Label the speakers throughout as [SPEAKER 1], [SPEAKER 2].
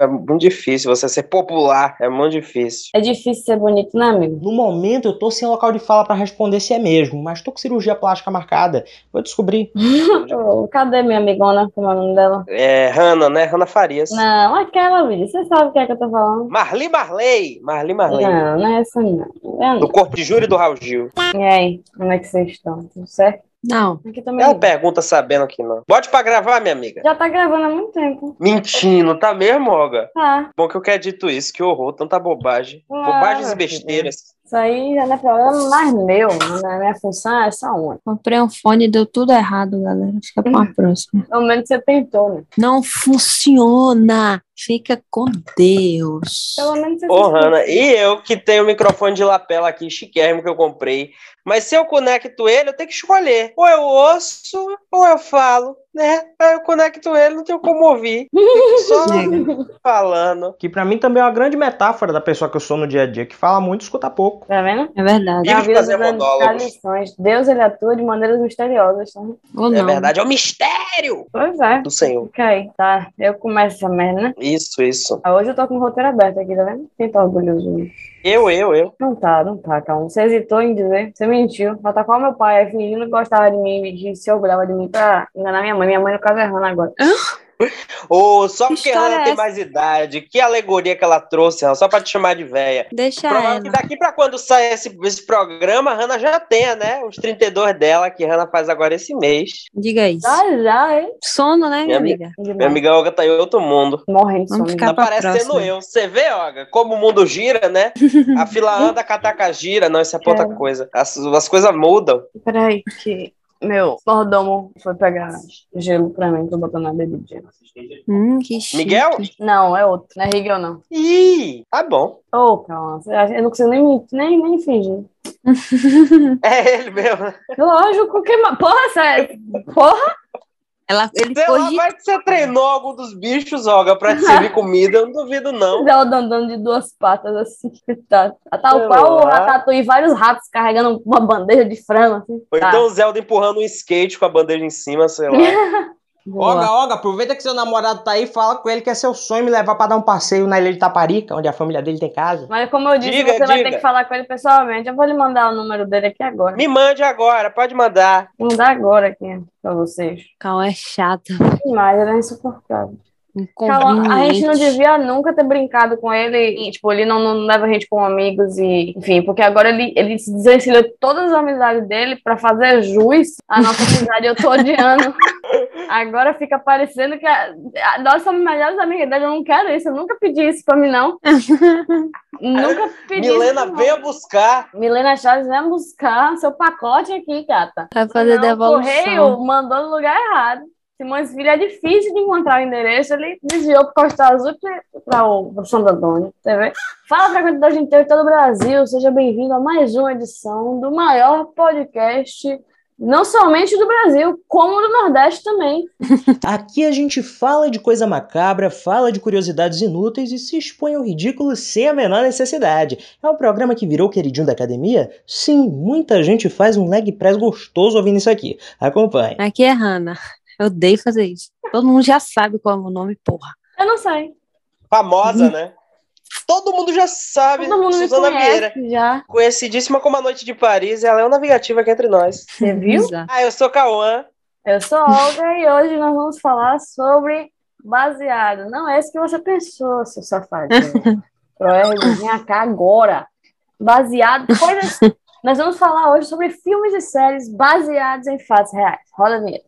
[SPEAKER 1] É muito difícil você ser popular, é muito difícil.
[SPEAKER 2] É difícil ser bonito, né, amigo?
[SPEAKER 3] No momento eu tô sem local de fala pra responder se é mesmo, mas tô com cirurgia plástica marcada. Vou descobrir.
[SPEAKER 2] Cadê minha amigona? Como é o nome dela?
[SPEAKER 1] É Hanna, né? Hanna Farias.
[SPEAKER 2] Não, aquela, vida. Você sabe o que é que eu tô falando?
[SPEAKER 1] Marli Marley. Marli Marley.
[SPEAKER 2] Não, não é essa não. É,
[SPEAKER 1] Do Corpo de Júri do Raul Gil.
[SPEAKER 2] E aí, como é que vocês estão? Tudo certo?
[SPEAKER 4] Não.
[SPEAKER 2] Aqui também.
[SPEAKER 1] Ela pergunta sabendo que não. Bote pra gravar, minha amiga.
[SPEAKER 2] Já tá gravando há muito tempo.
[SPEAKER 1] Mentindo, tá mesmo, Olga?
[SPEAKER 2] Tá.
[SPEAKER 1] Bom que eu quero dito isso, que horror, tanta bobagem.
[SPEAKER 2] Ah,
[SPEAKER 1] Bobagens e besteiras.
[SPEAKER 2] Isso aí já não é problema mais meu. né? Minha função é essa uma.
[SPEAKER 4] Comprei um fone e deu tudo errado, galera. Fica pra uma próxima.
[SPEAKER 2] Pelo menos você tentou, né?
[SPEAKER 4] Não funciona. Fica com Deus.
[SPEAKER 2] Pelo menos você
[SPEAKER 1] Ô,
[SPEAKER 2] tentou.
[SPEAKER 1] Hanna, e eu que tenho o microfone de lapela aqui, chiquérrimo, que eu comprei. Mas se eu conecto ele, eu tenho que escolher. Ou eu ouço, ou eu falo, né? Aí eu conecto ele, não tenho como ouvir. Só falando.
[SPEAKER 3] Que pra mim também é uma grande metáfora da pessoa que eu sou no dia a dia, que fala muito e escuta pouco.
[SPEAKER 2] Tá vendo?
[SPEAKER 4] É verdade.
[SPEAKER 1] Vive fazer monólogos.
[SPEAKER 2] lições. Deus, ele atua de maneiras misteriosas, tá?
[SPEAKER 4] Ou
[SPEAKER 1] É
[SPEAKER 4] não.
[SPEAKER 1] verdade, é o mistério
[SPEAKER 2] Pois é.
[SPEAKER 1] do Senhor.
[SPEAKER 2] Ok, tá. Eu começo essa merda, né?
[SPEAKER 1] Isso, isso.
[SPEAKER 2] Ah, Hoje eu tô com o roteiro aberto aqui, tá vendo? Quem tá orgulhoso de mim?
[SPEAKER 1] Eu, eu, eu.
[SPEAKER 2] Não tá, não tá, calma. Você hesitou em dizer, você mentiu. Vai tá com o meu pai, fingindo que gostava de mim, de se orgulhava de mim pra enganar minha mãe. Minha mãe no caso é errando agora.
[SPEAKER 1] Ô, só
[SPEAKER 4] Que
[SPEAKER 1] porque ela
[SPEAKER 4] é
[SPEAKER 1] tem mais idade. Que alegoria que ela trouxe, só pra te chamar de véia.
[SPEAKER 4] Deixa
[SPEAKER 1] Provável que
[SPEAKER 4] ela.
[SPEAKER 1] daqui pra quando sai esse, esse programa, a Hanna já tenha, né? Os 32 dela, que a Hanna faz agora esse mês.
[SPEAKER 4] Diga isso.
[SPEAKER 2] Já, já, hein?
[SPEAKER 4] Sono, né,
[SPEAKER 1] Minha
[SPEAKER 4] minha amiga?
[SPEAKER 1] Minha amiga Olga tá em outro mundo.
[SPEAKER 2] Morrendo de sono.
[SPEAKER 1] Tá parecendo eu. Você vê, Olga, como o mundo gira, né? A fila anda, a cataca gira. Não, isso é outra
[SPEAKER 2] É.
[SPEAKER 1] coisa. As, as coisas mudam.
[SPEAKER 2] Peraí, que meu mordomo foi pegar gelo pra mim, tô botando na bebidinha.
[SPEAKER 4] Hum, que chique.
[SPEAKER 1] Miguel?
[SPEAKER 2] Não, é outro, não é Rigel, não.
[SPEAKER 1] Ih, tá bom.
[SPEAKER 2] Ô, calma, você acha- eu não consigo nem, me- nem, nem fingir.
[SPEAKER 1] É ele mesmo.
[SPEAKER 2] Lógico, que Porra, sério. Porra,
[SPEAKER 4] Ela, ele
[SPEAKER 1] Sei lá,
[SPEAKER 4] cogita.
[SPEAKER 1] vai que você treinou algum dos bichos, Olga, pra te servir comida. Eu não duvido, não.
[SPEAKER 2] Zelda andando de duas patas assim. Tá, tal
[SPEAKER 1] Sei
[SPEAKER 2] qual o. Ratatouille, vários ratos carregando uma bandeja de frango. Assim.
[SPEAKER 1] Ou
[SPEAKER 2] Tá,
[SPEAKER 1] então o Zelda empurrando um skate com a bandeja em cima, sei lá.
[SPEAKER 2] boa.
[SPEAKER 3] Olga, Olga, aproveita que seu namorado tá aí, fala com ele que é seu sonho me levar pra dar um passeio na ilha de Taparica, onde a família dele tem casa.
[SPEAKER 2] Mas como eu disse,
[SPEAKER 1] Diga,
[SPEAKER 2] você vai ter
[SPEAKER 1] diga.
[SPEAKER 2] que falar com ele pessoalmente. Eu vou lhe mandar o número dele aqui agora.
[SPEAKER 1] Me mande agora, pode mandar.
[SPEAKER 2] Vou mandar agora aqui pra vocês.
[SPEAKER 4] Cal é chata.
[SPEAKER 2] Demais, ele é insuportável. Calma, a gente não devia nunca ter brincado com ele. E, tipo, ele não, não leva a gente como amigos e, enfim, porque agora ele, ele se desvencilhou de todas as amizades dele pra fazer jus à nossa amizade. Eu tô odiando. Agora fica parecendo que a- a- nós somos melhores amigas dele. Eu não quero isso. Eu nunca pedi isso pra mim, não. nunca pedi
[SPEAKER 1] Milena,
[SPEAKER 2] isso. não.
[SPEAKER 1] venha buscar.
[SPEAKER 2] Milena Chaves, vem buscar seu pacote aqui, gata.
[SPEAKER 4] Vai fazer
[SPEAKER 2] Não, o
[SPEAKER 4] devolução.
[SPEAKER 2] correio mandou no lugar errado. Simões Filho é difícil de encontrar o endereço, ele desviou para Costa Azul para o Santo Antônio, tá vendo? Fala frequentador de inteiro todo o Brasil, seja bem-vindo a mais uma edição do maior podcast, não somente do Brasil, como do Nordeste também.
[SPEAKER 3] Aqui a gente fala de coisa macabra, fala de curiosidades inúteis e se expõe ao ridículo sem a menor necessidade. É um programa que virou queridinho da academia? Sim, muita gente faz um leg press gostoso ouvindo isso aqui. Acompanhe.
[SPEAKER 4] Aqui é Hannah. Eu odeio fazer isso. Todo mundo já sabe qual é o meu nome, porra.
[SPEAKER 2] Eu não sei,
[SPEAKER 1] Famosa, né? Todo mundo já sabe.
[SPEAKER 2] todo mundo me
[SPEAKER 1] Suzana Vieira.
[SPEAKER 2] conhece já,
[SPEAKER 1] Conhecidíssima como a Noite de Paris, ela é uma navigativa aqui entre nós.
[SPEAKER 2] você viu?
[SPEAKER 4] Exato.
[SPEAKER 1] Ah, eu sou Cauã.
[SPEAKER 2] Eu sou Olga e hoje nós vamos falar sobre baseado. Não é isso que você pensou, seu safadinho. Proerd, vem cá agora. Baseado, coisas. Nós vamos falar hoje sobre filmes e séries baseados em fatos reais. Roda a vinheta.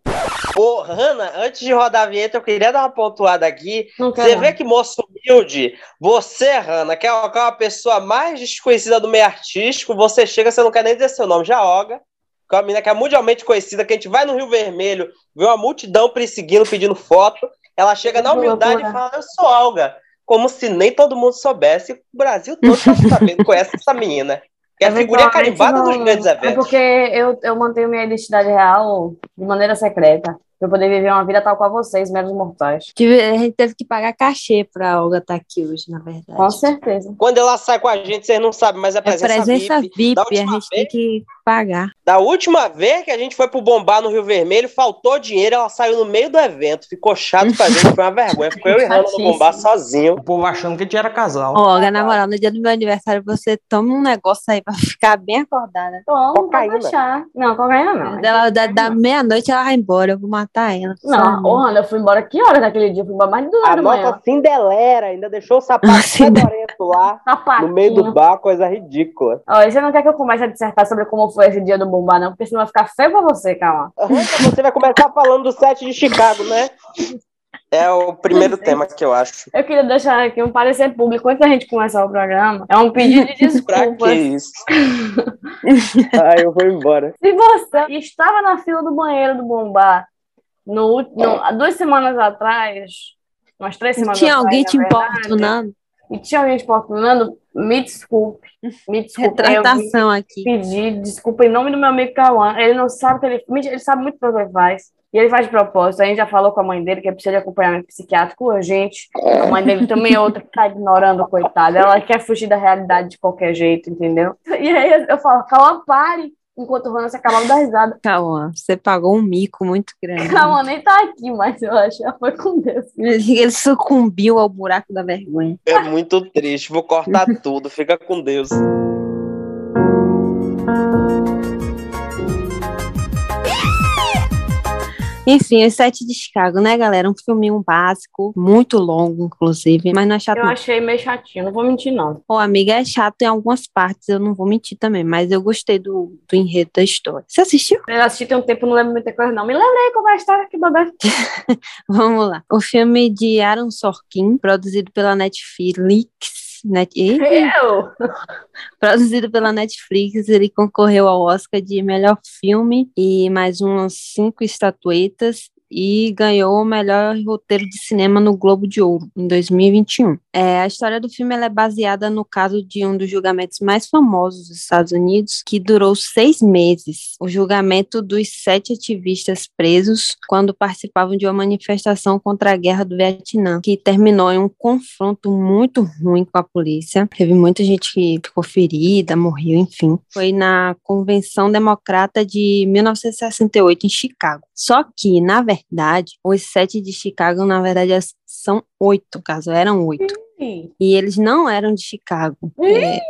[SPEAKER 1] Ô, Hanna, antes de rodar a vinheta, eu queria dar uma pontuada aqui. Você vê que moço humilde, você, Hanna, que é uma que é uma pessoa mais desconhecida do meio artístico, você chega, você não quer nem dizer seu nome, já Olga, que é uma menina que é mundialmente conhecida, que a gente vai no Rio Vermelho, vê uma multidão perseguindo, pedindo foto, ela chega na
[SPEAKER 2] Que
[SPEAKER 1] humildade e fala, eu sou Olga, como se nem todo mundo soubesse, o Brasil todo tá sabendo, conhece essa menina. Que é a figurinha
[SPEAKER 2] Eventualmente
[SPEAKER 1] carimbada
[SPEAKER 2] não-
[SPEAKER 1] dos grandes
[SPEAKER 2] É
[SPEAKER 1] eventos.
[SPEAKER 2] porque eu, eu mantenho minha identidade real de maneira secreta. Pra eu poder viver uma vida tal qual vocês, meros mortais.
[SPEAKER 4] Tive- A gente teve que pagar cachê pra Olga estar aqui hoje, na verdade.
[SPEAKER 2] Com certeza.
[SPEAKER 1] Quando ela sai com a gente, vocês não sabem, mas é
[SPEAKER 4] É
[SPEAKER 1] presença,
[SPEAKER 4] presença
[SPEAKER 1] VIP.
[SPEAKER 4] VIP, a gente tem
[SPEAKER 1] vez-
[SPEAKER 4] que pagar.
[SPEAKER 1] Da última vez que a gente foi pro Bombar no Rio Vermelho, faltou dinheiro, ela saiu no meio do evento. Ficou chato pra gente, foi uma vergonha. Ficou eu e Rana no. Bombar sozinho.
[SPEAKER 3] O povo achando que a gente era casal.
[SPEAKER 4] Olga, na moral, no dia do meu aniversário você toma um negócio aí pra ficar bem acordada.
[SPEAKER 2] Toma,
[SPEAKER 1] Cocaína.
[SPEAKER 2] Não, cocaína não.
[SPEAKER 4] Dela, da, da meia-noite ela vai embora, eu vou matar ela.
[SPEAKER 2] Não, ô, Ana, eu fui embora que horas naquele dia? Eu fui embora mais de duas
[SPEAKER 1] A
[SPEAKER 2] horas da manhã.
[SPEAKER 1] nossa Cinderela ainda deixou o sapato fedorento lá
[SPEAKER 2] Sapatinho.
[SPEAKER 1] no meio do bar, coisa ridícula.
[SPEAKER 2] Ó, e você não quer que eu comece a dissertar sobre como foi esse dia do bombar, não? Porque senão vai ficar feio pra você, calma.
[SPEAKER 1] Então Você vai começar falando do set de Chicago, né? É o primeiro tema que eu acho.
[SPEAKER 2] Eu queria deixar aqui um parecer público antes da gente começar o programa. É um pedido de
[SPEAKER 1] Pra que
[SPEAKER 2] desculpas.
[SPEAKER 1] isso? Ai, eu vou embora.
[SPEAKER 2] Se você estava na fila do banheiro do bombar no, no- há duas semanas atrás, umas três semanas
[SPEAKER 4] Tinha
[SPEAKER 2] atrás,
[SPEAKER 4] alguém
[SPEAKER 2] verdade,
[SPEAKER 4] importunando?
[SPEAKER 2] E tinha alguém te importunando, me desculpe. Me desculpe.
[SPEAKER 4] Retratação aqui.
[SPEAKER 2] pedir desculpa em nome do meu amigo Cauã. Ele não sabe o que ele. Ele sabe muito o que ele faz. E ele faz de propósito. A gente já falou com a mãe dele que precisa de acompanhamento psiquiátrico urgente. A mãe dele também é outra que tá ignorando, coitada. Ela quer fugir da realidade de qualquer jeito, entendeu? E aí eu falo, Cauã, pare! Enquanto o se acabava da risada.
[SPEAKER 4] Calma, você pagou um mico muito grande.
[SPEAKER 2] Cauã nem tá aqui, mas eu acho que já foi com Deus.
[SPEAKER 4] Ele sucumbiu ao buraco da vergonha.
[SPEAKER 1] É muito triste, vou cortar tudo. Fica com Deus.
[SPEAKER 4] Enfim, os Sete de Chicago, né, galera? Um filminho básico, muito longo, inclusive, mas não é chato.
[SPEAKER 2] Eu
[SPEAKER 4] não.
[SPEAKER 2] achei meio chatinho, não vou mentir, não.
[SPEAKER 4] Ô, amiga, é chato em algumas partes, eu não vou mentir também, mas eu gostei do, do enredo da história. Você assistiu?
[SPEAKER 2] Eu assisti tem um tempo, não lembro muita coisa, não. Me lembrei como é a história que babé.
[SPEAKER 4] Vamos lá. O filme de Aaron Sorkin, produzido pela Netflix. Net... Ih,
[SPEAKER 2] Eu!
[SPEAKER 4] Produzido pela Netflix, ele concorreu ao Oscar de melhor filme e mais umas cinco estatuetas e ganhou o melhor roteiro de cinema no Globo de Ouro em 2021. É, a história do filme é baseada no caso de um dos julgamentos mais famosos dos Estados Unidos, que durou seis meses. O julgamento dos sete ativistas presos quando participavam de uma manifestação contra a guerra do Vietnã, que terminou em um confronto muito ruim com a polícia. Teve muita gente que ficou ferida, morreu, enfim. Foi na Convenção Democrata de 1968 em Chicago. Só que, na verdade, os sete de Chicago, na verdade, são oito, caso, eram oito.
[SPEAKER 2] Ih,
[SPEAKER 4] E eles não eram de Chicago. É,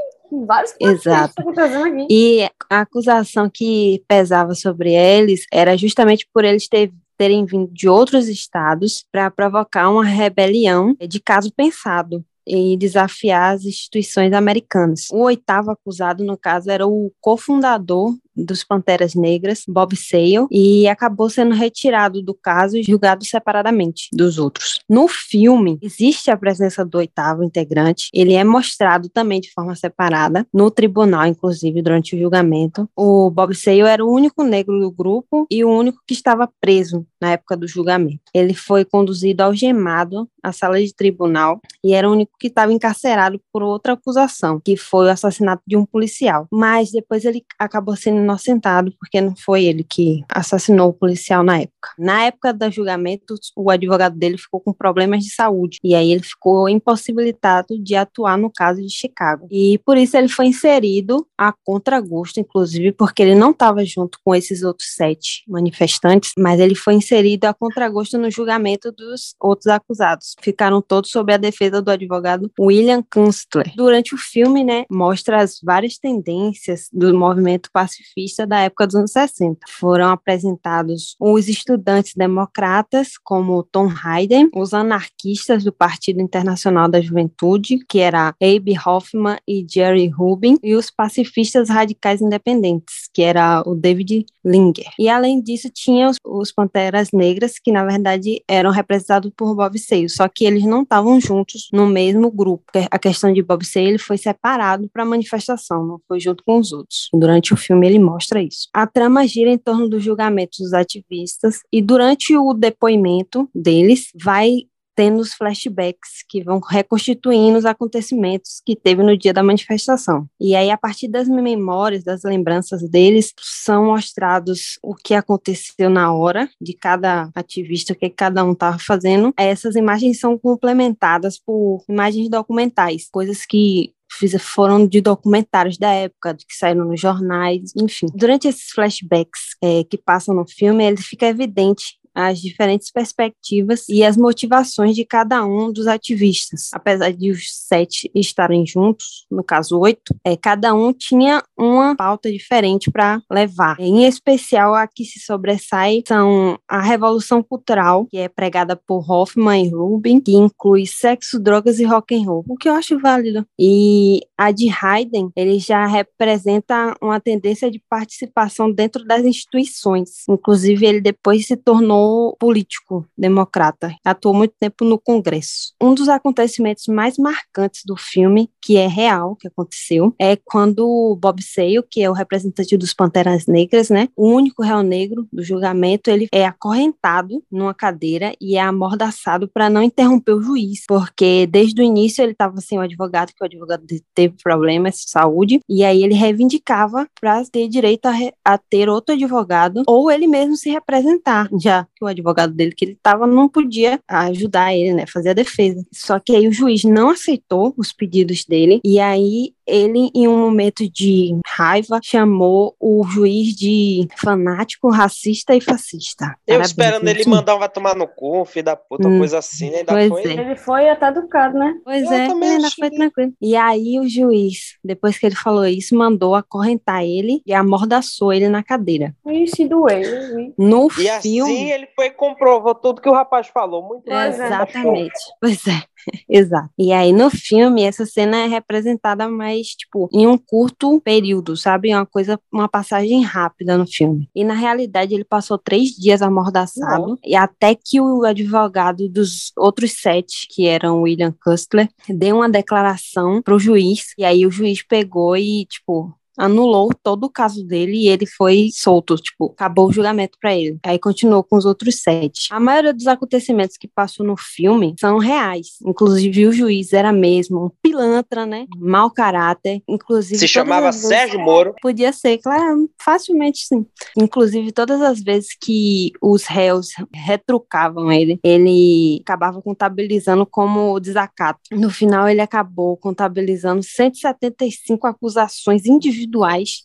[SPEAKER 2] Vários
[SPEAKER 4] Exato.
[SPEAKER 2] aqui.
[SPEAKER 4] e a acusação que pesava sobre eles era justamente por eles ter- terem vindo de outros estados para provocar uma rebelião de caso pensado e desafiar as instituições americanas. O oitavo acusado, no caso, era o cofundador dos Panteras Negras, Bob Sale, e acabou sendo retirado do caso e julgado separadamente dos outros. No filme, existe a presença do oitavo integrante, ele é mostrado também de forma separada, no tribunal, inclusive, durante o julgamento. O Bob Sale era o único negro do grupo e o único que estava preso na época do julgamento. Ele foi conduzido algemado à sala de tribunal e era o único que estava encarcerado por outra acusação, que foi o assassinato de um policial. Mas depois ele acabou sendo inocentado porque não foi ele que assassinou o policial na época. Na época do julgamento, o advogado dele ficou com problemas de saúde e aí ele ficou impossibilitado de atuar no caso de Chicago. E por isso ele foi inserido a contragosto, inclusive porque ele não estava junto com esses outros sete manifestantes, mas ele foi inserido a contragosto no julgamento dos outros acusados. Ficaram todos sob a defesa do advogado William Kunstler. Durante o filme, né, mostra as várias tendências do movimento pacifista da época dos anos 60. Foram apresentados os estudantes democratas, como Tom Hayden, os anarquistas do Partido Internacional da Juventude, que era Abe Hoffman e Jerry Rubin, e os pacifistas radicais independentes, que era o David Linger. E além disso, tinha os, os Panteras Negras, que na verdade eram representados por Bob Seale, só que eles não estavam juntos no mesmo grupo. A questão de Bob Seale foi separado para a manifestação, não foi junto com os outros. Durante o filme ele mostra isso. A trama gira em torno do julgamento dos ativistas e durante o depoimento deles vai tendo os flashbacks que vão reconstituindo os acontecimentos que teve no dia da manifestação. E aí, a partir das memórias, das lembranças deles, são mostrados o que aconteceu na hora de cada ativista, o que cada um estava fazendo. Essas imagens são complementadas por imagens documentais, coisas que foram de documentários da época, que saíram nos jornais, enfim. Durante esses flashbacks é, que passam no filme, ele fica evidente as diferentes perspectivas e as motivações de cada um dos ativistas. Apesar de os sete estarem juntos, no caso oito, é, cada um tinha uma pauta diferente para levar. Em especial, a que se sobressai são a Revolução Cultural, que é pregada por Hoffman e Rubin, que inclui sexo, drogas e rock and roll, o que eu acho válido. E a de Haydn, ele já representa uma tendência de participação dentro das instituições. Inclusive, ele depois se tornou político democrata, atuou muito tempo no Congresso. Um dos acontecimentos mais marcantes do filme, que é real, que aconteceu, é quando Bob Sale, que é o representante dos Panteras Negras, né, o único réu negro do julgamento, ele é acorrentado numa cadeira e é amordaçado para não interromper o juiz, porque desde o início ele estava sem o advogado, que o advogado teve problemas de saúde, e aí ele reivindicava para ter direito a, a ter outro advogado ou ele mesmo se representar, já o advogado dele que ele estava não podia ajudar ele, né, fazer a defesa. Só que aí o juiz não aceitou os pedidos dele e aí ele, em um momento de raiva, chamou o juiz de fanático, racista e fascista.
[SPEAKER 1] Eu Parabéns, esperando ele mandar um vai tomar no cu, filho da puta, hum, coisa assim, ainda
[SPEAKER 2] pois
[SPEAKER 1] foi.
[SPEAKER 2] É. Ele foi até educado, né?
[SPEAKER 4] Pois Eu é, ainda foi tranquilo. E aí o juiz, depois que ele falou isso, mandou acorrentar ele e amordaçou ele na cadeira.
[SPEAKER 2] Ixi, doeu.
[SPEAKER 4] No
[SPEAKER 1] e
[SPEAKER 4] filme...
[SPEAKER 1] assim ele foi e comprovou tudo que o rapaz falou. Muito
[SPEAKER 4] Exatamente. Pois é. Exato. E aí, no filme, essa cena é representada mais, tipo, em um curto período, sabe? Uma coisa, uma passagem rápida no filme. E na realidade, ele passou três dias amordaçado, e até que o advogado dos outros sete, que eram William Custler, deu uma declaração pro juiz, e aí o juiz pegou e, tipo, anulou todo o caso dele e ele foi solto, tipo, acabou o julgamento para ele. Aí continuou com os outros sete. A maioria dos acontecimentos que passou no filme são reais. Inclusive o juiz era mesmo um pilantra, né? Mau caráter. Inclusive
[SPEAKER 1] se chamava Sérgio Moro.
[SPEAKER 4] Podia ser, claro, facilmente sim. Inclusive todas as vezes que os réus retrucavam ele, ele acabava contabilizando como desacato. No final ele acabou contabilizando 175 acusações individuais individuais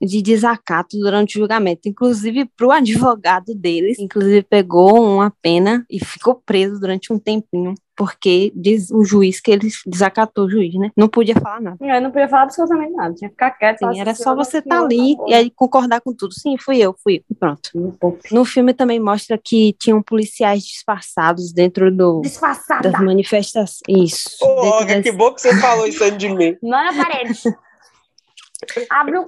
[SPEAKER 4] de desacato durante o julgamento, inclusive para o advogado deles, inclusive pegou uma pena e ficou preso durante um tempinho porque diz o juiz que ele desacatou o juiz, né? Não podia falar nada.
[SPEAKER 2] Eu não podia falar absolutamente nada, tinha que ficar quieto.
[SPEAKER 4] Sim, era só você estar tá ali e aí concordar com tudo. Sim, fui eu, fui eu. Pronto. No filme também mostra que tinham policiais disfarçados dentro do
[SPEAKER 2] Disfarçada.
[SPEAKER 4] das manifestações. Isso.
[SPEAKER 1] Ô, Olga, das... que bom que você falou isso antes de mim.
[SPEAKER 2] Não é na parede. Abre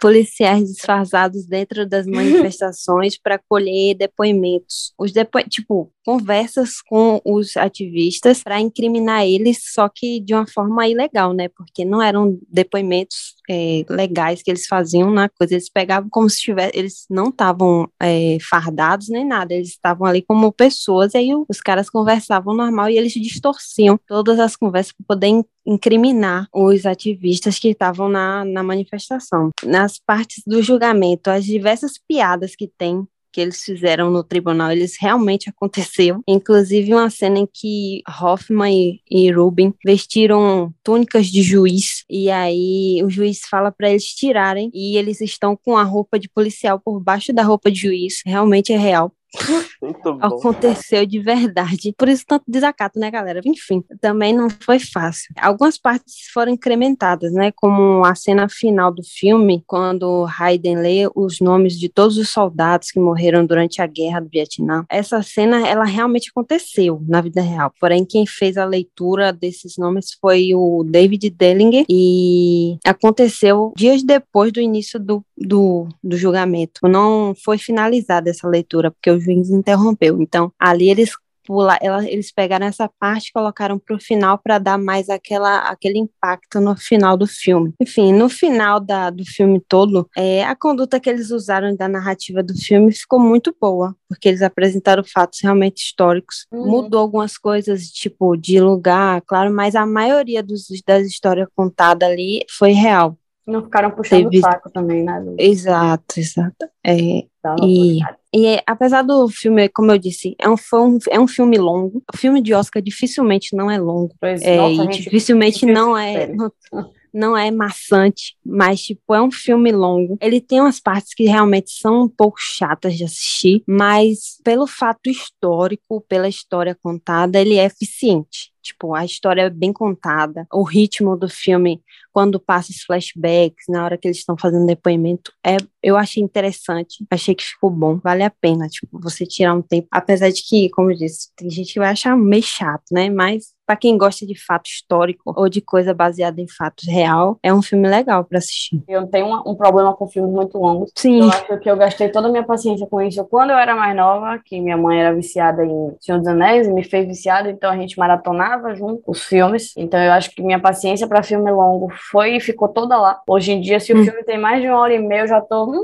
[SPEAKER 4] policiais disfarçados dentro das manifestações para colher depoimentos. Os depo... tipo, conversas com os ativistas para incriminar eles, só que de uma forma ilegal, né? Porque não eram depoimentos é, legais que eles faziam na coisa, eles pegavam como se tivesse, eles não estavam é, fardados nem nada, eles estavam ali como pessoas, e aí os caras conversavam normal e eles distorciam todas as conversas para poder incriminar os ativistas que estavam na, na manifestação. Nas partes do julgamento, as diversas piadas que tem que eles fizeram no tribunal, eles realmente aconteceu. Inclusive uma cena em que Hoffman e, e Rubin vestiram túnicas de juiz e aí o juiz fala para eles tirarem e eles estão com a roupa de policial por baixo da roupa de juiz. Realmente é real. Aconteceu de verdade. Por isso tanto desacato, né, galera? Enfim, também não foi fácil. Algumas partes foram incrementadas, né? Como a cena final do filme, quando Hayden lê os nomes de todos os soldados que morreram durante a guerra do Vietnã. Essa cena, ela realmente aconteceu na vida real. Porém, quem fez a leitura desses nomes foi o David Dellinger e aconteceu dias depois do início do, do, do julgamento. Não foi finalizada essa leitura, porque o juiz interrompeu. Então, ali eles pula, ela, eles pegaram essa parte e colocaram pro final para dar mais aquela, aquele impacto no final do filme. Enfim, no final da, do filme todo, é, a conduta que eles usaram da narrativa do filme ficou muito boa, porque eles apresentaram fatos realmente históricos.
[SPEAKER 2] Uhum.
[SPEAKER 4] Mudou algumas coisas, tipo, de lugar, claro, mas a maioria dos, das histórias contadas ali foi real.
[SPEAKER 2] Não ficaram puxando
[SPEAKER 4] Teve-
[SPEAKER 2] o saco também, né? do-
[SPEAKER 4] Exato, exato. É,
[SPEAKER 2] da
[SPEAKER 4] e,
[SPEAKER 2] autoridade.
[SPEAKER 4] e é, apesar do filme, como eu disse, é um, um, é um filme longo. O filme de Oscar dificilmente não é longo.
[SPEAKER 2] Pois,
[SPEAKER 4] É,
[SPEAKER 2] nossa,
[SPEAKER 4] e
[SPEAKER 2] gente,
[SPEAKER 4] dificilmente não é, não, não é maçante, mas tipo, é um filme longo. Ele tem umas partes que realmente são um pouco chatas de assistir, mas pelo fato histórico, pela história contada, ele é eficiente. Tipo, a história é bem contada, o ritmo do filme, quando passa os flashbacks, na hora que eles estão fazendo depoimento, é, eu achei interessante, achei que ficou bom, vale a pena, tipo, você tirar um tempo, apesar de que, como eu disse, tem gente que vai achar meio chato, né, mas para quem gosta de fato histórico ou de coisa baseada em fatos real, é um filme legal para assistir.
[SPEAKER 2] Eu tenho uma- um problema com filmes muito longos.
[SPEAKER 4] Sim,
[SPEAKER 2] Eu acho que eu gastei toda a minha paciência com isso quando eu era mais nova, que minha mãe era viciada em Senhor dos Anéis e me fez viciada, então a gente maratonava junto os filmes. Então eu acho que minha paciência para filme longo foi e ficou toda lá. Hoje em dia, se o
[SPEAKER 4] Hum.
[SPEAKER 2] filme tem mais de uma hora e meia, eu já tô. "Hum,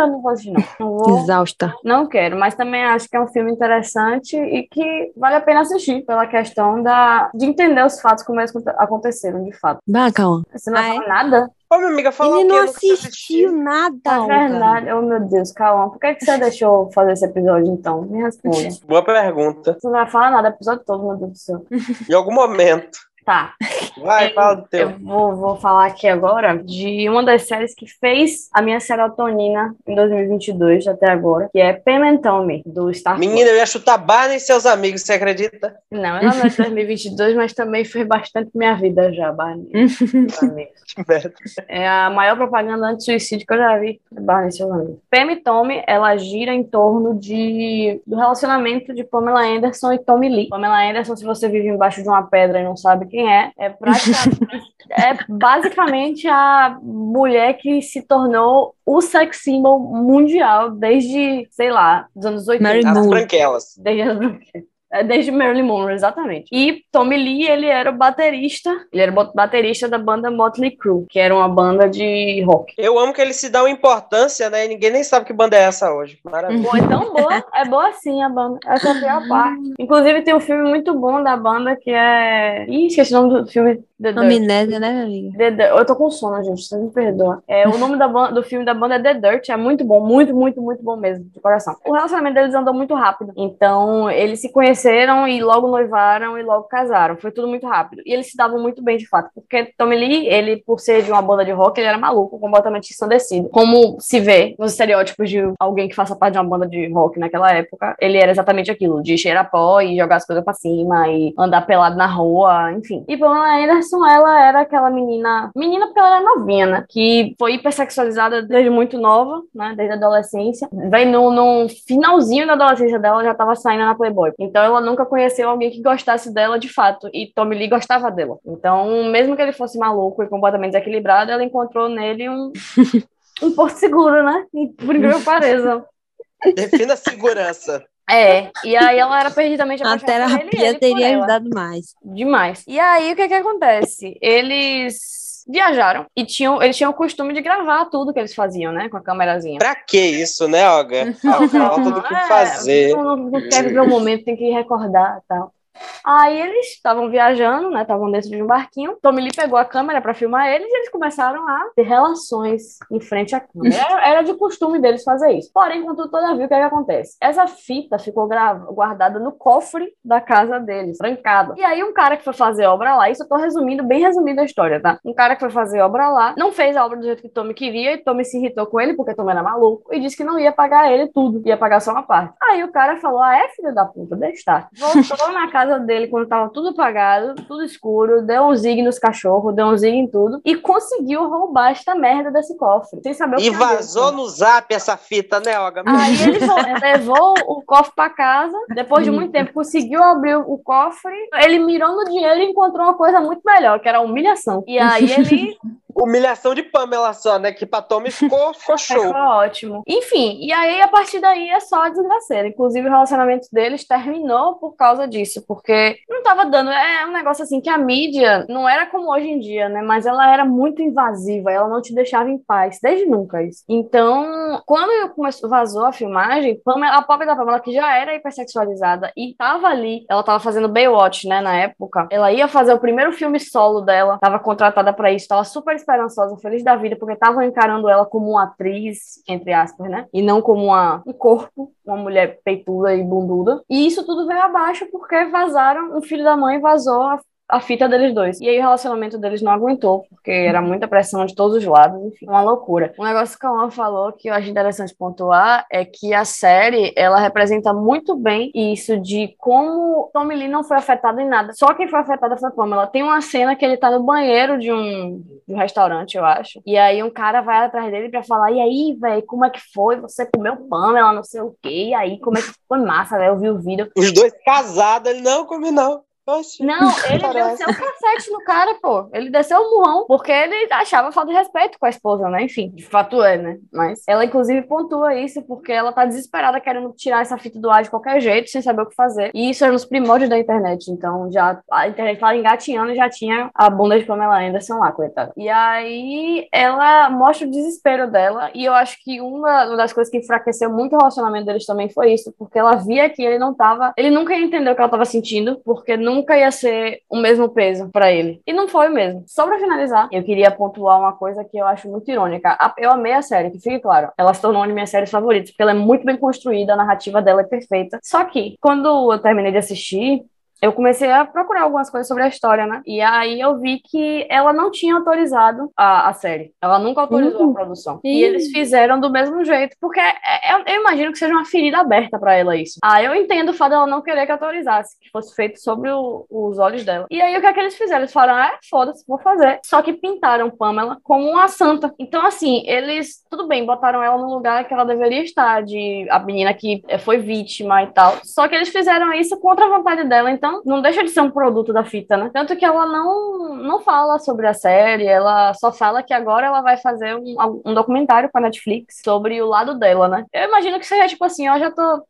[SPEAKER 2] eu não vou assistir, não. Não vou.
[SPEAKER 4] exausta.
[SPEAKER 2] Não quero, mas também acho que é um filme interessante e que vale a pena assistir pela questão da, de entender os fatos como eles aconteceram de fato.
[SPEAKER 4] Bah, calma.
[SPEAKER 2] Você não
[SPEAKER 4] Ah,
[SPEAKER 2] vai falar nada?
[SPEAKER 1] Ô, minha amiga, fala
[SPEAKER 4] Ele não
[SPEAKER 1] quis
[SPEAKER 4] assistiu nada,
[SPEAKER 2] É verdade. Oh, meu Deus, calma. Por que, que você deixou eu fazer esse episódio, então? Me responda. Você
[SPEAKER 1] Boa pergunta.
[SPEAKER 2] não vai falar nada o episódio todo, meu Deus do céu.
[SPEAKER 1] Em algum momento.
[SPEAKER 2] Tá.
[SPEAKER 1] Vai, fala do teu.
[SPEAKER 2] Eu vou, vou falar aqui agora de uma das séries que fez a minha serotonina em 2022 até agora, que é Pam and Tommy, do Star.
[SPEAKER 1] Menina, eu ia chutar Barney e seus amigos, você acredita?
[SPEAKER 2] Não, ela não é de 2022, mas também fez bastante minha vida já, Barney. Amigos. É a maior propaganda anti-suicídio que eu já vi. Barney, seu nome. Pam e Tommy, ela gira em torno de, do relacionamento de Pamela Anderson e Tommy Lee. Pamela Anderson, se você vive embaixo de uma pedra e não sabe quem é, é praticamente, é basicamente a mulher que se tornou o sex symbol mundial desde, sei lá, dos anos 80.
[SPEAKER 4] Mary
[SPEAKER 1] As branquelas.
[SPEAKER 2] Desde as branquelas. É, Desde Marilyn Monroe, exatamente. E Tommy Lee, ele era o baterista, ele era o baterista da banda Motley Crue, que era uma banda de rock.
[SPEAKER 1] Eu amo que eles se dão importância, né? E ninguém nem sabe que banda é essa hoje. Maravilha.
[SPEAKER 2] Bom, é tão boa, é boa sim a banda. Essa é a pior parte. Inclusive, tem um filme muito bom da banda que é. Ih, esqueci o nome do filme. The Dirt.
[SPEAKER 4] Amnésia, né, minha amiga?
[SPEAKER 2] The Dirt. Eu tô com sono, gente, vocês me perdoam. É, o nome da banda, do filme da banda é The Dirt, é muito bom, muito, muito, muito bom mesmo, de coração. O relacionamento deles andou muito rápido. Então, eles se conheceram e logo noivaram e logo casaram. Foi tudo muito rápido. E eles se davam muito bem, de fato. Porque Tommy Lee, ele, por ser de uma banda de rock, ele era maluco, completamente ensandecido. Como se vê nos estereótipos de alguém que faça parte de uma banda de rock naquela época, ele era exatamente aquilo, de cheirar pó e jogar as coisas pra cima e andar pelado na rua, enfim. E Pamela Anderson, ela era aquela menina, menina porque ela era novinha, né? Que foi hipersexualizada desde muito nova, né? Desde a adolescência. Vem no, no finalzinho da adolescência dela, ela já tava saindo na Playboy. Então ela nunca conheceu alguém que gostasse dela de fato. E Tommy Lee gostava dela. Então, mesmo que ele fosse maluco e completamente desequilibrado, ela encontrou nele um, um porto seguro, né? Por incrível que pareça.
[SPEAKER 1] Defina segurança.
[SPEAKER 2] É, e aí ela era perdidamente
[SPEAKER 4] A
[SPEAKER 2] apaixonada ele, e
[SPEAKER 4] terapia
[SPEAKER 2] ele por
[SPEAKER 4] teria ajudado mais.
[SPEAKER 2] Demais. E aí, o que que acontece? Eles viajaram e tinham, eles tinham o costume de gravar tudo que eles faziam, né? Com a câmerazinha.
[SPEAKER 1] Pra que isso, né, Olga? Falta do que
[SPEAKER 2] É,
[SPEAKER 1] fazer.
[SPEAKER 2] Não, não, não quer viver o momento, tem que recordar e tal. Aí eles estavam viajando, né? Estavam dentro de um barquinho. Tommy Lee pegou a câmera para filmar eles e eles começaram a ter relações em frente à câmera. Era, era de costume deles fazer isso. Porém, contudo, todavia, o que, é que acontece? Essa fita ficou guardada no cofre da casa deles, trancada. E aí, um cara que foi fazer obra lá, isso eu tô resumindo, bem resumindo a história, tá? Um cara que foi fazer obra lá, não fez a obra do jeito que Tommy queria, e Tommy se irritou com ele, porque Tommy era maluco, e disse que não ia pagar ele tudo, ia pagar só uma parte. Aí o cara falou: Ah, é filho da puta, deixa estar. Voltou na casa dele quando tava tudo apagado, tudo escuro, deu um zig nos cachorros, deu um zig em tudo, e conseguiu roubar esta merda desse cofre, sem saber o que
[SPEAKER 1] E vazou no zap essa fita, né, Olga?
[SPEAKER 2] Aí ele vo- levou o cofre pra casa, depois de muito tempo conseguiu abrir o cofre, ele mirou no dinheiro e encontrou uma coisa muito melhor, que era a humilhação. E aí ele
[SPEAKER 1] Humilhação de Pamela só, né? Que pra Tommy ficou, ficou show.
[SPEAKER 2] Ficou ótimo. Enfim, e aí a partir daí é só desgraceira. Inclusive, o relacionamento deles terminou por causa disso, porque não tava dando. É um negócio assim que a mídia não era como hoje em dia, né? Mas ela era muito invasiva, ela não te deixava em paz, desde nunca isso. Então, quando começou, vazou a filmagem, Pamela, a pobre da Pamela, que já era hipersexualizada e tava ali, ela tava fazendo Baywatch, né, na época, ela ia fazer o primeiro filme solo dela, tava contratada para isso, tava super esperançosa, feliz da vida, porque estavam encarando ela como uma atriz, entre aspas, né? E não como uma, um corpo, uma mulher peituda e bunduda. E isso tudo veio abaixo porque vazaram, o filho da mãe vazou a a fita deles dois. E aí o relacionamento deles não aguentou, porque era muita pressão de todos os lados, enfim, uma loucura. Um negócio que a Alma falou que eu acho interessante pontuar é que a série, ela representa muito bem isso de como Tommy Lee não foi afetado em nada. Só quem foi afetada foi Pamela. Tem uma cena que ele tá no banheiro de um, de um restaurante, eu acho. E aí um cara vai atrás dele pra falar, e aí, velho, como é que foi? Você comeu Pamela, não sei o quê. E aí, como é que foi massa, velho? Eu vi o vídeo.
[SPEAKER 1] Os dois casados, ele não come não. Oxi,
[SPEAKER 2] Não, ele
[SPEAKER 1] parece.
[SPEAKER 2] desceu o cacete no cara, pô. Ele desceu o murrão, porque ele achava falta de respeito com a esposa, né? Enfim, de fato é, né? Mas ela, inclusive, pontua isso porque ela tá desesperada querendo tirar essa fita do ar de qualquer jeito, sem saber o que fazer. E isso era nos primórdios da internet. Então, já a internet tava engatinhando e já tinha a bunda de Pamela Anderson lá, coitada. E aí ela mostra o desespero dela. E eu acho que uma, uma das coisas que enfraqueceu muito o relacionamento deles também foi isso, porque ela via que ele não tava. Ele nunca ia entender o que ela tava sentindo, porque nunca ia ser o mesmo peso pra ele. E não foi mesmo. Só pra finalizar, eu queria pontuar uma coisa que eu acho muito irônica. Eu amei a série, que fique claro. Ela se tornou uma de minhas séries favoritas, porque ela é muito bem construída, a narrativa dela é perfeita. Só que, quando eu terminei de assistir, eu comecei a procurar algumas coisas sobre a história, né? E aí eu vi que ela não tinha autorizado a, a série. Ela nunca autorizou
[SPEAKER 4] Hum.
[SPEAKER 2] a produção.
[SPEAKER 4] Ih.
[SPEAKER 2] E eles fizeram do mesmo jeito, porque é- é- eu, eu imagino que seja uma ferida aberta pra ela isso. Ah, eu entendo o fato dela não querer que autorizasse, que fosse feito sobre o- os olhos dela. E aí o que é que eles fizeram? Eles falaram, ah, foda-se, vou fazer. Só que pintaram Pamela como uma santa. Então, assim, eles, tudo bem, botaram ela no lugar que ela deveria estar, de a menina que eh, foi vítima e tal. Só que eles fizeram isso contra a vontade dela, então não deixa de ser um produto da fita, né? Tanto que ela não, não fala sobre a série, ela só fala que agora ela vai fazer um, um documentário com a Netflix sobre o lado dela, né? Eu imagino que seja tipo assim, ó, já tô,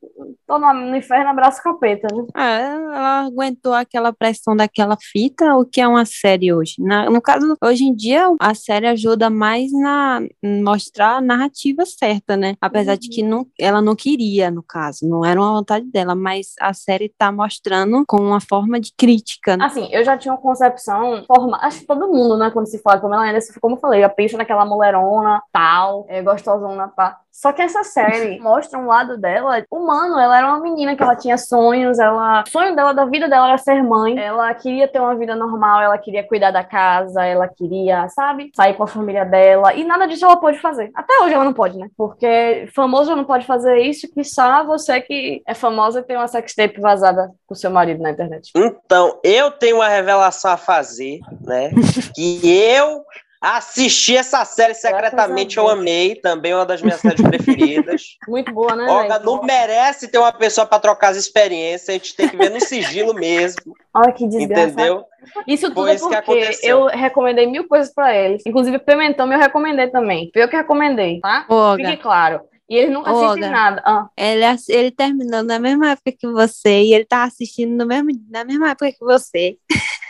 [SPEAKER 2] tô no, no inferno, abraço capeta, né?
[SPEAKER 4] Ah, ela aguentou aquela pressão daquela fita, o que é uma série hoje? Na- no caso, hoje em dia, a série ajuda mais na mostrar a narrativa certa, né? Apesar de que não, ela não queria, no caso, não era uma vontade dela, mas a série tá mostrando com uma forma de crítica?
[SPEAKER 2] Assim, eu já tinha uma concepção forma, acho que todo mundo, né, quando se fala como ela ainda, como eu falei, já pensa naquela mulherona, tal, é, gostosona, pá. Só que essa série mostra um lado dela humano, ela era uma menina que ela tinha sonhos, ela, o sonho dela da vida dela era ser mãe, ela queria ter uma vida normal, ela queria cuidar da casa, ela queria, sabe, sair com a família dela, e nada disso ela pode fazer. Até hoje ela não pode, né? Porque famoso já não pode fazer isso, quiçá você que é famosa e tem uma sextape vazada com seu marido na internet.
[SPEAKER 1] Então, eu tenho uma revelação a fazer, né? que eu assisti essa série secretamente, eu amei, também uma das minhas séries preferidas.
[SPEAKER 2] Muito boa, né?
[SPEAKER 1] Olga não merece ter uma pessoa para trocar as experiências, a gente tem que ver no sigilo mesmo,
[SPEAKER 2] Olha que desgraça.
[SPEAKER 1] entendeu?
[SPEAKER 2] Isso tudo
[SPEAKER 1] Foi que
[SPEAKER 2] porque eu recomendei mil coisas pra eles. Inclusive, Pimentão eu recomendei também. Foi eu que recomendei, tá?
[SPEAKER 4] Ô,
[SPEAKER 2] Fique
[SPEAKER 4] Olga,
[SPEAKER 2] claro. E eles nunca
[SPEAKER 4] Olga.
[SPEAKER 2] nada. Ah,
[SPEAKER 4] ele, ele terminou na mesma época que você e ele tá assistindo no mesmo, na mesma época que você.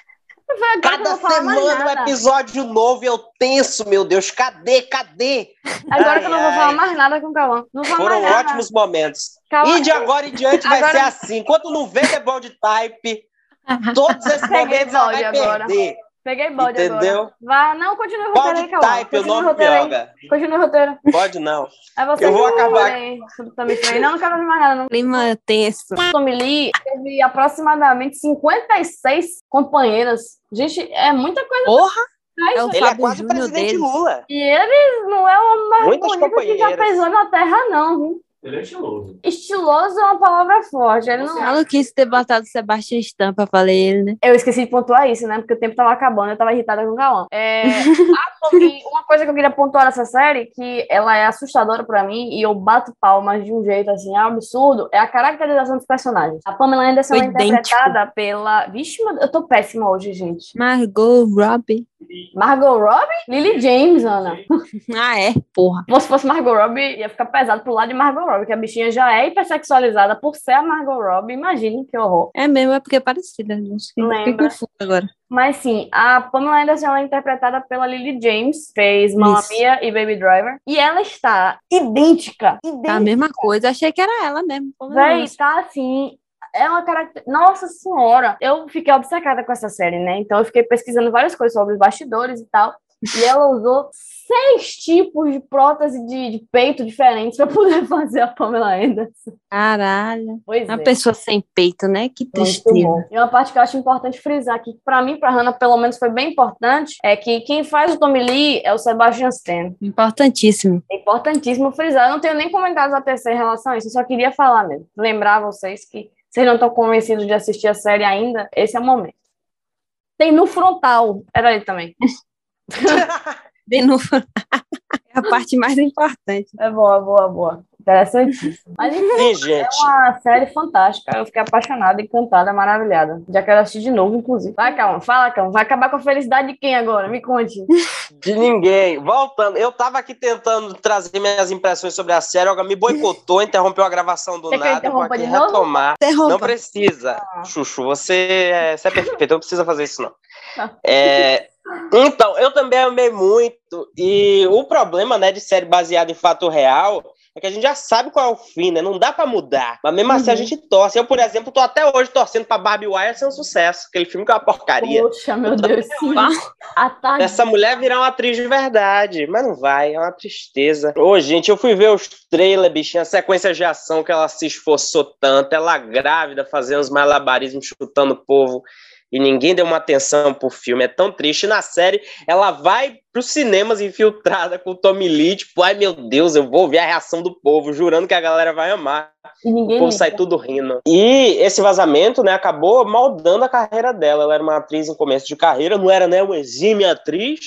[SPEAKER 1] Cada
[SPEAKER 2] vou
[SPEAKER 1] semana um
[SPEAKER 2] nada.
[SPEAKER 1] episódio novo e eu tenso, meu Deus, cadê, cadê?
[SPEAKER 2] Agora
[SPEAKER 1] Ai,
[SPEAKER 2] que eu não vou
[SPEAKER 1] ai.
[SPEAKER 2] falar mais nada com o Cauã. Não vou
[SPEAKER 1] Foram
[SPEAKER 2] mais nada.
[SPEAKER 1] ótimos momentos.
[SPEAKER 2] Cauã,
[SPEAKER 1] E de agora em diante vai
[SPEAKER 2] Agora-
[SPEAKER 1] ser assim. Enquanto não vê The Bold Type, todos esses momentos ela vai
[SPEAKER 2] agora.
[SPEAKER 1] perder.
[SPEAKER 2] Peguei bode
[SPEAKER 1] Entendeu?
[SPEAKER 2] agora. Vai, não, continue o roteiro aí, Cauã.
[SPEAKER 1] Type, o
[SPEAKER 2] Continue
[SPEAKER 1] nome
[SPEAKER 2] o roteiro aí. Continue o roteiro.
[SPEAKER 1] Pode não.
[SPEAKER 2] É você
[SPEAKER 1] Eu vou acabar.
[SPEAKER 2] aí. Não, não quero ouvir mais nada, não.
[SPEAKER 4] Clima tenso.
[SPEAKER 2] Tommy Lee teve aproximadamente 56 companheiras. Gente, é muita coisa.
[SPEAKER 4] Porra!
[SPEAKER 2] pra
[SPEAKER 4] É o.
[SPEAKER 1] Ele é quase o presidente
[SPEAKER 4] deles.
[SPEAKER 1] Lula.
[SPEAKER 2] E eles não é o mais
[SPEAKER 1] Muitas
[SPEAKER 2] bonito que já pisou na terra, não. viu?
[SPEAKER 5] Ele é estiloso.
[SPEAKER 2] Estiloso é uma palavra forte. Ele não...
[SPEAKER 4] Maluquice ter botado Sebastião Stan pra falar ele, né?
[SPEAKER 2] Eu esqueci de pontuar isso, né? Porque o tempo tava acabando, eu tava irritada com o Cauã. É... uma coisa que eu queria pontuar nessa série, que ela é assustadora pra mim, e eu bato palmas de um jeito assim, absurdo, é a caracterização dos personagens. A Pamela Anderson
[SPEAKER 4] Foi
[SPEAKER 2] é interpretada pela. Vixe, eu tô péssima hoje, gente.
[SPEAKER 4] Margot Robbie.
[SPEAKER 2] Margot Robbie? Lily James, Ana.
[SPEAKER 4] Ah, é? Porra.
[SPEAKER 2] Se fosse Margot Robbie, ia ficar pesado pro lado de Margot Robbie, que a bichinha já é hipersexualizada por ser a Margot Robbie. Imagine que horror.
[SPEAKER 4] É mesmo, é porque é parecida. Fiquei
[SPEAKER 2] Lembra.
[SPEAKER 4] confusa agora.
[SPEAKER 2] Mas sim, a Pamela Anderson ela é interpretada pela Lily James, fez Mamma. Mia e Baby Driver. E ela está idêntica. idêntica.
[SPEAKER 4] Tá a mesma coisa. Achei que era ela mesmo.
[SPEAKER 2] Véi, tá assim. É uma característica. Nossa Senhora! Eu fiquei obcecada com essa série, né? Então eu fiquei pesquisando várias coisas sobre os bastidores e tal. E ela usou seis tipos de prótese de, de peito diferentes para poder fazer a Pamela Anderson.
[SPEAKER 4] Caralho.
[SPEAKER 2] Pois
[SPEAKER 4] Uma
[SPEAKER 2] é.
[SPEAKER 4] pessoa sem peito, né? Que tristeza.
[SPEAKER 2] E uma parte que eu acho importante frisar aqui, que pra mim, pra Hannah, pelo menos foi bem importante, é que quem faz o Tommy Lee é o Sebastian Stan.
[SPEAKER 4] Importantíssimo.
[SPEAKER 2] É importantíssimo frisar. Eu não tenho nem comentários a tecer em relação a isso, eu só queria falar mesmo. Lembrar vocês que vocês não estão convencidos de assistir a série ainda, esse é o momento. Tem no frontal, era ele também.
[SPEAKER 4] Bem no... é a parte mais importante.
[SPEAKER 2] É boa, boa, boa. Interessantíssimo. Mas enfim,
[SPEAKER 1] Sim,
[SPEAKER 2] é uma série fantástica. Eu fiquei apaixonada, encantada, maravilhada. Já quero assistir de novo, inclusive. Vai, calma, fala, calma. Vai acabar com a felicidade de quem agora? Me conte.
[SPEAKER 1] De ninguém. Voltando, eu tava aqui tentando trazer minhas impressões sobre a série, Olga me boicotou, interrompeu a gravação do
[SPEAKER 2] Quer
[SPEAKER 1] nada. Vou aqui retomar.
[SPEAKER 4] Interrompa.
[SPEAKER 1] Não precisa,
[SPEAKER 2] Ah.
[SPEAKER 1] Chuchu. Você é, você é perfeito, não precisa fazer isso, não.
[SPEAKER 2] Tá.
[SPEAKER 1] É, então, eu também amei muito. E o problema né, de série baseada em fato real é que a gente já sabe qual é o fim, né? Não dá pra mudar. Mas mesmo assim a
[SPEAKER 2] Uhum.
[SPEAKER 1] gente torce. Eu, por exemplo, tô até hoje torcendo pra Barbie Wire ser um sucesso. Aquele filme que é uma porcaria.
[SPEAKER 2] Poxa, meu Deus, sim. A tarde.
[SPEAKER 1] Essa mulher virar uma atriz de verdade, mas não vai, é uma tristeza. Ô, gente, eu fui ver os trailers, bichinha, a sequência de ação que ela se esforçou tanto, ela grávida, fazendo os malabarismos, chutando o povo, e ninguém deu uma atenção pro filme, é tão triste. Na série, ela vai pros cinemas infiltrada com o Tommy Lee, tipo, ai meu Deus, eu vou ver a reação do povo, jurando que a galera vai amar.
[SPEAKER 2] E
[SPEAKER 1] O
[SPEAKER 2] ninguém
[SPEAKER 1] povo
[SPEAKER 2] liga.
[SPEAKER 1] sai tudo rindo. E esse vazamento, né, acabou moldando a carreira dela. Ela era uma atriz em começo de carreira, não era, né, uma exímia atriz,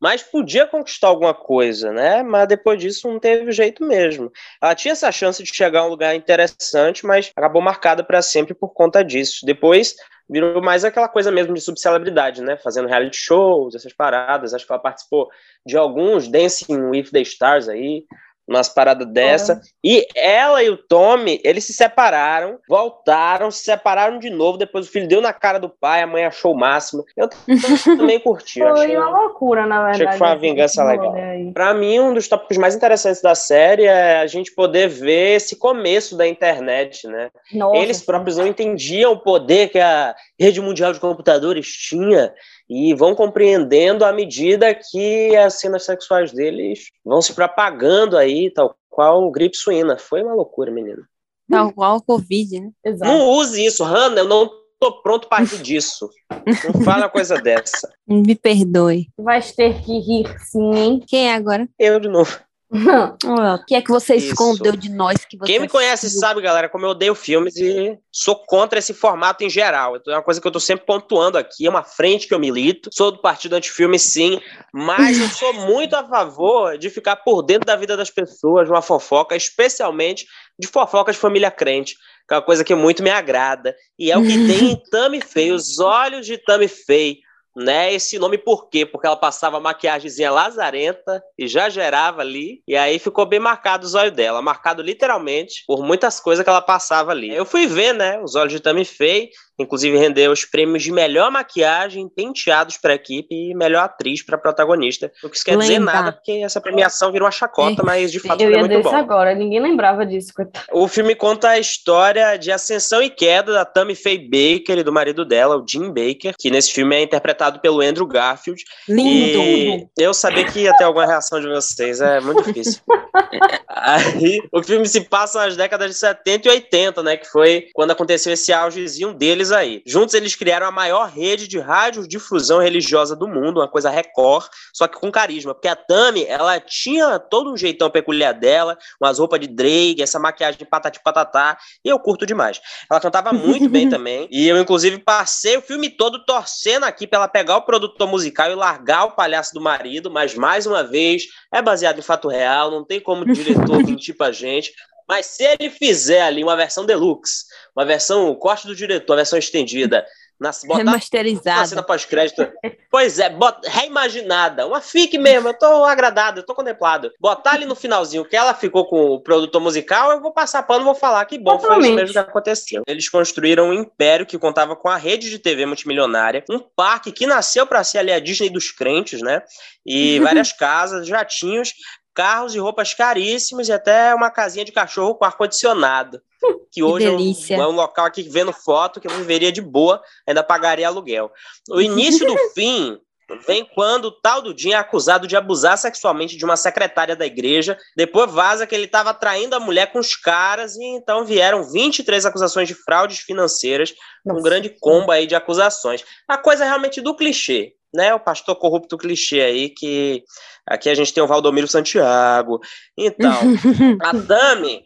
[SPEAKER 1] mas podia conquistar alguma coisa, né? Mas depois disso não teve jeito mesmo. Ela tinha essa chance de chegar a um lugar interessante, mas acabou marcada para sempre por conta disso. Depois virou mais aquela coisa mesmo de subcelebridade, né? Fazendo reality shows, essas paradas. Acho que ela participou de alguns Dancing with the Stars aí, umas paradas dessa. E ela e o Tommy, eles se separaram, voltaram, se separaram de novo. Depois o filho deu na cara do pai, a mãe achou o máximo. Eu também curti.
[SPEAKER 2] Foi
[SPEAKER 1] achei-
[SPEAKER 2] uma loucura, na verdade.
[SPEAKER 1] achei que foi uma vingança legal. Pra mim, um dos tópicos mais interessantes da série é a gente poder ver esse começo da internet, né?
[SPEAKER 2] Nossa,
[SPEAKER 1] Eles próprios não entendiam o poder que a rede mundial de computadores tinha e vão compreendendo à medida que as cenas sexuais deles vão se propagando aí, tal qual gripe suína. Foi uma loucura, menino.
[SPEAKER 4] Tal qual o Covid, né?
[SPEAKER 2] Exato.
[SPEAKER 1] Não use isso, Hannah, eu não tô pronto para rir disso. Não fala uma coisa dessa.
[SPEAKER 4] Me perdoe.
[SPEAKER 2] Vais ter que rir, sim, hein?
[SPEAKER 4] Quem é agora?
[SPEAKER 1] Eu de novo.
[SPEAKER 4] O que é que você
[SPEAKER 1] Isso.
[SPEAKER 4] escondeu de nós que você
[SPEAKER 1] Quem me conhece
[SPEAKER 4] assistiu?
[SPEAKER 1] sabe, galera, como eu odeio filmes e sou contra esse formato em geral. Então é uma coisa que eu tô sempre pontuando aqui, é uma frente que eu milito. Sou do partido antifilme, sim, mas eu sou muito a favor de ficar por dentro da vida das pessoas, uma fofoca, especialmente de fofoca de família crente, que é uma coisa que muito me agrada. E é o que tem em Tammy Faye, os olhos de Tammy Faye. Né, esse nome por quê? Porque ela passava maquiagemzinha lazarenta e já gerava ali, e aí ficou bem marcado os olhos dela, marcado literalmente por muitas coisas que ela passava ali. Eu fui ver, né, os olhos de Tammy Faye, inclusive rendeu os prêmios de melhor maquiagem, penteados para a equipe e melhor atriz para protagonista. O que isso quer dizer nada, porque essa premiação virou uma chacota, mas de fato
[SPEAKER 2] Eu
[SPEAKER 1] foi
[SPEAKER 2] ia
[SPEAKER 1] muito bom.
[SPEAKER 2] agora, ninguém lembrava disso, coitado.
[SPEAKER 1] O filme conta a história de ascensão e queda da Tammy Faye Baker e do marido dela, o Jim Baker, que nesse filme é interpretado pelo Andrew Garfield.
[SPEAKER 4] Lindo.
[SPEAKER 1] E eu sabia que ia ter alguma reação de vocês, é muito difícil. Aí, o filme se passa nas décadas de 70 e 80, né? Que foi quando aconteceu esse augezinho deles aí. Juntos eles criaram a maior rede de radiodifusão religiosa do mundo, uma coisa recorde, só que com carisma. Porque a Tami, ela tinha todo um jeitão peculiar dela, umas roupas de Drake, essa maquiagem de patati patatá, e eu curto demais. Ela cantava muito bem também, e eu, inclusive, passei o filme todo torcendo aqui pra ela pegar o produtor musical e largar o palhaço do marido, mas mais uma vez, é baseado em fato real, não tem como o diretor mentir pra gente. Mas se ele fizer ali uma versão deluxe, uma versão, o corte do diretor, a versão estendida, Na,
[SPEAKER 4] botar Remasterizada.
[SPEAKER 1] Na cena pós-crédito. pois é, bota, reimaginada. Uma fique mesmo, eu tô agradado, eu tô contemplado. Botar ali no finalzinho que ela ficou com o produtor musical, eu vou passar pano e vou falar que bom, Totalmente. foi isso mesmo que aconteceu. Eles construíram um império que contava com a rede de TV multimilionária, um parque que nasceu para ser ali a Disney dos crentes, né? E várias casas, jatinhos, carros e roupas caríssimos e até uma casinha de cachorro com ar-condicionado. Que hoje que é, um, é, um, local aqui vendo foto que eu viveria de boa, ainda pagaria aluguel. O início do fim vem quando o tal do Jim é acusado de abusar sexualmente de uma secretária da igreja. Depois vaza que ele estava traindo a mulher com os caras e então vieram 23 acusações de fraudes financeiras, Nossa. um grande combo aí de acusações. A coisa é realmente do clichê, né? O pastor corrupto clichê aí que aqui a gente tem o Valdomiro Santiago. Então, a Dami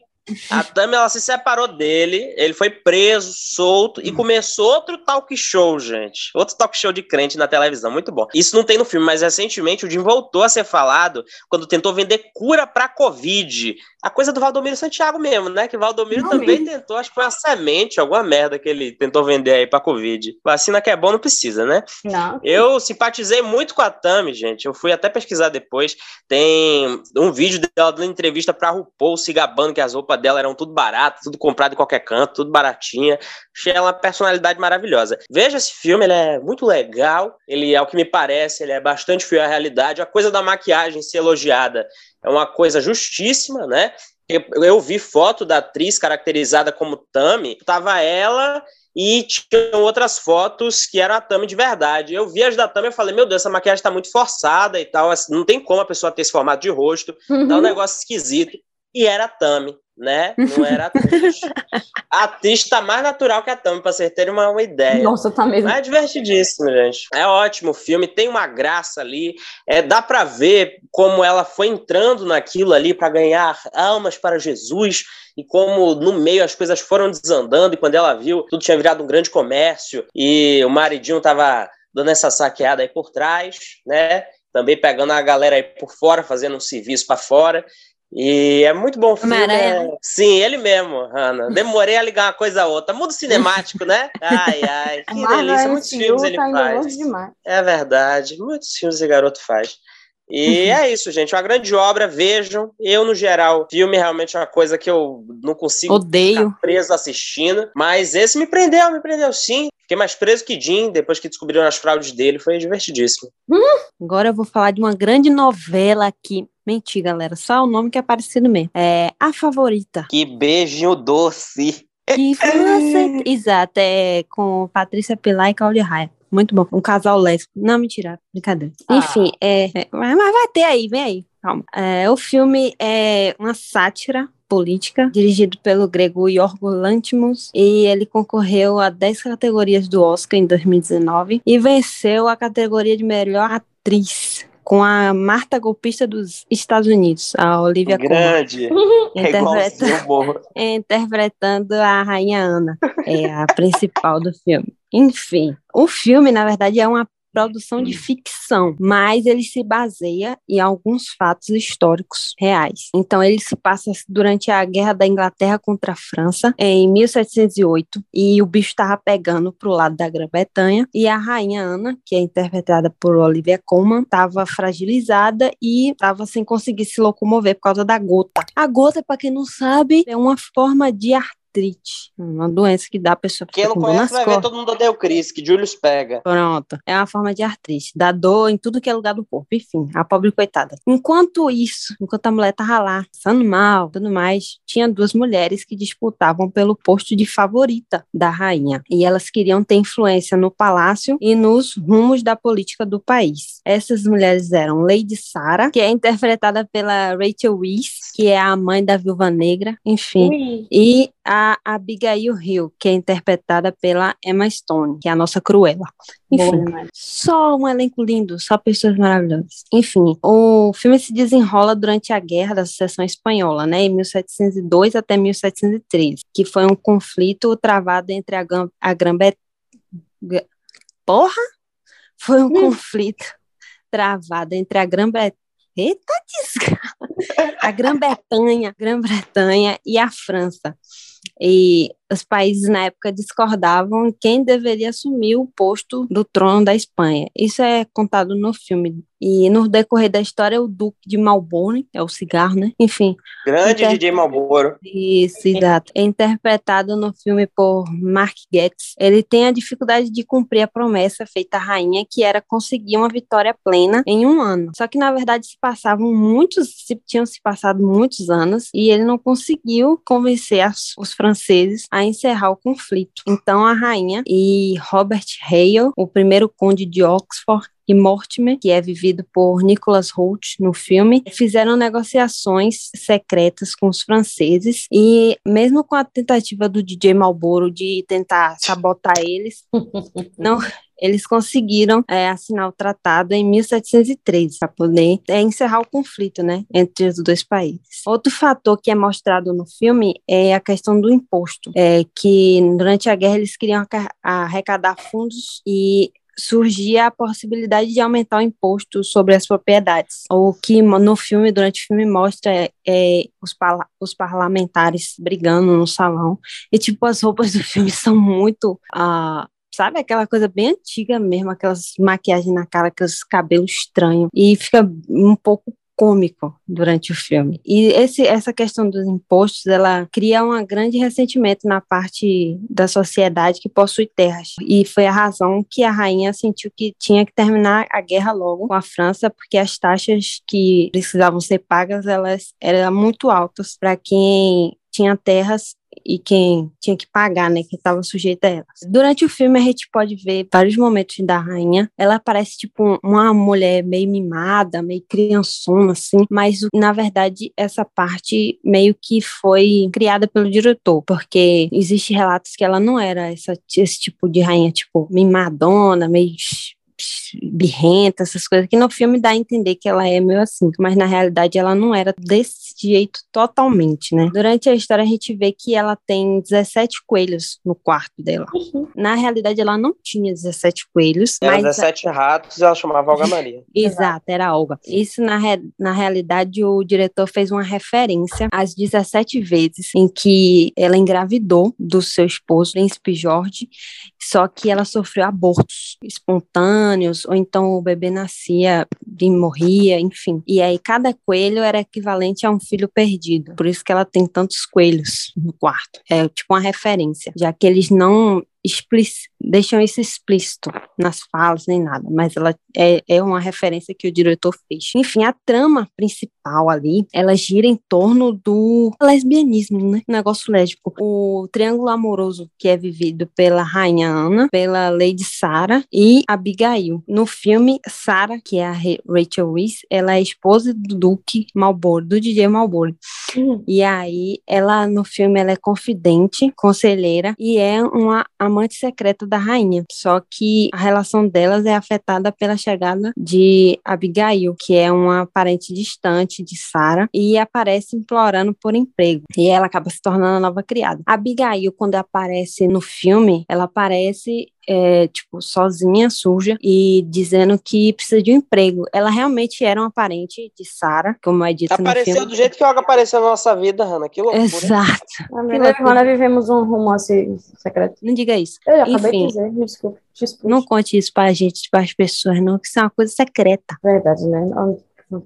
[SPEAKER 1] a Tami, ela se separou dele, ele foi preso, solto, e começou outro talk show, gente. Outro talk show de crente na televisão, muito bom. Isso não tem no filme, mas recentemente o Jim voltou a ser falado quando tentou vender cura pra Covid. A coisa do Valdomiro Santiago mesmo, né? Que o Valdomiro não também mesmo. tentou, acho que foi uma semente, alguma merda que ele tentou vender aí pra Covid. Vacina que é bom não precisa, né?
[SPEAKER 2] Não.
[SPEAKER 1] Eu simpatizei muito com a Tami, gente. Eu fui até pesquisar depois. Tem um vídeo dela dando entrevista pra RuPaul se gabando que as roupas dela eram tudo barato, tudo comprado em qualquer canto, tudo baratinha. Achei ela uma personalidade maravilhosa. Veja esse filme, ele é muito legal. Ele, ao que me parece, ele é bastante fiel à realidade. A coisa da maquiagem ser elogiada é uma coisa justíssima, né? Eu vi foto da atriz caracterizada como Tami, tava ela e tinha outras fotos que eram a Tami de verdade. Eu vi as da Tami e falei, meu Deus, essa maquiagem tá muito forçada e tal, assim, não tem como a pessoa ter esse formato de rosto, uhum. tá um negócio esquisito. E era a Tami né? Não era atriz. a atriz tá mais natural que a Tami, pra vocês terem uma, uma ideia.
[SPEAKER 2] Nossa, tá mesmo.
[SPEAKER 1] Mas é divertidíssimo, gente. É ótimo o filme, tem uma graça ali. É, dá para ver como ela foi entrando naquilo ali para ganhar almas para Jesus e como no meio as coisas foram desandando e quando ela viu, tudo tinha virado um grande comércio e o maridinho tava dando essa saqueada aí por trás, né? Também pegando a galera aí por fora, fazendo um serviço para fora. E é muito bom filme. É... Sim, ele mesmo, Hanna. Demorei a ligar uma coisa a outra. Mundo cinemático, né? Ai, ai, que delícia. Muitos filmes ele tá faz. É verdade. Muitos filmes esse garoto faz. E é isso, gente. Uma grande obra, vejam. Eu, no geral, filme realmente é uma coisa que eu não consigo
[SPEAKER 4] Odeio.
[SPEAKER 1] ficar preso assistindo. Mas esse me prendeu, me prendeu sim. Fiquei mais preso que Jim, depois que descobriram as fraudes dele. Foi divertidíssimo.
[SPEAKER 4] Agora eu vou falar de uma grande novela aqui. Mentir, galera. Só o nome que é parecido mesmo. É A Favorita.
[SPEAKER 1] Que beijinho doce.
[SPEAKER 4] Que você... Exato, é com Patrícia Pilar e Cláudia Raia. Muito bom. Um casal lésbico. Não, mentira. Brincadeira. Ah. Enfim, é, é, mas, vai ter aí, vem aí. Calma. É, o filme é uma sátira política, dirigido pelo grego Yorgos Lanthimos, e ele concorreu a 10 categorias do Oscar em 2019 e venceu a categoria de melhor atriz com a Marta golpista dos Estados Unidos, a Olivia
[SPEAKER 1] Grande.
[SPEAKER 4] Interpreta... interpretando a rainha Ana, é a principal do filme. Enfim, o filme, na verdade, é uma produção de ficção, mas ele se baseia em alguns fatos históricos reais. Então, ele se passa durante a Guerra da Inglaterra contra a França, em 1708, e o bicho estava pegando para o lado da Grã-Bretanha, e a rainha Ana, que é interpretada por Olivia Colman, estava fragilizada e estava sem conseguir se locomover por causa da gota. A gota, para quem não sabe, é uma forma de artrite, uma doença que dá a pessoa
[SPEAKER 1] Quem não conhece vai ver todo mundo odeia o Cris, que Julius pega.
[SPEAKER 4] Pronto, é uma forma de artrite, dá dor em tudo que é lugar do corpo, enfim, a pobre coitada. Enquanto isso, enquanto a mulher tava lá, passando mal, tudo mais, tinha duas mulheres que disputavam pelo posto de favorita da rainha, e elas queriam ter influência no palácio e nos rumos da política do país. Essas mulheres eram Lady Sarah, que é interpretada pela Rachel Weisz, que é a mãe da Viúva Negra, enfim, Ui. e a Abigail Hill, que é interpretada pela Emma Stone, que é a nossa Cruella. Enfim, Boa, só um elenco lindo, só pessoas maravilhosas. Enfim, o filme se desenrola durante a Guerra da Sucessão Espanhola, né, em 1702 até 1713, que foi um conflito travado entre a, a Grã-Bretanha. Porra! Foi um hum. conflito travado entre a Grã-Bretanha Eita desgraça! A Grã-Bretanha, Grã-Bretanha e a França E os países na época discordavam quem deveria assumir o posto do trono da Espanha. Isso é contado no filme. E no decorrer da história, o Duque de Malbone, é o cigarro, né? Enfim.
[SPEAKER 1] Grande inter... DJ Malboro.
[SPEAKER 4] Isso, exato. É interpretado no filme por Mark Getz. Ele tem a dificuldade de cumprir a promessa feita à rainha, que era conseguir uma vitória plena em um ano. Só que, na verdade, se passavam muitos, se, tinham se passado muitos anos, e ele não conseguiu convencer os franceses a encerrar o conflito. Então, a rainha e Robert Hale, o primeiro conde de Oxford, e Mortimer, que é vivido por Nicholas Hoult no filme, fizeram negociações secretas com os franceses e mesmo com a tentativa do DJ Marlboro de tentar sabotar eles, não eles conseguiram é, assinar o tratado em 1713 para poder é, encerrar o conflito, né, entre os dois países. Outro fator que é mostrado no filme é a questão do imposto, é, que durante a guerra eles queriam arrecadar fundos e surgia a possibilidade de aumentar o imposto sobre as propriedades. O que no filme, durante o filme, mostra é, é os, parla os parlamentares brigando no salão. E, tipo, as roupas do filme são muito. Uh, sabe aquela coisa bem antiga mesmo, aquelas maquiagens na cara, aqueles cabelos estranhos, e fica um pouco cômico durante o filme. E esse, essa questão dos impostos, ela cria um grande ressentimento na parte da sociedade que possui terras. E foi a razão que a rainha sentiu que tinha que terminar a guerra logo com a França, porque as taxas que precisavam ser pagas, elas eram muito altas para quem tinha terras e quem tinha que pagar, né, que estava sujeita a elas. Durante o filme a gente pode ver vários momentos da rainha. Ela parece tipo uma mulher meio mimada, meio criançona assim, mas na verdade essa parte meio que foi criada pelo diretor, porque existe relatos que ela não era essa, esse tipo de rainha tipo mimadona, meio birrenta, essas coisas, que no filme dá a entender que ela é meio assim, mas na realidade ela não era desse jeito totalmente, né? Durante a história a gente vê que ela tem 17 coelhos no quarto dela. Uhum. Na realidade ela não tinha 17 coelhos.
[SPEAKER 1] Era mas 17 ratos e ela chamava Olga Maria.
[SPEAKER 4] Exato, era Olga. Isso na, re... na realidade o diretor fez uma referência às 17 vezes em que ela engravidou do seu esposo, Príncipe Jorge, só que ela sofreu abortos espontâneos, ou então o bebê nascia e morria, enfim. E aí cada coelho era equivalente a um filho perdido. Por isso que ela tem tantos coelhos no quarto. É tipo uma referência, já que eles não deixam isso explícito nas falas nem nada, mas ela é, é uma referência que o diretor fez. Enfim, a trama principal ali, ela gira em torno do lesbianismo, né? Negócio lésbico. O triângulo amoroso que é vivido pela rainha Ana, pela Lady Sarah e Abigail. No filme, Sarah, que é a Rachel Weisz, ela é esposa do Duque Malboro, do DJ Malboro. Uhum. E aí, ela no filme ela é confidente, conselheira e é uma amante secreta da rainha. Só que a relação delas é afetada pela chegada de Abigail, que é uma parente distante de Sarah, e aparece implorando por emprego. E ela acaba se tornando a nova criada. Abigail, quando aparece no filme, ela aparece é, tipo, sozinha, suja, e dizendo que precisa de um emprego. Ela realmente era uma parente de Sara, como é dito
[SPEAKER 1] Apareceu
[SPEAKER 4] no filme.
[SPEAKER 1] do jeito que Olga apareceu na nossa vida, Hanna, que loucura.
[SPEAKER 4] Exato.
[SPEAKER 2] Nós vivemos um romance secreto.
[SPEAKER 4] Não diga isso.
[SPEAKER 2] Eu já Enfim, acabei de dizer, me desculpe.
[SPEAKER 4] Não conte isso pra gente, para as pessoas, não, que isso é uma coisa secreta.
[SPEAKER 2] Verdade, né?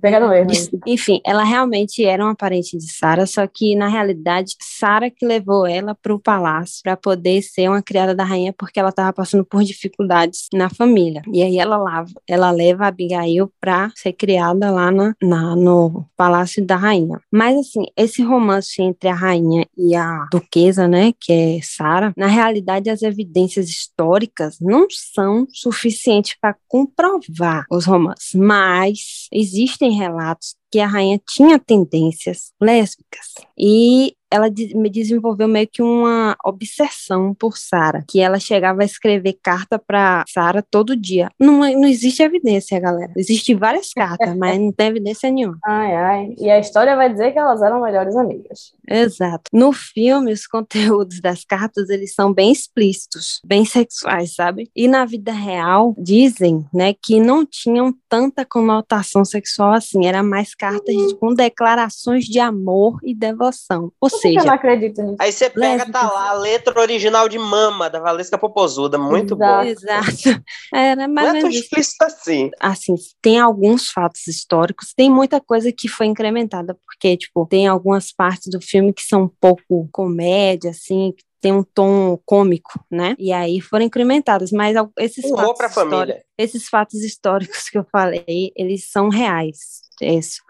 [SPEAKER 2] Pegaram erro.
[SPEAKER 4] Enfim, ela realmente era uma parente de Sara, só que na realidade Sara que levou ela para o palácio para poder ser uma criada da rainha porque ela estava passando por dificuldades na família. E aí ela lava, ela leva a Abigail para ser criada lá na, na, no palácio da rainha. Mas assim, esse romance entre a rainha e a duquesa, né, que é Sara, na realidade as evidências históricas não são suficientes para comprovar os romances, mas existe existem relatos que a rainha tinha tendências lésbicas e ela me desenvolveu meio que uma obsessão por Sara, que ela chegava a escrever carta para Sara todo dia. Não, é, não existe evidência, galera. Existem várias cartas, mas não tem evidência nenhuma.
[SPEAKER 2] Ai, ai. E a história vai dizer que elas eram melhores amigas.
[SPEAKER 4] Exato. No filme, os conteúdos das cartas, eles são bem explícitos, bem sexuais, sabe? E na vida real, dizem, né, que não tinham tanta conotação sexual assim, era mais cartas
[SPEAKER 2] Uhum.
[SPEAKER 4] com declarações de amor e devoção. Ou
[SPEAKER 2] Por que eu
[SPEAKER 4] seja,
[SPEAKER 2] não acredito nisso?
[SPEAKER 1] Aí você pega, tá
[SPEAKER 4] Lésbicas.
[SPEAKER 1] lá, a letra original de Mama, da Valesca Popozuda. Muito
[SPEAKER 2] Exato.
[SPEAKER 1] bom.
[SPEAKER 4] exato. Era mais
[SPEAKER 1] Não é tão explícito assim.
[SPEAKER 4] assim, tem alguns fatos históricos, tem muita coisa que foi incrementada, porque, tipo, tem algumas partes do filme que são um pouco comédia, assim, que tem um tom cômico, né? E aí foram incrementadas, mas esses fatos
[SPEAKER 1] pra
[SPEAKER 4] históricos,
[SPEAKER 1] família.
[SPEAKER 4] esses fatos históricos que eu falei, eles são reais.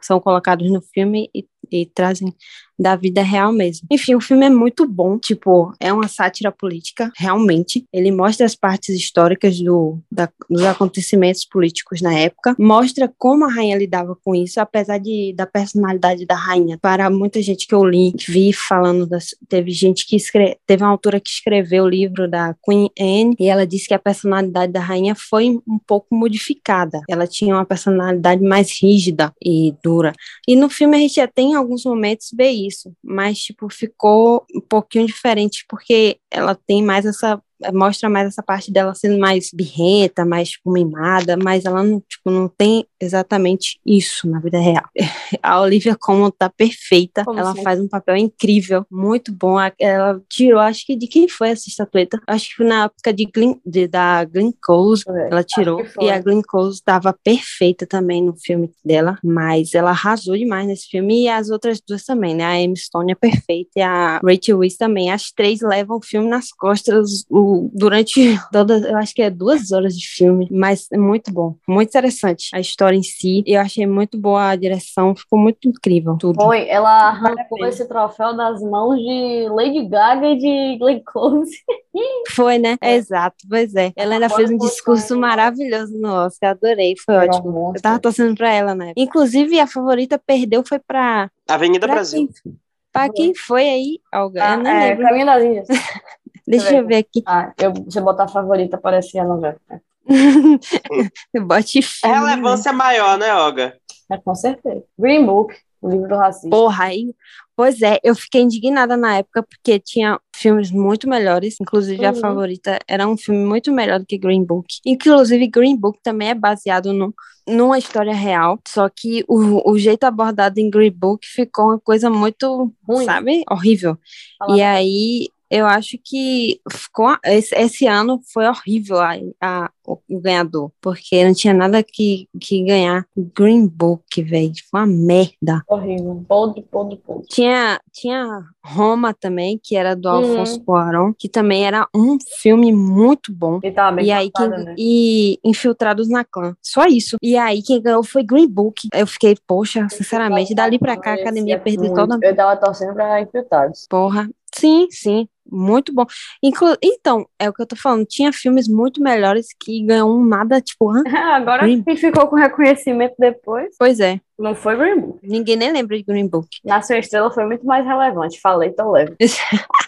[SPEAKER 4] São colocados no filme e, e trazem da vida real mesmo. Enfim, o filme é muito bom, tipo, é uma sátira política, realmente. Ele mostra as partes históricas do, da- dos acontecimentos políticos na época, mostra como a rainha lidava com isso, apesar de, da personalidade da rainha. Para muita gente que eu li, vi falando, das, teve gente que escreve, teve uma autora que escreveu o livro da Queen Anne, e ela disse que a personalidade da rainha foi um pouco modificada. Ela tinha uma personalidade mais rígida e dura. E no filme a gente já tem em alguns momentos vê isso, mas tipo ficou um pouquinho diferente porque ela tem mais essa mostra mais essa parte dela sendo mais birrenta, mais tipo, mimada, mas ela não, tipo, não tem exatamente isso na vida real. A Olivia Colman tá perfeita,
[SPEAKER 2] Como
[SPEAKER 4] ela
[SPEAKER 2] sempre.
[SPEAKER 4] faz um papel incrível, muito bom. Ela tirou, acho que de quem foi essa estatueta? Acho que foi na época de, Glenn, de da Glenn Close,
[SPEAKER 2] ver.
[SPEAKER 4] ela tirou. E a Glenn Close estava perfeita também no filme dela, mas ela arrasou demais nesse filme e as outras duas também, né? A Emma Stone é perfeita e a Rachel Weisz também. As três levam o filme nas costas o, durante todas, eu acho que é duas horas de filme, mas é muito bom, muito interessante a história em si. Eu achei muito boa a direção, ficou muito incrível tudo.
[SPEAKER 2] Foi, ela arrancou
[SPEAKER 4] pena.
[SPEAKER 2] esse troféu das mãos de Lady Gaga e de Glenn Close.
[SPEAKER 4] Foi, né?
[SPEAKER 2] É.
[SPEAKER 4] Exato, pois é. Ela ainda
[SPEAKER 2] Ela
[SPEAKER 4] fez um discurso maravilhoso no Oscar, adorei, foi
[SPEAKER 2] Era
[SPEAKER 4] ótimo. Eu tava torcendo pra ela, né? Inclusive, a favorita perdeu foi pra.
[SPEAKER 1] Avenida
[SPEAKER 4] pra
[SPEAKER 1] Brasil.
[SPEAKER 4] Quem, pra quem foi aí, Olga?
[SPEAKER 2] Ah,
[SPEAKER 4] eu nem
[SPEAKER 2] é,
[SPEAKER 4] lembro.
[SPEAKER 2] Caminho das Índias.
[SPEAKER 4] Deixa
[SPEAKER 2] eu
[SPEAKER 4] eu ver aqui.
[SPEAKER 2] Ah, eu, você botar a favorita, parecia a novela.
[SPEAKER 4] Bote né?
[SPEAKER 1] Relevância maior, né, Olga?
[SPEAKER 2] É, com certeza. Green Book, o livro do racismo.
[SPEAKER 4] Porra, aí. Pois é, eu fiquei indignada na época porque tinha filmes muito melhores, inclusive a
[SPEAKER 2] Uhum.
[SPEAKER 4] favorita era um filme muito melhor do que Green Book. Inclusive, Green Book também é baseado no, numa história real, só que o, o jeito abordado em Green Book ficou uma coisa muito,
[SPEAKER 2] Ruim.
[SPEAKER 4] sabe, horrível.
[SPEAKER 2] Fala
[SPEAKER 4] E aí eu acho que ficou, esse, esse ano foi horrível a, a- o, ganhador, porque não tinha nada que, que ganhar. Green Book, velho, foi uma merda.
[SPEAKER 2] Horrível. Podre, podre, podre.
[SPEAKER 4] Tinha, tinha Roma também, que era do
[SPEAKER 2] Uhum.
[SPEAKER 4] Alfonso Cuarón, que também era um filme muito bom.
[SPEAKER 2] E tava bem
[SPEAKER 4] E aí, quem,
[SPEAKER 2] né?
[SPEAKER 4] e Infiltrados na Clã. Só isso. E aí, quem ganhou foi Green Book. Eu fiquei, poxa, sinceramente, dali pra cá a academia perdeu toda
[SPEAKER 2] Eu tava torcendo pra infiltrados.
[SPEAKER 4] Porra. Sim, sim. Muito bom. Inclu então, é o que eu tô falando. Tinha filmes muito melhores que ganham um nada, tipo?
[SPEAKER 2] Agora,
[SPEAKER 4] Green-
[SPEAKER 2] quem ficou com reconhecimento depois
[SPEAKER 4] Pois é.
[SPEAKER 2] não foi Green Book.
[SPEAKER 4] Ninguém nem lembra de Green Book.
[SPEAKER 2] Nasceu Estrela foi muito mais relevante. Falei, tô leve.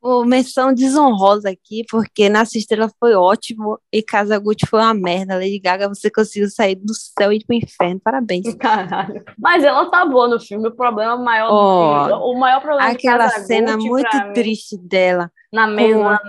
[SPEAKER 4] Ô, menção desonrosa aqui, porque Nasce Estrela foi ótimo e Casa Gucci foi uma merda. Lady Gaga, você conseguiu sair do céu e ir pro inferno. Parabéns.
[SPEAKER 2] Caralho. Mas ela tá boa no filme. O problema maior do
[SPEAKER 4] Ó,
[SPEAKER 2] filme, o maior problema
[SPEAKER 4] Aquela
[SPEAKER 2] Casa
[SPEAKER 4] cena
[SPEAKER 2] Gucci,
[SPEAKER 4] muito
[SPEAKER 2] pra mim,
[SPEAKER 4] triste dela.
[SPEAKER 2] na mesa,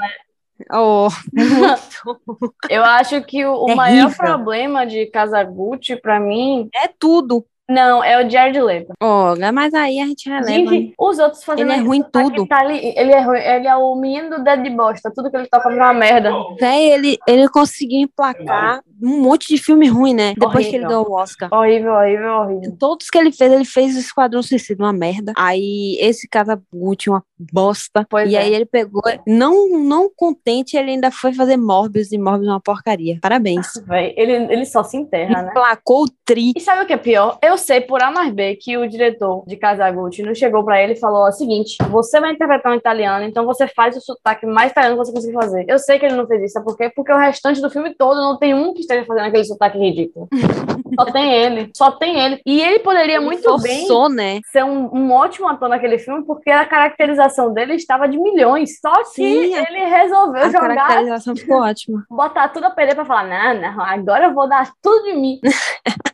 [SPEAKER 4] Oh, muito.
[SPEAKER 2] Eu acho que o,
[SPEAKER 4] Terrível.
[SPEAKER 2] maior problema de Kazaguchi, pra mim,
[SPEAKER 4] É tudo.
[SPEAKER 2] Não, é o Jared Leto.
[SPEAKER 4] Olha, mas aí a gente releva. né?
[SPEAKER 2] Gente, os outros fazendo
[SPEAKER 4] Ele é ruim
[SPEAKER 2] tá
[SPEAKER 4] tudo.
[SPEAKER 2] tá ali, ele é ruim, ele é o menino do dedo de bosta, tudo que ele toca é uma merda.
[SPEAKER 4] Véi, ele, ele conseguiu emplacar um monte de filme ruim, né? Depois que ele
[SPEAKER 2] Horrível.
[SPEAKER 4] ganhou o Oscar.
[SPEAKER 2] Horrível, horrível, horrível.
[SPEAKER 4] Todos que ele fez, ele fez o Esquadrão Suicida, uma merda. Aí esse Kazaguchi, uma bosta.
[SPEAKER 2] Pois
[SPEAKER 4] e
[SPEAKER 2] é.
[SPEAKER 4] aí ele pegou, não, não contente, ele ainda foi fazer Morbius e Morbius é uma porcaria. Parabéns.
[SPEAKER 2] Véi, ele, ele só se enterra, né?
[SPEAKER 4] Emplacou o tri.
[SPEAKER 2] E sabe o que é pior? Eu sei por A mais B que o diretor de Kazaguchi não chegou pra ele e falou o seguinte: você vai interpretar um italiano, então você faz o sotaque mais italiano que você conseguir fazer. Eu sei que ele não fez isso, sabe por quê? Porque o restante do filme todo não tem um que esteja fazendo aquele sotaque ridículo. só tem ele, só tem ele. E ele poderia
[SPEAKER 4] Ele
[SPEAKER 2] muito bem
[SPEAKER 4] forçou, né?
[SPEAKER 2] ser um, um ótimo ator naquele filme, porque a caracterização dele estava de milhões. Só que
[SPEAKER 4] Sim, a-
[SPEAKER 2] ele resolveu
[SPEAKER 4] A
[SPEAKER 2] jogar,
[SPEAKER 4] caracterização ficou ótima.
[SPEAKER 2] botar tudo a perder pra falar: não, não, agora eu vou dar tudo de mim.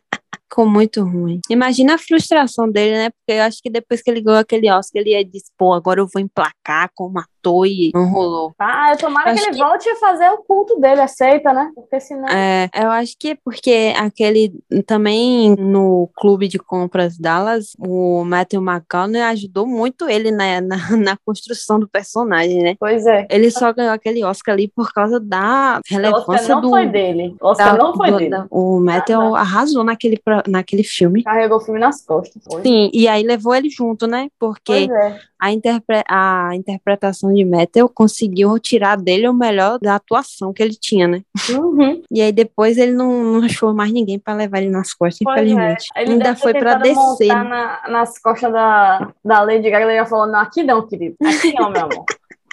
[SPEAKER 4] ficou muito ruim. Imagina a frustração dele, né? Porque eu acho que depois que ele ganhou aquele Oscar, ele ia dizer, pô, agora eu vou emplacar como ator e não rolou.
[SPEAKER 2] Ah, eu tomara
[SPEAKER 4] Eu
[SPEAKER 2] que ele
[SPEAKER 4] que-
[SPEAKER 2] volte a fazer o culto dele, aceita, né? Porque senão.
[SPEAKER 4] É, eu acho que é porque aquele também no clube de compras Dallas, o Matthew McConaughey ajudou muito ele na, na, na construção do personagem, né?
[SPEAKER 2] Pois é.
[SPEAKER 4] Ele só ganhou aquele Oscar ali por causa da
[SPEAKER 2] O Oscar
[SPEAKER 4] relevância
[SPEAKER 2] não
[SPEAKER 4] do.
[SPEAKER 2] foi dele. O Oscar
[SPEAKER 4] da-
[SPEAKER 2] não foi
[SPEAKER 4] do-
[SPEAKER 2] dele.
[SPEAKER 4] da- o Matthew arrasou naquele, naquele filme.
[SPEAKER 2] Carregou o filme nas costas. Foi.
[SPEAKER 4] Sim, e aí levou ele junto, né? Porque
[SPEAKER 2] é.
[SPEAKER 4] a, interpre- a interpretação de Matthew conseguiu tirar dele o melhor da atuação que ele tinha, né?
[SPEAKER 2] Uhum.
[SPEAKER 4] E aí depois ele não, não achou mais ninguém pra levar ele nas costas,
[SPEAKER 2] Pois é.
[SPEAKER 4] infelizmente.
[SPEAKER 2] Ele
[SPEAKER 4] Ainda foi pra
[SPEAKER 2] tentado
[SPEAKER 4] descer.
[SPEAKER 2] na- nas costas da, da Lady Gaga, ele já falou, não, aqui não, querido. Aqui não, meu amor.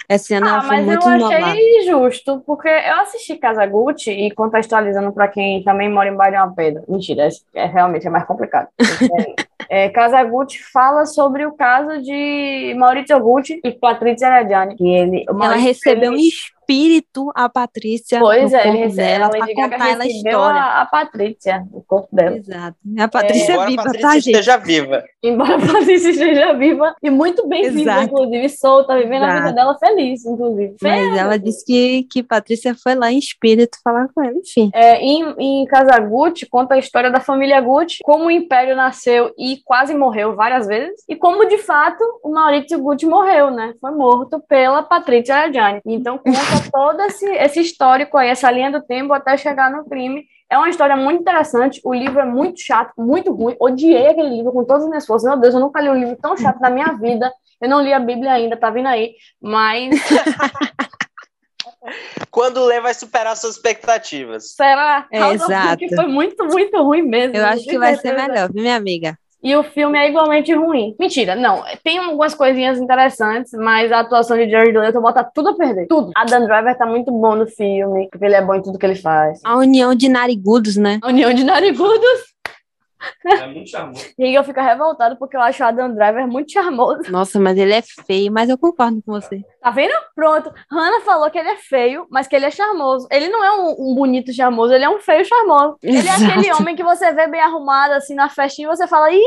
[SPEAKER 4] Essa cena
[SPEAKER 2] Ah,
[SPEAKER 4] foi
[SPEAKER 2] mas
[SPEAKER 4] muito
[SPEAKER 2] eu
[SPEAKER 4] inovada.
[SPEAKER 2] achei justo, porque eu assisti Kazaguchi e contextualizando para quem também mora embaixo de uma pedra. Mentira, é, é realmente é mais complicado. É, é, Kazaguchi fala sobre o caso de Maurizio Gucci e Patrizia Reggiani, que ele,
[SPEAKER 4] Ela recebeu um espírito, a Patrícia,
[SPEAKER 2] Pois
[SPEAKER 4] no
[SPEAKER 2] é, ele
[SPEAKER 4] corpo
[SPEAKER 2] recebe,
[SPEAKER 4] dela,
[SPEAKER 2] a
[SPEAKER 4] pra
[SPEAKER 2] Lady Gaga
[SPEAKER 4] contar ela a
[SPEAKER 2] recebeu
[SPEAKER 4] história.
[SPEAKER 2] a, a Patrícia, o corpo dela.
[SPEAKER 4] Exato. A Patrícia é,
[SPEAKER 1] Embora a
[SPEAKER 4] viva,
[SPEAKER 1] Patrícia
[SPEAKER 4] tá, gente?
[SPEAKER 1] esteja viva.
[SPEAKER 2] Embora a Patrícia esteja viva e muito bem viva,
[SPEAKER 4] Exato.
[SPEAKER 2] inclusive, solta, vivendo a vida
[SPEAKER 4] Exato.
[SPEAKER 2] dela feliz, inclusive.
[SPEAKER 4] Mas ela disse que, que Patrícia foi lá em espírito falar com ela, enfim.
[SPEAKER 2] É, em, em Kazaguchi, conta a história da família Gucci, como o império nasceu e quase morreu várias vezes, e como, de fato, o Maurizio Gucci morreu, né? Foi morto pela Patrizia Reggiani. Então, conta todo esse, esse histórico aí, essa linha do tempo até chegar no crime. É uma história muito interessante, o livro é muito chato, muito ruim, odiei aquele livro com todas as minhas forças. Meu Deus, eu nunca li um livro tão chato na minha vida. Eu não li a Bíblia ainda, tá vindo aí, mas
[SPEAKER 1] Quando ler, vai superar suas expectativas.
[SPEAKER 2] será?
[SPEAKER 4] É, exato.
[SPEAKER 2] Foi muito, muito ruim mesmo.
[SPEAKER 4] Eu acho que vai ser melhor, viu, minha amiga?
[SPEAKER 2] E o filme é igualmente ruim. Mentira, não. Tem algumas coisinhas interessantes, mas a atuação de Jared Leto bota tudo a perder. Tudo. Adam Driver tá muito bom no filme, porque ele é bom em tudo que ele faz.
[SPEAKER 4] A união de narigudos, né?
[SPEAKER 2] A união de narigudos.
[SPEAKER 1] É muito charmoso.
[SPEAKER 2] E eu fico revoltado porque eu acho o Adam Driver muito charmoso.
[SPEAKER 4] Nossa, mas ele é feio, mas eu concordo com você.
[SPEAKER 2] Tá vendo? Pronto. Hannah falou que ele é feio, mas que ele é charmoso. Ele não é um, um bonito charmoso, ele é um feio charmoso. Ele é
[SPEAKER 4] Exato.
[SPEAKER 2] aquele homem que você vê bem arrumado assim na festinha e você fala, ih!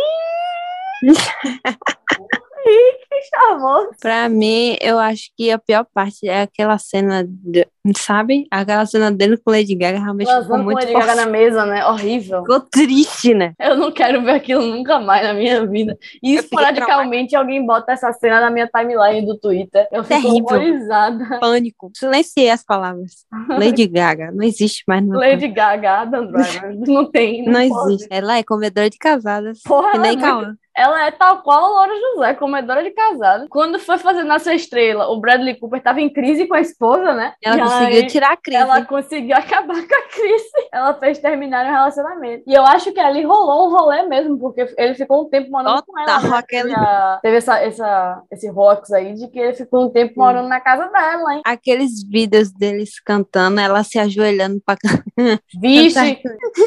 [SPEAKER 2] Ih, que charmoso.
[SPEAKER 4] Pra mim, eu acho que a pior parte é aquela cena, de- sabe? Aquela cena dele com Lady Gaga realmente ficou
[SPEAKER 2] Lançando com
[SPEAKER 4] muito
[SPEAKER 2] Lady Gaga na mesa, né? Horrível.
[SPEAKER 4] Ficou triste, né?
[SPEAKER 2] Eu não quero ver aquilo nunca mais na minha vida. E
[SPEAKER 4] Eu
[SPEAKER 2] esporadicamente alguém bota essa cena na minha timeline do Twitter. Eu fico
[SPEAKER 4] Terrível.
[SPEAKER 2] horrorizada.
[SPEAKER 4] Pânico. Silenciei as palavras. Lady Gaga. Não existe mais. Não,
[SPEAKER 2] Lady Gaga, Adam Driver. Não tem.
[SPEAKER 4] não
[SPEAKER 2] pode.
[SPEAKER 4] existe. Ela é comedora de casadas.
[SPEAKER 2] Porra,
[SPEAKER 4] Que
[SPEAKER 2] é
[SPEAKER 4] nem
[SPEAKER 2] muito-
[SPEAKER 4] Cauã.
[SPEAKER 2] Ela é tal qual a Laura José, comedora de casado. Quando foi fazer Nascer Estrela, o Bradley Cooper tava em crise com a esposa, né?
[SPEAKER 4] Ela
[SPEAKER 2] E
[SPEAKER 4] conseguiu tirar a crise.
[SPEAKER 2] Ela conseguiu acabar com a crise. Ela fez terminar o relacionamento. E eu acho que ali rolou um rolê mesmo, porque ele ficou um tempo morando com ela.
[SPEAKER 4] Total,
[SPEAKER 2] né?
[SPEAKER 4] aquele-
[SPEAKER 2] Teve, essa, essa, esse rox aí de que ele ficou um tempo morando na casa dela, hein?
[SPEAKER 4] Aqueles vídeos deles cantando, ela se ajoelhando pra cantar.
[SPEAKER 2] Vixe,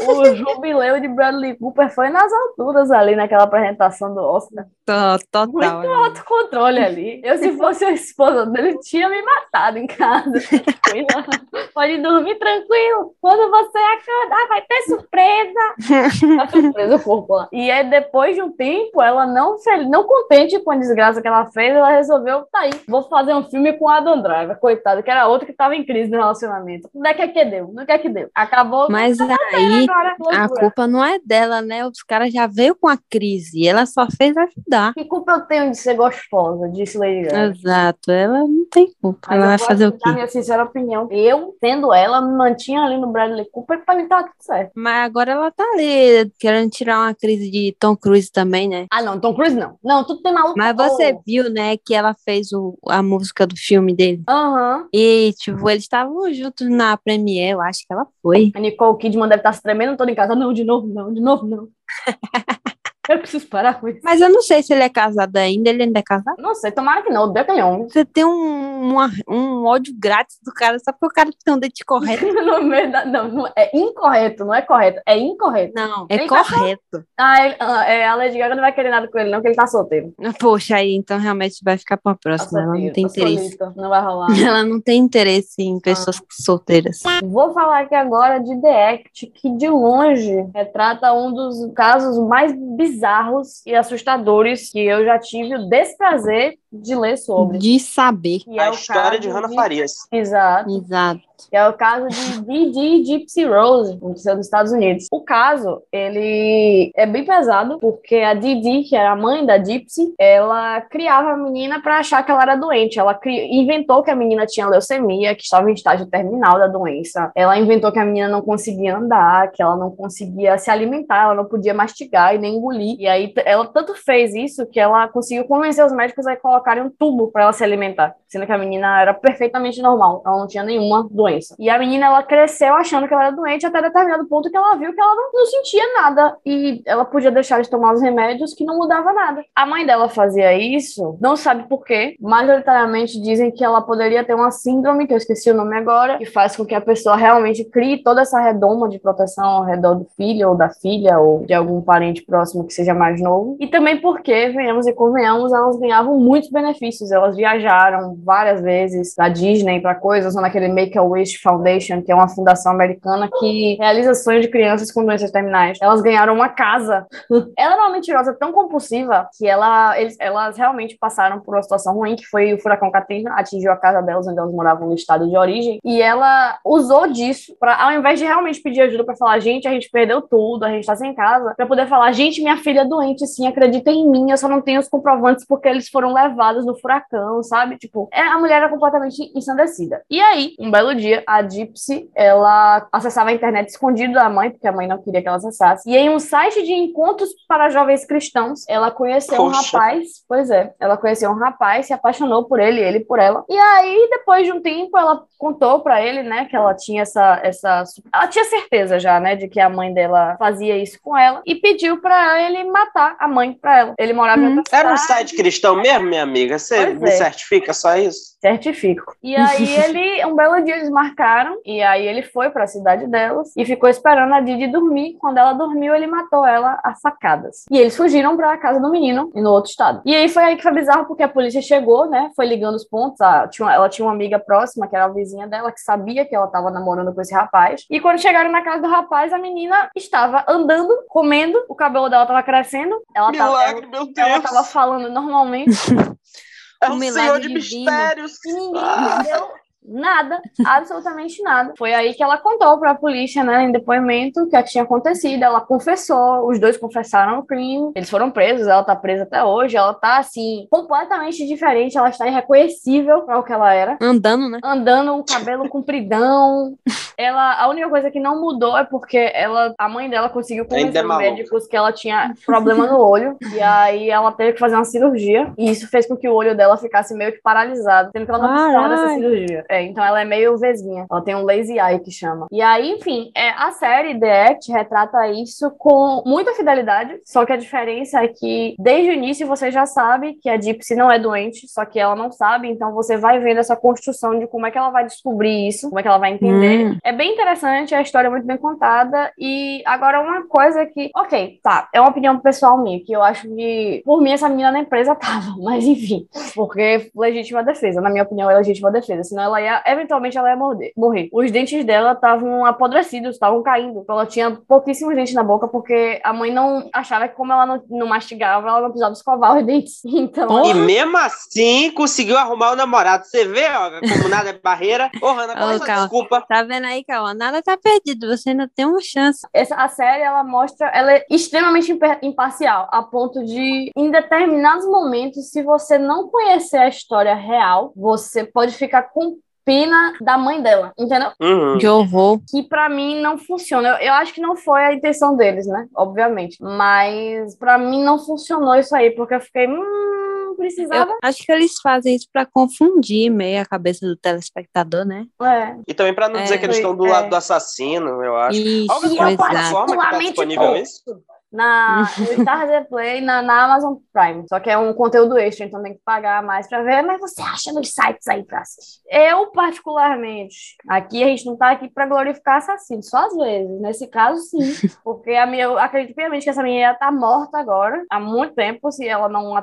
[SPEAKER 2] o jubileu de Bradley Cooper foi nas alturas ali naquela apresentação do Oscar.
[SPEAKER 4] Total.
[SPEAKER 2] Muito
[SPEAKER 4] né?
[SPEAKER 2] autocontrole ali. Eu, se fosse a esposa dele, tinha me matado em casa. Pode dormir tranquilo. Quando você acordar, vai ter surpresa. Tá surpresa o corpo. E aí, depois de um tempo, ela não, não contente com a desgraça que ela fez, ela resolveu, tá aí, vou fazer um filme com a Adam Driver, coitado, que era outra que tava em crise no relacionamento. Não é que é que deu, não é que deu. Acabou.
[SPEAKER 4] Mas aí,
[SPEAKER 2] agora,
[SPEAKER 4] a culpa não é dela, né? Os caras já veio com a crise. Ela só fez ajudar.
[SPEAKER 2] Que culpa eu tenho de ser gostosa, disse Lady Gaga.
[SPEAKER 4] Exato. Ela não tem culpa.
[SPEAKER 2] Mas
[SPEAKER 4] ela vai fazer o quê?
[SPEAKER 2] minha sincera opinião. Eu, tendo ela, me mantinha ali no Bradley Cooper pra mim tava tudo certo.
[SPEAKER 4] Mas agora ela tá ali querendo tirar uma crise de Tom Cruise também, né?
[SPEAKER 2] Ah, não, Tom Cruise não. Não, tudo tem maluco.
[SPEAKER 4] Mas você viu, né, que ela fez o, a música do filme dele.
[SPEAKER 2] Aham.
[SPEAKER 4] E, tipo, eles estavam juntos na Premiere, eu acho que ela foi.
[SPEAKER 2] A Nicole Kidman deve estar se tremendo toda em casa. Não, de novo não, de novo não. Eu preciso parar com isso.
[SPEAKER 4] Mas eu não sei se ele é casado ainda, ele ainda é casado?
[SPEAKER 2] Não sei, tomara que não, odeio aquele homem.
[SPEAKER 4] Você tem um, uma- um ódio grátis do cara só porque o cara tem um dente correto.
[SPEAKER 2] Da- não, não, é incorreto, não é correto, é incorreto.
[SPEAKER 4] Não, é
[SPEAKER 2] Ele tá
[SPEAKER 4] correto.
[SPEAKER 2] Ah, ele, ah, é, a Lady Gaga não vai querer nada com ele, não, porque ele tá solteiro.
[SPEAKER 4] Poxa, aí então realmente vai ficar pra
[SPEAKER 2] Tá
[SPEAKER 4] próxima. Ela não tem
[SPEAKER 2] tá
[SPEAKER 4] interesse.
[SPEAKER 2] solito, não vai rolar.
[SPEAKER 4] Ela não tem interesse em pessoas solteiras.
[SPEAKER 2] Vou falar aqui agora de The Act, que de longe retrata um dos casos mais bizarros e assustadores que eu já tive o desprazer de ler sobre.
[SPEAKER 4] De saber.
[SPEAKER 2] Que é
[SPEAKER 1] A
[SPEAKER 2] o
[SPEAKER 1] história
[SPEAKER 2] caso
[SPEAKER 1] de Hannah Farias.
[SPEAKER 2] Exato.
[SPEAKER 4] Exato.
[SPEAKER 2] que é o caso de Didi Gypsy Rose, nos Estados Unidos. O caso, ele é bem pesado, porque a Didi, que era a mãe da Gypsy, ela criava a menina para achar que ela era doente. Ela cri... inventou que a menina tinha leucemia, que estava em estágio terminal da doença. Ela inventou que a menina não conseguia andar, que ela não conseguia se alimentar, ela não podia mastigar e nem engolir. E aí ela tanto fez isso que ela conseguiu convencer os médicos a colocarem um tubo para ela se alimentar, sendo que a menina era perfeitamente normal, ela não tinha nenhuma doença. E a menina ela cresceu achando que ela era doente até determinado ponto que ela viu que ela não, não sentia nada e ela podia deixar de tomar os remédios que não mudava nada. A mãe dela fazia isso, não sabe por quê, majoritariamente dizem que ela poderia ter uma síndrome, que eu esqueci o nome agora, que faz com que a pessoa realmente crie toda essa redoma de proteção ao redor do filho ou da filha ou de algum parente próximo que seja mais novo. E também porque, venhamos e convenhamos, elas ganhavam muitos benefícios. Elas viajaram várias vezes pra Disney, pra coisas, ou naquele Make-A-Wish Foundation, que é uma fundação americana que realiza sonhos de crianças com doenças terminais. Elas ganharam uma casa. ela era uma mentirosa tão compulsiva que ela, eles, elas realmente passaram por uma situação ruim, que foi o furacão Katrina, atingiu a casa delas, onde elas moravam no estado de origem, e ela usou disso para ao invés de realmente pedir ajuda para falar, gente, a gente perdeu tudo, a gente tá sem casa, para poder falar, gente, minha filha é doente, sim, acredita em mim, eu só não tenho os comprovantes porque eles foram levados no furacão, sabe? Tipo, é, a mulher era completamente ensandecida. E aí, um belo dia, a Gypsy, ela acessava a internet escondido da mãe, porque a mãe não queria que ela acessasse. E em um site de encontros para jovens cristãos, ela conheceu um
[SPEAKER 1] Poxa.
[SPEAKER 2] rapaz, pois é, ela conheceu um rapaz, se apaixonou por ele, ele por ela. E aí, depois de um tempo, ela contou pra ele, né, que ela tinha essa, essa, ela tinha certeza já, né, de que a mãe dela fazia isso com ela e pediu pra ele matar a mãe pra ela. Ele morava em
[SPEAKER 4] Hum.
[SPEAKER 2] outra
[SPEAKER 1] Era um
[SPEAKER 2] cidade.
[SPEAKER 1] site cristão mesmo, minha amiga? Você
[SPEAKER 2] Pois
[SPEAKER 1] me
[SPEAKER 2] é.
[SPEAKER 1] certifica só isso?
[SPEAKER 2] Certifico. E aí ele, um belo dia eles marcaram, e aí ele foi pra cidade delas e ficou esperando a Didi dormir. Quando ela dormiu, ele matou ela a facadas. E eles fugiram pra casa do menino, no outro estado. E aí foi aí que foi bizarro, porque a polícia chegou, né? Foi ligando os pontos. a- tinha uma- ela tinha uma amiga próxima, que era a vizinha dela, que sabia que ela tava namorando com esse rapaz. E quando chegaram na casa do rapaz, a menina estava andando, comendo, o cabelo dela tava crescendo. Ela tava,
[SPEAKER 1] Milagre, meu Deus!
[SPEAKER 2] ela tava falando normalmente.
[SPEAKER 1] é
[SPEAKER 4] Um
[SPEAKER 1] um
[SPEAKER 4] milagre
[SPEAKER 1] senhor de
[SPEAKER 4] divino.
[SPEAKER 1] mistérios.
[SPEAKER 2] E ninguém
[SPEAKER 1] Ah.
[SPEAKER 2] entendeu nada, absolutamente nada. Foi aí que ela contou para a polícia, né, em depoimento, o que tinha acontecido. Ela confessou, os dois confessaram o crime, eles foram presos, ela tá presa até hoje. Ela tá, assim, completamente diferente, ela está irreconhecível para o que ela era.
[SPEAKER 4] Andando, né?
[SPEAKER 2] Andando, o cabelo compridão. Ela, a única coisa que não mudou é porque ela, a mãe dela conseguiu
[SPEAKER 1] Ainda é
[SPEAKER 2] convencer os médicos que ela tinha problema no olho. E aí ela teve que fazer uma cirurgia. E isso fez com que o olho dela ficasse meio que paralisado, sendo que ela não precisava dessa cirurgia. É, então ela é meio vesguinha. Ela tem um lazy eye que chama. E aí, enfim, é, a série The Act retrata isso com muita fidelidade. Só que a diferença é que desde o início você já sabe que a Gypsy não é doente, só que ela não sabe. Então você vai vendo essa construção de como é que ela vai descobrir isso, como é que ela vai entender.
[SPEAKER 4] Hum.
[SPEAKER 2] É bem interessante, a história é muito bem contada. E agora, uma coisa que, ok, tá, é uma opinião pessoal minha, que eu acho que, por mim, essa menina na empresa tava, mas enfim, porque legítima defesa, na minha opinião, é legítima defesa, senão ela ia, eventualmente, ela ia morder, morrer. Os dentes dela estavam apodrecidos, estavam caindo, então ela tinha pouquíssimos dentes na boca, porque a mãe não achava que, como ela não, não mastigava, ela não precisava escovar os dentes. Então,
[SPEAKER 4] Porra.
[SPEAKER 1] E mesmo assim, conseguiu arrumar o namorado. Você vê, ó, como nada é barreira. Ô, Hanna, qual é sua
[SPEAKER 4] calma.
[SPEAKER 1] desculpa?
[SPEAKER 4] Tá vendo aí, Cauã? Nada tá perdido. Você ainda tem uma chance.
[SPEAKER 2] essa, a série ela mostra, ela é extremamente imparcial, a ponto de, em determinados momentos, se você não conhecer a história real, você pode ficar com pena da mãe dela, entendeu?
[SPEAKER 1] Uhum.
[SPEAKER 4] Que horror.
[SPEAKER 2] Que pra mim não funciona. Eu, eu acho que não foi a intenção deles, né? Obviamente. Mas pra mim não funcionou isso aí, porque eu fiquei, hum,
[SPEAKER 4] Eu
[SPEAKER 2] precisava.
[SPEAKER 4] acho que eles fazem isso pra confundir meio a cabeça do telespectador, né?
[SPEAKER 2] É.
[SPEAKER 1] E também pra não
[SPEAKER 4] É,
[SPEAKER 1] dizer que eles
[SPEAKER 2] foi-
[SPEAKER 1] estão do
[SPEAKER 2] é.
[SPEAKER 1] lado do assassino, eu acho.
[SPEAKER 4] Isso,
[SPEAKER 1] Alguma
[SPEAKER 2] eu
[SPEAKER 1] plataforma que tá disponível isso?
[SPEAKER 2] Na, no Star Play na, na Amazon Prime. Só que é um conteúdo extra, então tem que pagar mais pra ver. Mas você acha nos sites aí pra assistir? Eu, particularmente, aqui a gente não tá aqui pra glorificar assassino, só às vezes. Nesse caso, sim. Porque a minha, eu acredito piamente que essa menina tá morta agora, há muito tempo, se ela não.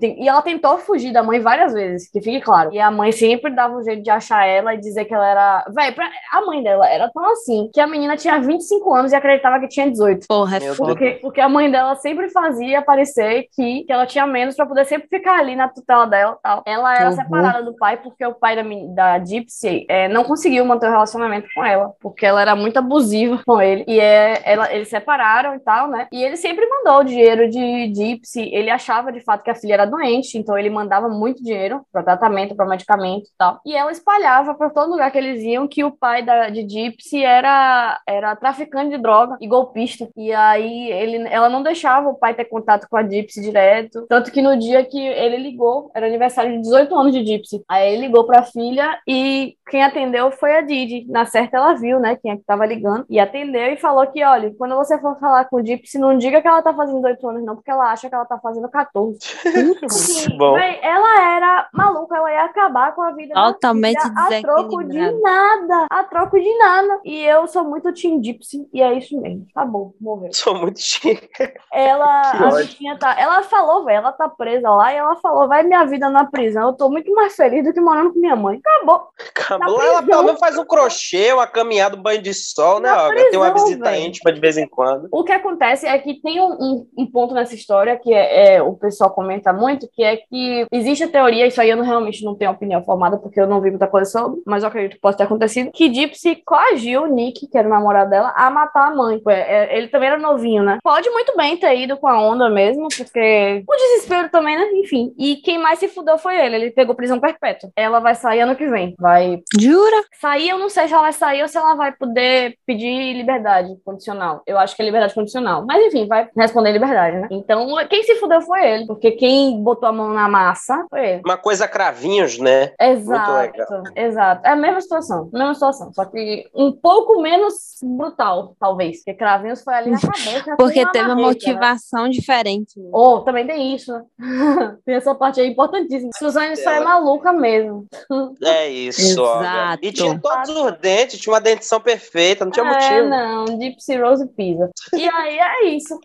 [SPEAKER 2] E ela tentou fugir da mãe várias vezes, que fique claro. E a mãe sempre dava um jeito de achar ela e dizer que ela era. Véi, pra... a mãe dela era tão assim que a menina tinha 25 anos e acreditava que tinha 18.
[SPEAKER 4] Porra, é
[SPEAKER 2] porque, porque a mãe dela sempre fazia parecer que, que ela tinha menos pra poder sempre ficar ali na tutela dela tal. Ela era uhum. separada do pai porque o pai da, da Gypsy é, não conseguiu manter o relacionamento com ela, porque ela era muito abusiva com ele. E é, ela, eles separaram e tal, né? E ele sempre mandou o dinheiro de Gypsy. Ele achava de fato que a filha era doente, então ele mandava muito dinheiro para tratamento, para medicamento e tal. E ela espalhava por todo lugar que eles iam que o pai da, de Gypsy era, era traficante de droga e golpista. E aí ele, ela não deixava o pai ter contato com a Gypsy direto. Tanto que no dia que ele ligou, era aniversário de 18 anos de Gypsy. Aí ele ligou pra filha e quem atendeu foi a Didi. Na certa ela viu, né, quem é que tava ligando. E atendeu e falou que, olha, quando você for falar com o Gypsy, não diga que ela tá fazendo 18 anos, não, porque ela acha que ela tá fazendo 14. Sim, Bom. ela era maluca, ela ia acabar com a vida
[SPEAKER 4] Altamente
[SPEAKER 2] a troco de nada. A troco de nada. E eu sou muito Team Gypsy, e é isso mesmo. Tá bom, morreu.
[SPEAKER 1] Sou muito Team.
[SPEAKER 2] Ela, a bichinha tá, ela falou, velho, ela tá presa lá, e ela falou, vai minha vida na prisão. Eu tô muito mais feliz do que morando com minha mãe. Acabou.
[SPEAKER 1] Acabou. Ela pelo menos faz um crochê, uma caminhada, um banho de sol, né? Prisão, tem uma visita véio. íntima de vez em quando.
[SPEAKER 2] O que acontece é que tem um, um, um ponto nessa história que é, é, o pessoal comenta muito, que é que existe a teoria, isso aí eu não, realmente não tenho opinião formada, porque eu não vi muita coisa sobre, mas eu acredito que pode ter acontecido, que Gypsy coagiu o Nick, que era o namorado dela, a matar a mãe. É, ele também era novinho, né? Pode muito bem ter ido com a onda mesmo, porque o desespero também, né? Enfim. E quem mais se fudeu foi ele. Ele pegou prisão perpétua. Ela vai sair ano que vem. Vai.
[SPEAKER 4] Jura?
[SPEAKER 2] Sair, eu não sei se ela vai sair ou se ela vai poder pedir liberdade condicional. Eu acho que é liberdade condicional. Mas enfim, vai responder liberdade, né? Então, quem se fudeu foi ele. Porque quem botou a mão na massa foi ele.
[SPEAKER 1] Uma coisa cravinhos, né?
[SPEAKER 2] Exato. Muito legal. Exato. É a mesma situação. Mesma situação. Só que um pouco menos brutal, talvez. Porque cravinhos foi ali na cabeça.
[SPEAKER 4] Porque teve uma motivação né? diferente.
[SPEAKER 2] Né? Ou oh, também tem isso, né? tem essa parte aí importantíssima. Suzane só é maluca mesmo.
[SPEAKER 1] É isso, Exato. E tinha todos os dentes, tinha uma dentição perfeita, não tinha
[SPEAKER 2] é,
[SPEAKER 1] motivo.
[SPEAKER 2] Não, Gypsy Rose Pisa. E aí é isso.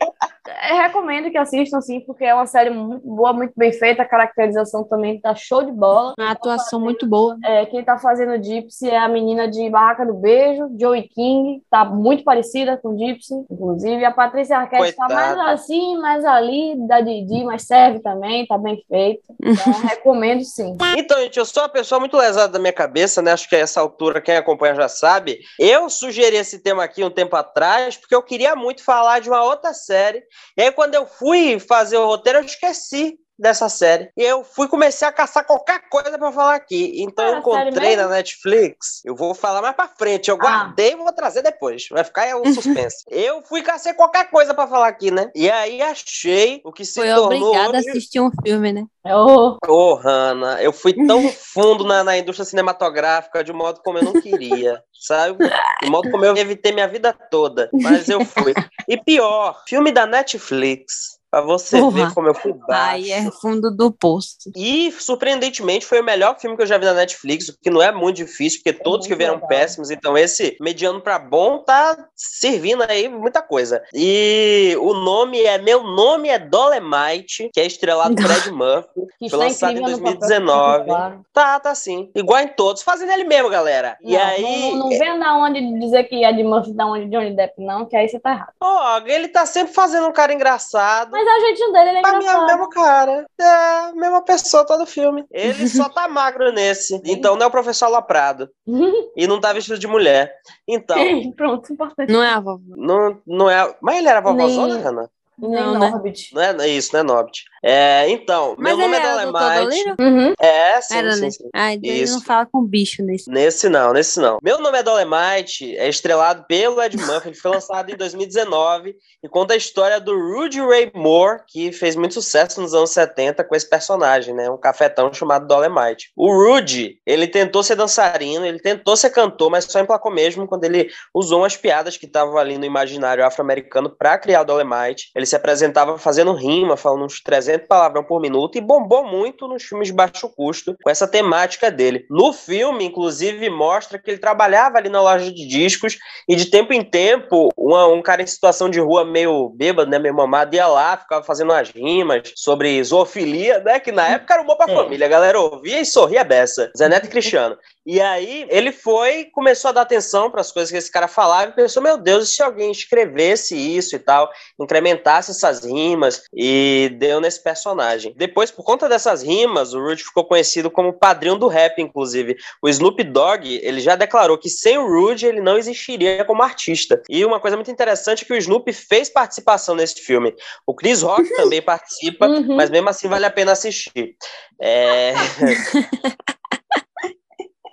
[SPEAKER 2] Eu recomendo que assistam, sim, porque é uma série muito boa, muito bem feita. A caracterização também tá show de bola.
[SPEAKER 4] A atuação muito boa.
[SPEAKER 2] É, quem tá fazendo Gypsy é a menina de Barraca do Beijo, Joey King. Tá muito parecida com Gypsy, inclusive. A Patrícia Arquette tá mais assim, mais ali, da Didi, mas serve também, tá bem feito. Então, recomendo sim.
[SPEAKER 1] Então, gente, eu sou uma pessoa muito lesada da minha cabeça, né? Acho que a essa altura quem acompanha já sabe. Eu sugeri esse tema aqui um tempo atrás, porque eu queria muito falar de uma outra série. E aí, quando eu fui fazer o roteiro, eu esqueci dessa série. E eu fui comecei a caçar qualquer coisa para falar aqui. Então ah, eu encontrei na Netflix. Eu vou falar mais para frente. Eu ah. guardei e vou trazer depois. Vai ficar um suspense. eu fui caçar qualquer coisa para falar aqui, né? E aí achei o que se
[SPEAKER 4] Foi
[SPEAKER 1] tornou
[SPEAKER 4] obrigada
[SPEAKER 1] hoje...
[SPEAKER 4] a assistir um filme, né?
[SPEAKER 2] Oh,
[SPEAKER 1] oh Hanna, eu fui tão fundo na, na indústria cinematográfica de modo como eu não queria, sabe? De modo como eu evitei minha vida toda, mas eu fui. E pior, filme da Netflix Pra você Porra. ver como eu fui baixo.
[SPEAKER 4] Aí é fundo do poço.
[SPEAKER 1] E, surpreendentemente, foi o melhor filme que eu já vi na Netflix, o que não é muito difícil, porque é todos que vieram legal. péssimos, então esse mediano pra bom tá servindo aí muita coisa. E o nome é Meu Nome é Dolemite, que é estrelado por Ed Murphy. Que foi lançado em 2019. Papel, Tá, tá sim. Igual em todos, fazendo ele mesmo, galera. Não, e aí.
[SPEAKER 2] Não, não vem da onde dizer que Ed Murphy da onde Johnny Depp, não, que aí você tá errado.
[SPEAKER 1] Ó, ele tá sempre fazendo um cara engraçado.
[SPEAKER 2] Mas mas o jeitinho dele ele é pra engraçado.
[SPEAKER 1] mim é o mesmo cara. É a mesma pessoa todo filme. Ele só tá magro nesse. Então não é o professor Laprado. e não tá vestido de mulher. Então.
[SPEAKER 2] Pronto, importante.
[SPEAKER 4] Não é a vovó.
[SPEAKER 1] Não, não é. Mas ele era vovózona,
[SPEAKER 2] Nem...
[SPEAKER 1] Hannah?
[SPEAKER 2] Não, não, né? Norbit.
[SPEAKER 1] Não é isso, não é Norbit. É, então,
[SPEAKER 4] Mas
[SPEAKER 1] meu nome é. Dolemite.
[SPEAKER 2] Uhum.
[SPEAKER 1] É, sim,
[SPEAKER 4] Era,
[SPEAKER 1] sim,
[SPEAKER 4] né?
[SPEAKER 1] sim.
[SPEAKER 4] Ah, ele
[SPEAKER 1] Isso.
[SPEAKER 4] não fala com bicho nesse.
[SPEAKER 1] Nesse não, nesse não. Meu nome é Dolemite, é estrelado pelo Ed Murphy, ele foi lançado em 2019 e conta a história do Rudy Ray Moore, que fez muito sucesso nos anos 70 com esse personagem, né? Um cafetão chamado Dolemite. O Rudy, ele tentou ser dançarino, ele tentou ser cantor, mas só emplacou mesmo quando ele usou umas piadas que estavam ali no imaginário afro-americano para criar o Dolemite. Ele se apresentava fazendo rima, falando uns 300 palavrão por minuto e bombou muito nos filmes de baixo custo com essa temática dele. No filme, inclusive, mostra que ele trabalhava ali na loja de discos e de tempo em tempo, uma- um cara em situação de rua meio bêbado, né, meio mamado, ia lá, ficava fazendo umas rimas sobre zoofilia, né, que na época era um bom pra
[SPEAKER 3] É.
[SPEAKER 1] família, a galera ouvia e sorria beça. Zé Neto e Cristiano. E aí ele foi, começou a dar atenção para as coisas que esse cara falava e pensou, meu Deus, e se alguém escrevesse isso e tal, incrementasse essas rimas e deu nesse personagem. Depois, por conta dessas rimas, o Rudy ficou conhecido como padrinho do rap, inclusive. O Snoop Dogg, ele já declarou que sem o Rudy ele não existiria como artista. E uma coisa muito interessante é que o Snoop fez participação nesse filme. O Chris Rock também participa,
[SPEAKER 2] Uhum.
[SPEAKER 1] mas mesmo assim vale a pena assistir. É...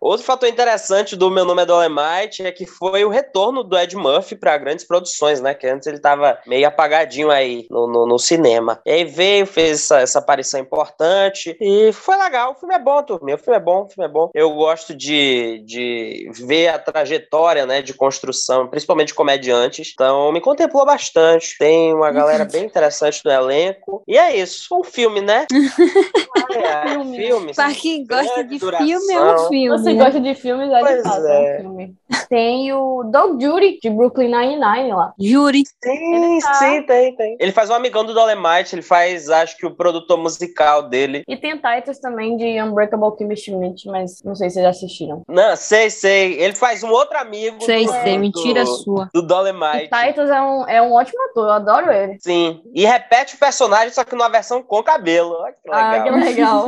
[SPEAKER 1] Outro fator interessante do Meu Nome é Dolemite é que foi o retorno do Ed Murphy para grandes produções, né? Que antes ele tava meio apagadinho aí no, no, no cinema. E aí veio, fez essa, essa aparição importante e foi legal. O filme é bom, turminha. O filme é bom, o filme é bom. Eu gosto de, de ver a trajetória, né? De construção, principalmente de comediantes. Então me contemplou bastante. Tem uma galera bem interessante no elenco. E é isso. Um filme, né? É,
[SPEAKER 2] Filme.
[SPEAKER 1] filme.
[SPEAKER 4] Pra quem gosta de filme, é um
[SPEAKER 1] duração.
[SPEAKER 4] Filme.
[SPEAKER 2] Você
[SPEAKER 4] né?
[SPEAKER 2] gosta de filmes, é de
[SPEAKER 1] Pois
[SPEAKER 2] fato,
[SPEAKER 1] é.
[SPEAKER 2] é um filme. Tem o Doug Judy, de Brooklyn Nine-Nine lá.
[SPEAKER 4] Júri.
[SPEAKER 1] Sim,
[SPEAKER 2] tá-
[SPEAKER 1] sim, tem, tem. Ele faz um amigão do Dolemite, ele faz, acho que o produtor musical dele.
[SPEAKER 2] E tem Titus também de Unbreakable Kimmy Schmidt, mas não sei se vocês já assistiram.
[SPEAKER 1] Não, sei, sei. Ele faz um outro amigo
[SPEAKER 4] Sei,
[SPEAKER 1] do,
[SPEAKER 4] sei,
[SPEAKER 1] do-
[SPEAKER 4] mentira sua.
[SPEAKER 1] do
[SPEAKER 2] E
[SPEAKER 1] Dolemite.
[SPEAKER 2] Titus é um, é um ótimo ator, eu adoro ele.
[SPEAKER 1] Sim. E repete o personagem, só que numa versão com cabelo. Olha que legal.
[SPEAKER 2] Ah, que legal.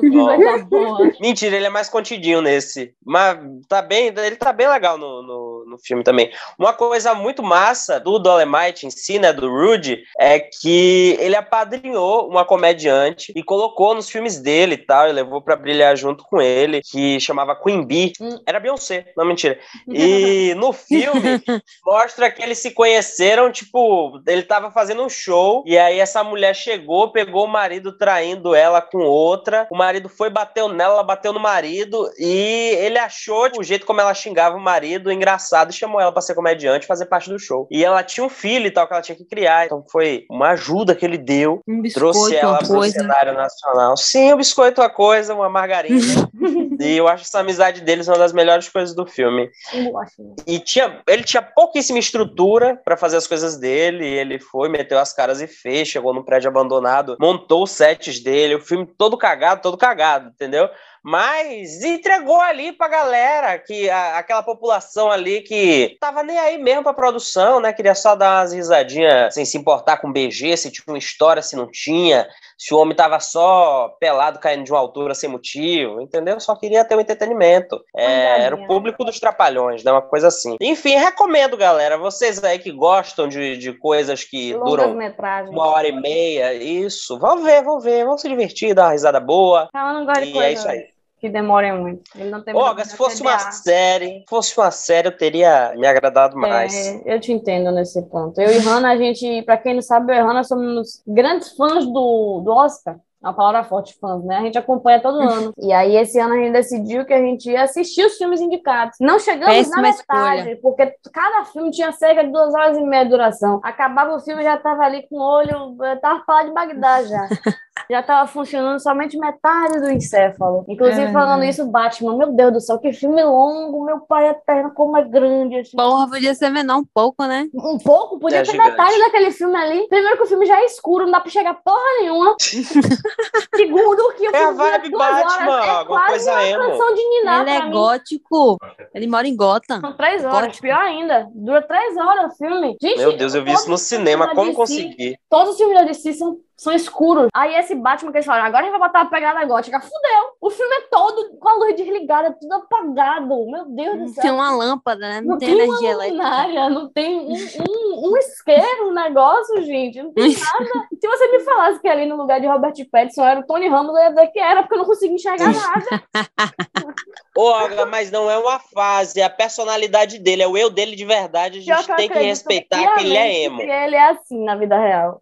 [SPEAKER 2] que coisa boa.
[SPEAKER 1] Mentira, ele é mais contidinho nesse. Mas tá bem, ele tá bem legal no, no, no filme também. Uma coisa muito massa do Dolemite em si, né, do Rudy, é que ele apadrinhou uma comediante e colocou nos filmes dele e tal, e levou pra brilhar junto com ele, que chamava Queen Bee.
[SPEAKER 2] Hum.
[SPEAKER 1] Era Beyoncé, não mentira. E no filme mostra que eles se conheceram, tipo, ele tava fazendo um show e aí essa mulher chegou, pegou o marido traindo ela com outra. O marido foi, bateu nela, ela bateu no marido e ele achou tipo, o jeito como ela xingava o marido engraçado e chamou ela pra ser comediante, fazer parte do show. E ela tinha um filho e tal que ela tinha que criar, então foi uma ajuda que ele deu.
[SPEAKER 4] Um biscoito,
[SPEAKER 1] Trouxe ela pro
[SPEAKER 4] coisa.
[SPEAKER 1] cenário nacional. Sim, o biscoito é uma coisa, uma margarina. e eu acho essa amizade deles uma das melhores coisas do filme.
[SPEAKER 2] Eu acho?
[SPEAKER 1] E tinha, ele tinha pouquíssima estrutura pra fazer as coisas dele. Ele foi, meteu as caras e fez. Chegou num prédio abandonado, montou os sets dele. O filme todo cagado, todo cagado, entendeu? Mas entregou ali pra galera, que a- aquela população ali que tava nem aí mesmo pra produção, né? Queria só dar umas risadinhas sem se importar com BG, se tinha uma história, se não tinha, se o homem tava só pelado caindo de uma altura sem motivo, entendeu? Só queria ter um entretenimento. É, era o público dos trapalhões, né? Uma coisa assim. Enfim, recomendo, galera. Vocês aí que gostam de, de coisas que
[SPEAKER 2] Longas
[SPEAKER 1] duram
[SPEAKER 2] metragens.
[SPEAKER 1] uma hora e meia, isso. Vão ver, vão ver, vão se divertir, dar uma risada boa.
[SPEAKER 2] Ela não gosta de
[SPEAKER 1] E
[SPEAKER 2] coisa
[SPEAKER 1] é isso aí.
[SPEAKER 2] Que demorem muito. Ele não tem
[SPEAKER 1] Olga, se fosse uma série, fosse uma série, eu teria me agradado mais.
[SPEAKER 2] É, eu te entendo nesse ponto. Eu e Hannah, a gente, pra quem não sabe, eu e Hannah somos grandes fãs do, do Oscar. É uma palavra forte, fãs, né? A gente acompanha todo ano. E aí, esse ano, a gente decidiu que a gente ia assistir os filmes indicados. Não chegamos
[SPEAKER 4] Péssima
[SPEAKER 2] na metade,
[SPEAKER 4] escolha.
[SPEAKER 2] porque cada filme tinha cerca de duas horas e meia de duração. Acabava o filme, já tava ali com o olho, eu tava falando de Bagdá já. já tava funcionando somente metade do encéfalo. Inclusive,
[SPEAKER 4] É
[SPEAKER 2] falando isso, Batman, meu Deus do céu, que filme longo, meu pai eterno, como é grande. Assim.
[SPEAKER 4] Porra, podia ser menor um pouco, né?
[SPEAKER 2] Um pouco, podia
[SPEAKER 1] É
[SPEAKER 2] ter
[SPEAKER 1] gigante.
[SPEAKER 2] metade daquele filme ali. Primeiro que o filme já é escuro, não dá pra chegar porra nenhuma. Segundo que o
[SPEAKER 1] É a
[SPEAKER 2] filme
[SPEAKER 1] vibe
[SPEAKER 2] duas
[SPEAKER 1] Batman,
[SPEAKER 2] horas, é
[SPEAKER 1] alguma
[SPEAKER 2] quase
[SPEAKER 1] coisa
[SPEAKER 2] uma
[SPEAKER 1] emo.
[SPEAKER 2] canção de Niná
[SPEAKER 4] Ele é
[SPEAKER 2] mim.
[SPEAKER 4] gótico. Ele mora em Gotham.
[SPEAKER 2] São três horas,
[SPEAKER 4] Gótico.
[SPEAKER 2] pior ainda. Dura três horas o filme. Gente,
[SPEAKER 1] Meu Deus, eu vi isso no cinema, como consegui?
[SPEAKER 2] Todos os filmes da DC são, são escuros. Aí esse Batman que eles falaram, agora a gente vai botar a pegada gótica. Fudeu! O filme é todo com a luz desligada, tudo apagado. Meu Deus do céu.
[SPEAKER 4] tem uma lâmpada, né? Não,
[SPEAKER 2] Não
[SPEAKER 4] tem,
[SPEAKER 2] tem uma
[SPEAKER 4] energia elétrica.
[SPEAKER 2] luminária, não tem um, um, um isqueiro, um negócio, gente. Não tem nada. Se você me falasse que ali no lugar de Robert Pattinson era o Tony Ramos, eu ia dizer que era, porque eu não conseguia enxergar nada.
[SPEAKER 1] Olga, mas não é uma fase, é a personalidade dele, é o eu dele de verdade. A gente tem que respeitar que ele é emo.
[SPEAKER 2] ele é assim na vida real.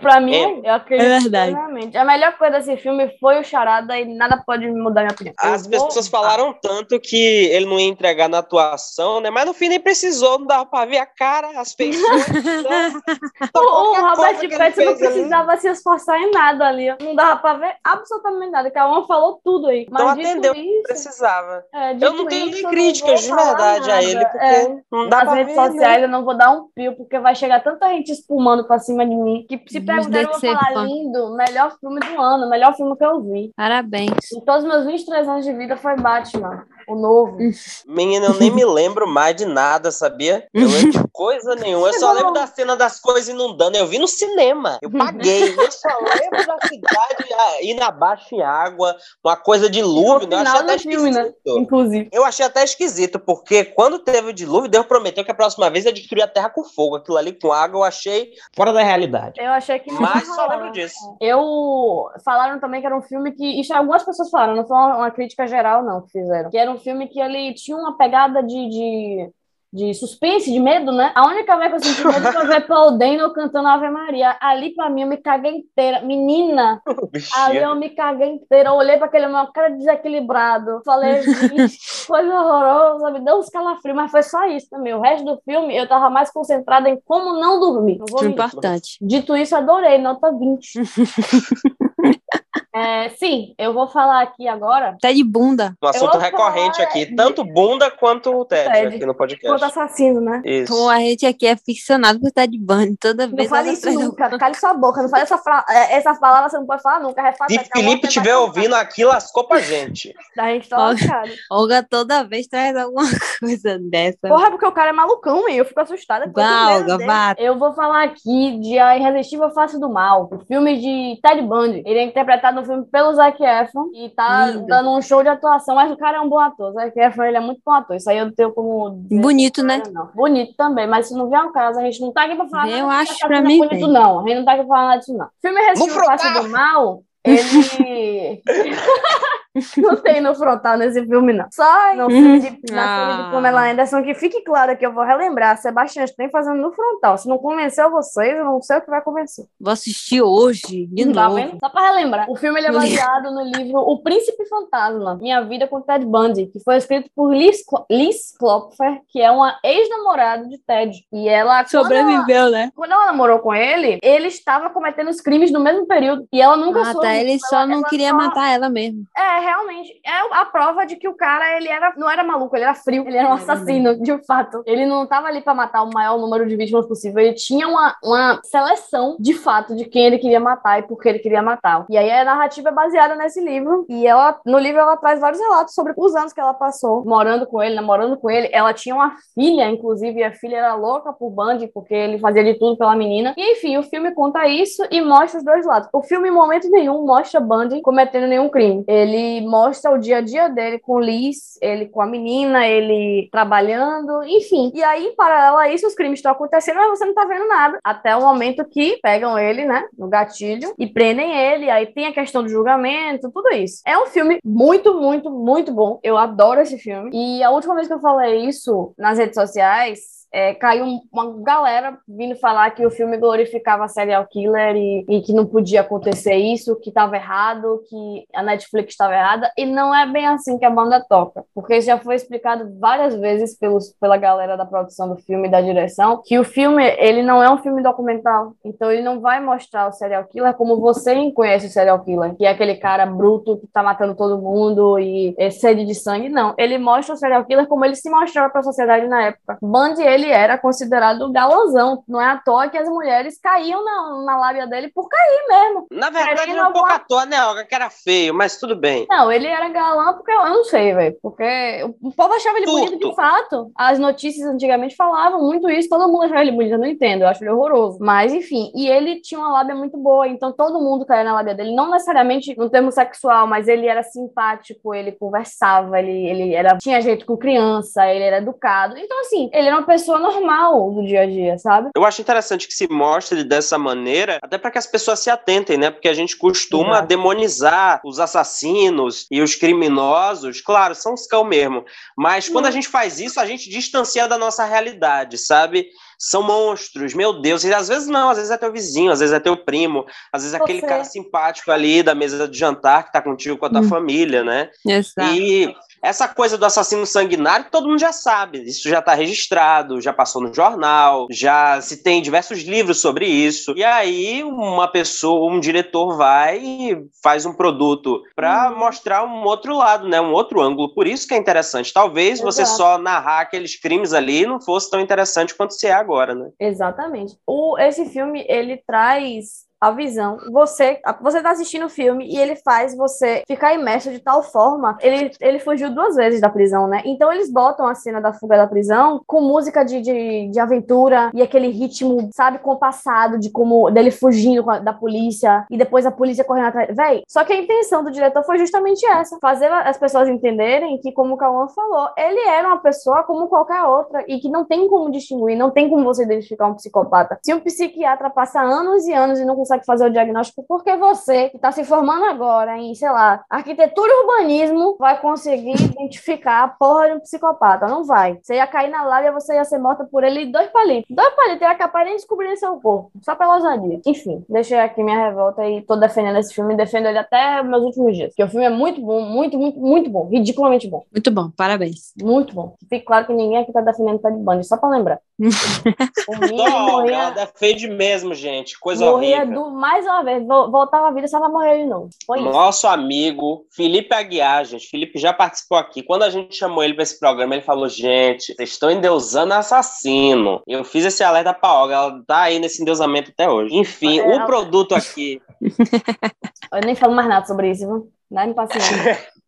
[SPEAKER 2] Pra mim,
[SPEAKER 1] Emo.
[SPEAKER 2] eu acredito
[SPEAKER 4] É verdade.
[SPEAKER 2] plenamente. A melhor coisa desse filme foi o Charada e nada pode mudar minha opinião. Eu
[SPEAKER 1] As
[SPEAKER 2] vou-
[SPEAKER 1] pessoas falaram tanto que ele não ia entregar na atuação, né? Mas no fim nem precisou, não dava pra ver a cara, as feições. então, então
[SPEAKER 2] O, Robert Pattinson não
[SPEAKER 1] fez ali-
[SPEAKER 2] precisava se esforçar em nada ali. Não dava pra ver absolutamente nada. Cada um falou tudo aí. Mas
[SPEAKER 1] Então atendeu,
[SPEAKER 2] isso,
[SPEAKER 1] precisava.
[SPEAKER 2] é,
[SPEAKER 1] Eu não tenho nem críticas de verdade a
[SPEAKER 2] nada.
[SPEAKER 1] ele, porque
[SPEAKER 2] É.
[SPEAKER 1] não dá
[SPEAKER 2] Nas
[SPEAKER 1] pra
[SPEAKER 2] redes
[SPEAKER 1] ver.
[SPEAKER 2] sociais
[SPEAKER 1] né?
[SPEAKER 2] eu não vou dar um pio, porque vai chegar tanta gente espumando pra cima de mim. Que se perguntar, eu vou falar lindo, melhor filme do ano, melhor filme que eu vi.
[SPEAKER 4] Parabéns.
[SPEAKER 2] Em todos os meus 23 anos de vida foi Batman, o novo.
[SPEAKER 1] Menina, eu nem me lembro mais de nada, sabia? Eu lembro de coisa nenhuma. Eu só lembro da cena das coisas inundando. Eu vi no cinema. Eu paguei. Eu só lembro da cidade indo abaixo em água, uma coisa de dilúvio. Né? Eu achei até
[SPEAKER 2] filme, né?
[SPEAKER 1] esquisito.
[SPEAKER 2] Inclusive.
[SPEAKER 1] Eu achei até esquisito, porque quando teve o dilúvio, Deus prometeu que a próxima vez ia destruir a terra com fogo. Aquilo ali com água eu achei.
[SPEAKER 3] Fora da realidade.
[SPEAKER 2] Eu achei que não
[SPEAKER 1] Mas só lembro disso.
[SPEAKER 2] Eu falaram também que era um filme que isso algumas pessoas falaram, não foi uma, uma crítica geral não que fizeram. Que era um filme que ele tinha uma pegada de, de, de suspense, de medo, né? A única vez que eu senti medo foi ver Paul Dano cantando Ave Maria. Ali pra mim eu me caguei inteira. Menina,
[SPEAKER 1] O
[SPEAKER 2] ali eu me caguei inteira. Eu olhei pra aquele meu cara desequilibrado. Falei, gente, coisa horrorosa, me deu uns calafrios, mas foi só isso também. O resto do filme eu tava mais concentrada em como não dormir. Não vou.
[SPEAKER 4] Importante.
[SPEAKER 2] Dito isso, adorei, nota 20. É, sim, eu vou falar aqui agora
[SPEAKER 4] de bunda.
[SPEAKER 1] Um assunto recorrente
[SPEAKER 2] falar
[SPEAKER 1] aqui.
[SPEAKER 2] de-
[SPEAKER 1] Tanto bunda quanto o Ted,
[SPEAKER 2] Ted.
[SPEAKER 1] aqui no podcast.
[SPEAKER 2] quanto assassino, né?
[SPEAKER 1] Isso.
[SPEAKER 4] Pô, a gente aqui é ficcionado por Ted Bundy. Toda
[SPEAKER 2] Não
[SPEAKER 4] vez
[SPEAKER 2] fale
[SPEAKER 4] ela
[SPEAKER 2] isso nunca, cale sua boca, não fale essa, fra- é, essa palavra, você não pode falar nunca. Refata
[SPEAKER 1] Se Felipe estiver ouvindo aqui, lascou pra gente.
[SPEAKER 2] contar. A gente tá lascado.
[SPEAKER 4] Olga toda vez traz alguma coisa dessa.
[SPEAKER 2] Porra, é porque o cara é malucão, e eu fico assustada com
[SPEAKER 4] Vá, Olga, vá.
[SPEAKER 2] Eu vou falar aqui de A Irresistível Face do Mal, o filme de Ted Bundy. Ele é interpretado no filme pelo Zac Efron e tá
[SPEAKER 4] Lindo.
[SPEAKER 2] dando um show de atuação, mas o cara é um bom ator. O Zac Efron, ele é muito bom ator. Isso aí eu não tenho como dizer
[SPEAKER 4] Bonito, né?
[SPEAKER 2] Não. Bonito também, mas se não vier um caso, a gente não tá aqui pra falar
[SPEAKER 4] Eu
[SPEAKER 2] nada
[SPEAKER 4] acho pra mim
[SPEAKER 2] bonito,
[SPEAKER 4] bem.
[SPEAKER 2] não. A gente não tá aqui pra falar nada disso, não. O filme! Face do Mal, ele... não tem no frontal nesse filme, não. Só no filme de, na série de
[SPEAKER 4] Ah.
[SPEAKER 2] Pamela Anderson, que fique claro que eu vou relembrar, Sebastião tem fazendo no frontal. Se não convenceu vocês, eu não sei o que vai convencer.
[SPEAKER 4] Vou assistir hoje, de
[SPEAKER 2] Tá
[SPEAKER 4] novo.
[SPEAKER 2] vendo? Só pra relembrar. O filme é baseado no livro O Príncipe Fantasma, Minha Vida com Ted Bundy, que foi escrito por Liz, Cl- Liz Klopfer, que é uma ex-namorada de Ted. E ela, quando ela,
[SPEAKER 4] Sobreviveu, né?
[SPEAKER 2] quando ela namorou com ele, ele estava cometendo os crimes no mesmo período. E ela nunca
[SPEAKER 4] Ah,
[SPEAKER 2] soube.
[SPEAKER 4] tá. Ele só não
[SPEAKER 2] ela
[SPEAKER 4] queria
[SPEAKER 2] só-
[SPEAKER 4] matar ela mesmo.
[SPEAKER 2] É, realmente. É a prova de que o cara, ele era, não era maluco, ele era frio. Ele era um
[SPEAKER 4] É
[SPEAKER 2] assassino, de fato. Ele não tava ali pra matar o maior número de vítimas possível. Ele tinha uma, uma seleção, de fato, de quem ele queria matar e por que ele queria matar. E aí a narrativa é baseada nesse livro. E ela, no livro, ela traz vários relatos sobre os anos que ela passou morando com ele, namorando com ele. Ela tinha uma filha, inclusive, e a filha era louca por Bundy, porque ele fazia de tudo pela menina. E, enfim, o filme conta isso e mostra os dois lados. O filme, em momento nenhum, mostra Bundy cometendo nenhum crime. Ele mostra o dia a dia dele com Liz, ele com a menina, ele trabalhando, enfim. E aí, em paralelo a isso, os crimes estão acontecendo, mas você não tá vendo nada. Até o momento que pegam ele, né, no gatilho e prendem ele. Aí tem a questão do julgamento, tudo isso. É um filme muito, muito, muito bom. Eu adoro esse filme. E a última vez que eu falei isso nas redes sociais, é, caiu um- uma galera vindo falar que o filme glorificava serial killer e, e que não podia acontecer isso, que estava errado, que a Netflix estava errada, e não é bem assim que a banda toca, porque já foi explicado várias vezes pelos, pela galera da produção do filme e da direção, que o filme, ele não é um filme documental, então ele não vai mostrar o serial killer como você conhece o serial killer, que é aquele cara bruto que tá matando todo mundo e é sede de sangue, não. Ele mostra o serial killer como ele se mostrava para a sociedade na época. Bundy, ele era considerado galãozão. Não é à toa que as mulheres caíam na, na lábia dele por cair mesmo.
[SPEAKER 1] Na verdade, era um pouco
[SPEAKER 2] alguma-
[SPEAKER 1] à toa, né, Olga? Que era feio, mas tudo bem.
[SPEAKER 2] Não, ele era galã porque eu não sei, velho. Porque o povo achava ele bonito de fato. As notícias antigamente falavam muito isso, todo mundo achava ele bonito. Eu não entendo, eu acho ele horroroso. Mas, enfim, e ele tinha uma lábia muito boa, então todo mundo caía na lábia dele. Não necessariamente no termo sexual, mas ele era simpático, ele conversava, ele, ele era, tinha jeito com criança, ele era educado. Então, assim, ele era uma pessoa pessoa normal do dia a dia, sabe?
[SPEAKER 1] Eu acho interessante que se mostre dessa maneira, até para que as pessoas se atentem, né? Porque a gente costuma Exato. demonizar os assassinos e os criminosos. Claro, são os cão mesmo. Mas quando a gente faz isso, a gente distancia da nossa realidade, sabe? são monstros, meu Deus. E às vezes não, às vezes é teu vizinho, às vezes é teu primo, às vezes é aquele cara simpático ali da mesa de jantar que tá contigo com a tua hum. família, né?
[SPEAKER 4] Exato.
[SPEAKER 1] E essa coisa do assassino sanguinário, todo mundo já sabe. Isso já está registrado, já passou no jornal, já se tem diversos livros sobre isso. E aí, uma pessoa, um diretor vai e faz um produto para uhum. mostrar um outro lado, né? Um outro ângulo. Por isso que é interessante. Talvez Exato. você só narrar aqueles crimes ali não fosse tão interessante quanto se é agora, né?
[SPEAKER 2] Exatamente. O, esse filme, ele traz a visão. Você você tá assistindo o filme e ele faz você ficar imerso de tal forma. Ele, ele fugiu duas vezes da prisão, né? Então eles botam a cena da fuga da prisão com música de, de, de aventura e aquele ritmo, sabe, compassado de como dele fugindo da polícia e depois a polícia correndo atrás. Véi, só que a intenção do diretor foi justamente essa: fazer as pessoas entenderem que, como o Cauã falou, ele era uma pessoa como qualquer outra e que não tem como distinguir, não tem como você identificar um psicopata. Se um psiquiatra passa anos e anos e não consegue consegue fazer o diagnóstico, porque você, que está se formando agora em, sei lá, arquitetura e urbanismo, vai conseguir identificar a porra de um psicopata. Não vai. Você ia cair na lábia, você ia ser morta por ele dois palitos. Dois palitos, ia capaz nem descobrir seu corpo. Só pela ousadia. Enfim, deixei aqui minha revolta e tô defendendo esse filme, defendo ele até meus últimos dias. Porque o filme é muito bom, muito, muito, muito bom. Ridiculamente bom.
[SPEAKER 4] Muito bom, parabéns.
[SPEAKER 2] Muito bom. Fique claro que ninguém aqui tá defendendo de band, só pra lembrar.
[SPEAKER 1] o morria... ela defende mesmo, gente. Coisa morria horrível
[SPEAKER 2] mais uma vez, voltava a vida só pra morrer de novo. Foi
[SPEAKER 1] Nosso amigo Felipe Aguiar, gente. Felipe já participou aqui. Quando a gente chamou ele pra esse programa, ele falou: gente, vocês estão endeusando assassino. Eu fiz esse alerta pra Olga, ela tá aí nesse endeusamento até hoje. Enfim, é, o produto aqui.
[SPEAKER 2] Eu nem falo mais nada sobre isso, viu? Dá-me paciência.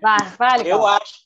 [SPEAKER 2] Vai, fale.
[SPEAKER 1] Eu acho.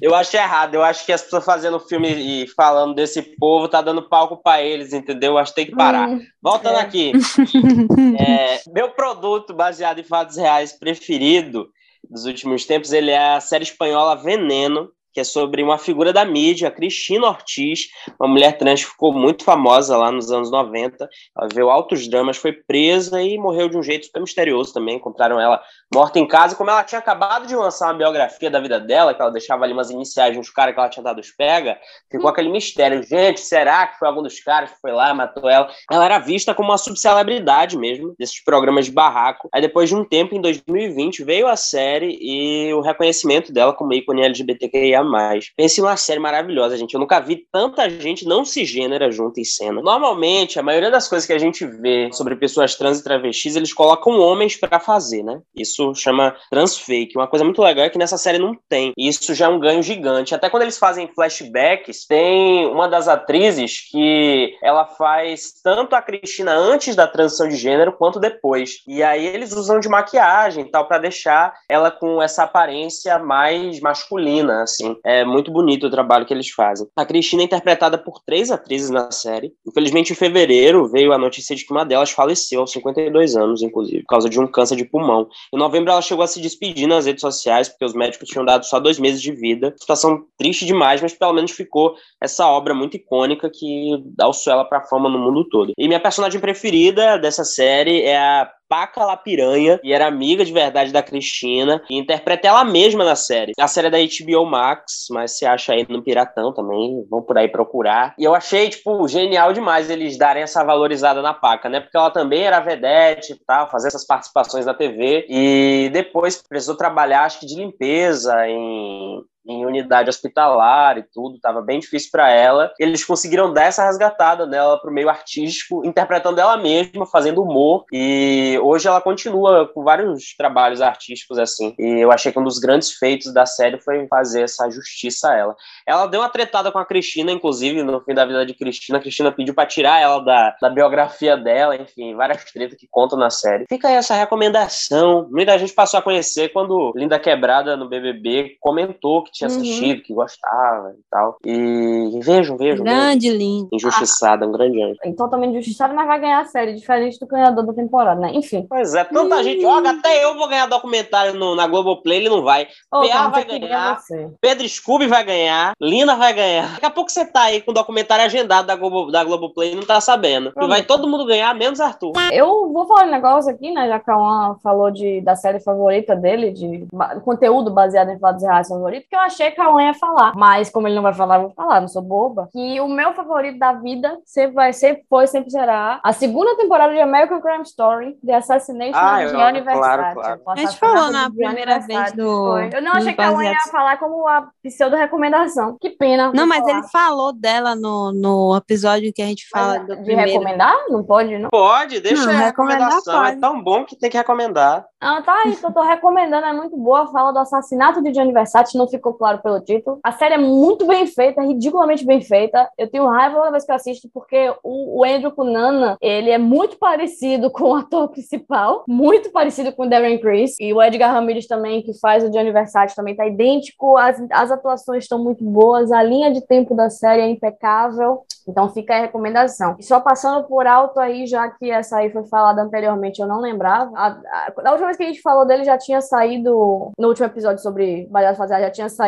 [SPEAKER 1] Eu acho errado. Eu acho que as pessoas fazendo filme e falando desse povo tá dando palco para eles, entendeu? Eu acho que tem que parar. Hum, Voltando é. aqui. é, meu produto baseado em fatos reais preferido dos últimos tempos, ele é a série espanhola Veneno, que é sobre uma figura da mídia, Cristina Ortiz, uma mulher trans que ficou muito famosa lá nos anos 90. Ela veio altos dramas, foi presa e morreu de um jeito super misterioso também. Encontraram ela morta em casa. Como ela tinha acabado de lançar uma biografia da vida dela, que ela deixava ali umas iniciais de uns caras que ela tinha dado os pega, ficou aquele mistério. Gente, será que foi algum dos caras que foi lá, matou ela? Ela era vista como uma subcelebridade mesmo, desses programas de barraco. Aí depois de um tempo, em 2020, veio a série e o reconhecimento dela como ícone LGBTQIA mais. Pense numa série maravilhosa, gente. Eu nunca vi tanta gente não cisgênera junto em cena. Normalmente, a maioria das coisas que a gente vê sobre pessoas trans e travestis, eles colocam homens para fazer, né? Isso chama transfake. Uma coisa muito legal é que nessa série não tem. E isso já é um ganho gigante. Até quando eles fazem flashbacks, tem uma das atrizes que ela faz tanto a Cristina antes da transição de gênero quanto depois. E aí eles usam de maquiagem e tal para deixar ela com essa aparência mais masculina, assim. É muito bonito o trabalho que eles fazem. A Cristina é interpretada por três atrizes na série. Infelizmente, em fevereiro, veio a notícia de que uma delas faleceu aos 52 anos, inclusive, por causa de um câncer de pulmão. Em novembro, ela chegou a se despedir nas redes sociais, porque os médicos tinham dado só dois meses de vida. Situação triste demais, mas pelo menos ficou essa obra muito icônica que o ela para fama no mundo todo. E minha personagem preferida dessa série é a Paca La Piranha, e era amiga de verdade da Cristina, e interpreta ela mesma na série. A série é da HBO Max, mas se acha aí no Piratão também, vão por aí procurar. E eu achei, tipo, genial demais eles darem essa valorizada na Paca, né? Porque ela também era vedete e tal, fazer essas participações na TV, e depois precisou trabalhar, acho que de limpeza em em unidade hospitalar e tudo, estava bem difícil para ela. Eles conseguiram dar essa resgatada nela para o meio artístico, interpretando ela mesma, fazendo humor. E hoje ela continua com vários trabalhos artísticos assim. E eu achei que um dos grandes feitos da série foi fazer essa justiça a ela. Ela deu uma tretada com a Cristina, inclusive, no fim da vida de Cristina. A Cristina pediu para tirar ela da, da biografia dela, enfim, várias tretas que contam na série. Fica aí essa recomendação. Muita gente passou a conhecer quando Linda Quebrada no BBB comentou que tinha
[SPEAKER 2] Uhum.
[SPEAKER 1] assistido, que gostava e tal. E vejam, vejam. vejam.
[SPEAKER 4] Grande, lindo.
[SPEAKER 1] Injustiçada, um grande anjo.
[SPEAKER 2] E totalmente injustiçado, mas vai ganhar a série, diferente do ganhador da temporada, né? Enfim.
[SPEAKER 1] Pois é, tanta gente. Ó, até eu vou ganhar documentário no, na Globoplay, ele não vai.
[SPEAKER 2] Ô,
[SPEAKER 1] PA vai ganhar. Pedro Scooby vai ganhar, Lina vai ganhar. Daqui a pouco você tá aí com o documentário agendado da, Globo, da Globoplay e não tá sabendo. E vai todo mundo ganhar, menos Arthur.
[SPEAKER 2] Eu vou falar um negócio aqui, né? Já que a Juan falou de, da série favorita dele, de ba- conteúdo baseado em fatos reais favorito, que eu achei que a Juan ia falar. Mas como ele não vai falar, eu vou falar, não sou boba. Que o meu favorito da vida sempre vai sempre foi, sempre será a segunda temporada de American Crime Story, The Assassination
[SPEAKER 1] Ah,
[SPEAKER 2] of Gianni
[SPEAKER 1] claro,
[SPEAKER 2] Versace.
[SPEAKER 1] claro.
[SPEAKER 4] A gente falou na primeira vez do-
[SPEAKER 2] Foi. Eu não achei que a Juan ia falar como a pseudo-recomendação. Que pena.
[SPEAKER 4] Não, mas
[SPEAKER 2] falar.
[SPEAKER 4] ele falou dela no, no episódio que a gente fala
[SPEAKER 2] Mas,
[SPEAKER 4] do
[SPEAKER 2] de
[SPEAKER 4] primeiro.
[SPEAKER 2] recomendar? Não pode, não?
[SPEAKER 1] Pode, deixa
[SPEAKER 4] Não,
[SPEAKER 1] a
[SPEAKER 4] recomendar
[SPEAKER 1] recomendação. É
[SPEAKER 4] pode.
[SPEAKER 1] tão bom que tem que recomendar.
[SPEAKER 2] Ah, tá aí, que eu tô recomendando, é muito boa. Fala do assassinato de Gianni Versace, não ficou claro pelo título. A série é muito bem feita, ridiculamente bem feita. Eu tenho raiva toda vez que eu assisto, porque o, o Andrew Cunanan, ele é muito parecido com o ator principal, muito parecido com o Darren Criss. E o Edgar Ramirez também, que faz o Gianni Versace, também tá idêntico. As, as atuações estão muito boas, a linha de tempo da série é impecável. Então fica a recomendação. E só passando por alto aí, já que essa aí foi falada anteriormente, eu não lembrava. A, a, da última vez que a gente falou dele, já tinha saído, no último episódio sobre Baseado Fazer, já tinha saído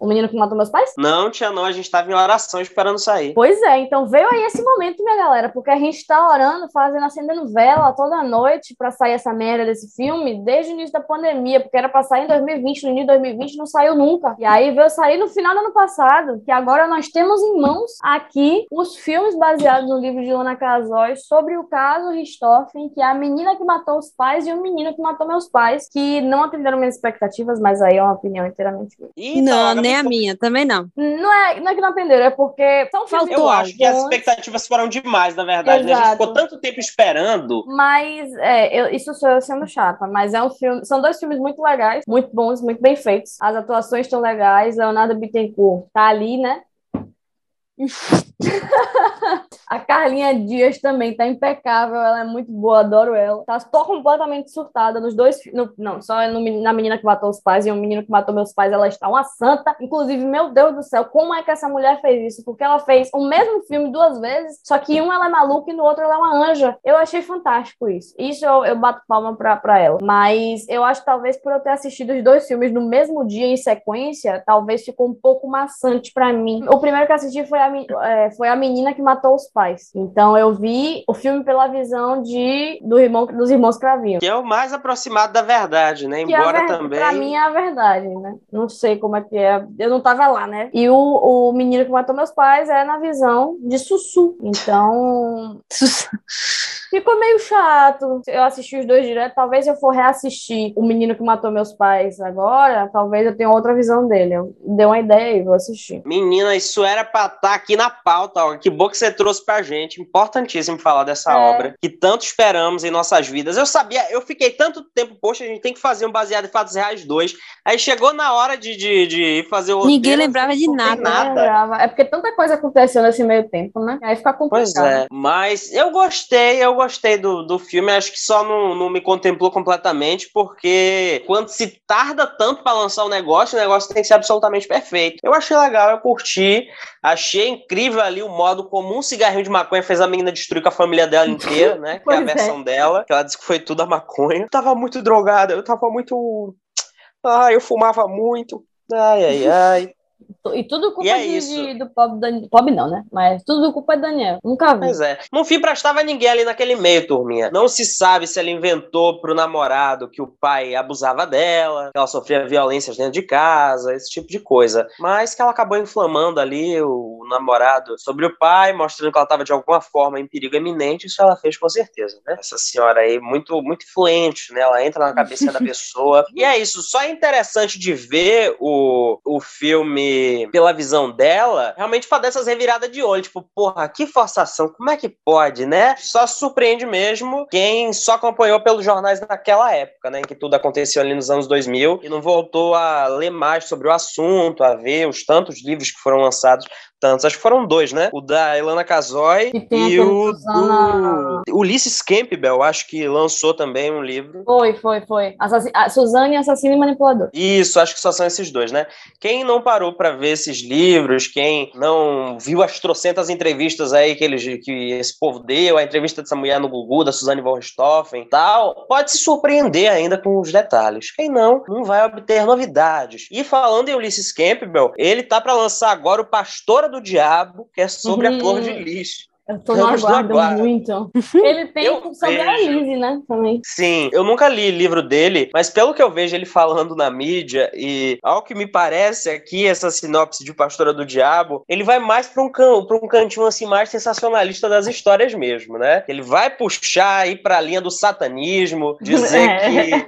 [SPEAKER 2] O Menino que Matou Meus Pais?
[SPEAKER 1] Não, tia, não. A gente tava em oração esperando sair.
[SPEAKER 2] Pois é, então veio aí esse momento, minha galera, porque a gente tá orando, fazendo, acendendo vela toda noite pra sair essa merda desse filme desde o início da pandemia, porque era pra sair em 2020, no início de 2020 não saiu nunca. E aí veio sair no final do ano passado, que agora nós temos em mãos aqui os filmes baseados no livro de Luna Casóis sobre o caso Richthofen, que é a menina que matou os pais e o menino que matou meus pais, que não atenderam minhas expectativas, mas aí é uma opinião inteiramente minha.
[SPEAKER 4] Não, nem a minha, também não.
[SPEAKER 2] Não é, não é que não atenderam, é porque são filmes
[SPEAKER 1] Eu acho que as expectativas foram demais, na verdade. né? A gente ficou tanto tempo esperando.
[SPEAKER 2] Mas é, eu- isso sou eu sendo chata, mas é um filme. São dois filmes muito legais, muito bons, muito bem feitos. As atuações estão legais. Leonardo Bittencourt tá ali, né? A Carlinha Dias também tá impecável, ela é muito boa, adoro ela. Tá, tô completamente surtada nos dois. no- não, só no na menina que matou os pais e o menino que matou meus pais, ela está uma santa. Inclusive, meu Deus do céu, como é que essa mulher fez isso? Porque ela fez o mesmo filme duas vezes, só que um ela é maluca e no outro ela é uma anja. Eu achei fantástico isso. Isso eu, eu bato palma pra, pra ela. Mas eu acho talvez por eu ter assistido os dois filmes no mesmo dia em sequência, talvez ficou um pouco maçante pra mim. O primeiro que assisti foi a, é, foi a menina que matou os pais. Então eu vi o filme pela visão de do irmão, dos irmãos Cravinho.
[SPEAKER 1] Que é o mais aproximado da verdade, né?
[SPEAKER 2] Que é
[SPEAKER 1] Embora
[SPEAKER 2] ver-
[SPEAKER 1] também.
[SPEAKER 2] Pra mim é a verdade, né? Não sei como é que é. Eu não tava lá, né? E o, o menino que matou meus pais é na visão de Sussu. Então, ficou meio chato. Eu assisti os dois direto. Talvez eu for reassistir o menino que matou meus pais agora, talvez eu tenha outra visão dele. Eu dei uma ideia e vou assistir.
[SPEAKER 1] Menina, isso era pra estar aqui na pauta. Ó. Que bom que você trouxe pra gente. Importantíssimo falar dessa
[SPEAKER 2] É.
[SPEAKER 1] obra que tanto esperamos em nossas vidas. Eu sabia, eu fiquei tanto tempo, poxa, a gente tem que fazer um baseado em fatos reais 2. Aí chegou na hora de, de, de fazer o
[SPEAKER 4] Ninguém
[SPEAKER 1] roteiro,
[SPEAKER 4] lembrava de nada.
[SPEAKER 2] Não lembrava. É porque tanta coisa aconteceu nesse meio tempo, né? Aí fica complicado.
[SPEAKER 1] Pois é, mas eu gostei, eu gostei do, do filme, acho que só não, não me contemplou completamente, porque quando se tarda tanto pra lançar o negócio, o negócio tem que ser absolutamente perfeito. Eu achei legal, eu curti, achei incrível ali o modo como um cigarrinho de maconha fez a menina destruir com a família dela inteira, né? Que é a
[SPEAKER 2] é.
[SPEAKER 1] versão dela, que ela disse que foi tudo a maconha. Eu tava muito drogada, eu tava muito. Ai, eu fumava muito. Ai, ai, ai.
[SPEAKER 2] E tudo culpa
[SPEAKER 1] E é
[SPEAKER 2] de, de- do pobre Daniel. Pobre não, né? Mas tudo culpa de Daniel. Nunca vi.
[SPEAKER 1] Pois é. No fim, prestava ninguém ali naquele meio, turminha. Não se sabe se ela inventou pro namorado que o pai abusava dela, que ela sofria violências dentro de casa, esse tipo de coisa. Mas que ela acabou inflamando ali o namorado sobre o pai, mostrando que ela estava de alguma forma em perigo iminente. Isso ela fez com certeza, né? Essa senhora aí, muito, muito influente, né? Ela entra na cabeça da pessoa. E é isso. Só é interessante de ver o, o filme pela visão dela, realmente faz dessas reviradas de olho. Tipo, porra, que forçação, como é que pode, né? Só surpreende mesmo quem só acompanhou pelos jornais naquela época, né? Em que tudo aconteceu ali nos anos 2000 e não voltou a ler mais sobre o assunto, a ver os tantos livros que foram lançados tantos. Acho que foram dois, né? O da Elana Casoy e o Susana... do Ulisses Campbell, acho que lançou também um livro.
[SPEAKER 2] Foi, foi, foi. Assassin... A Suzane, Assassino e Manipulador.
[SPEAKER 1] Isso, acho que só são esses dois, né? Quem não parou para ver esses livros, quem não viu as trocentas entrevistas aí que, eles, que esse povo deu, a entrevista dessa mulher no Gugu, da Suzane von Richthofen e tal, pode se surpreender ainda com os detalhes. Quem não, não vai obter novidades. E falando em Ulisses Campbell, ele tá para lançar agora o Pastor do Diabo, que é sobre uhum. a flor de lixo.
[SPEAKER 2] Eu tô no aguardo, muito. Ele tem eu sobre vejo. a Lizzie, né? Também.
[SPEAKER 1] Sim, eu nunca li livro dele, mas pelo que eu vejo ele falando na mídia, e ao que me parece aqui, essa sinopse de Pastora do Diabo, ele vai mais para um, can pra um cantinho assim mais sensacionalista das histórias mesmo, né? Ele vai puxar aí pra linha do satanismo, dizer é. que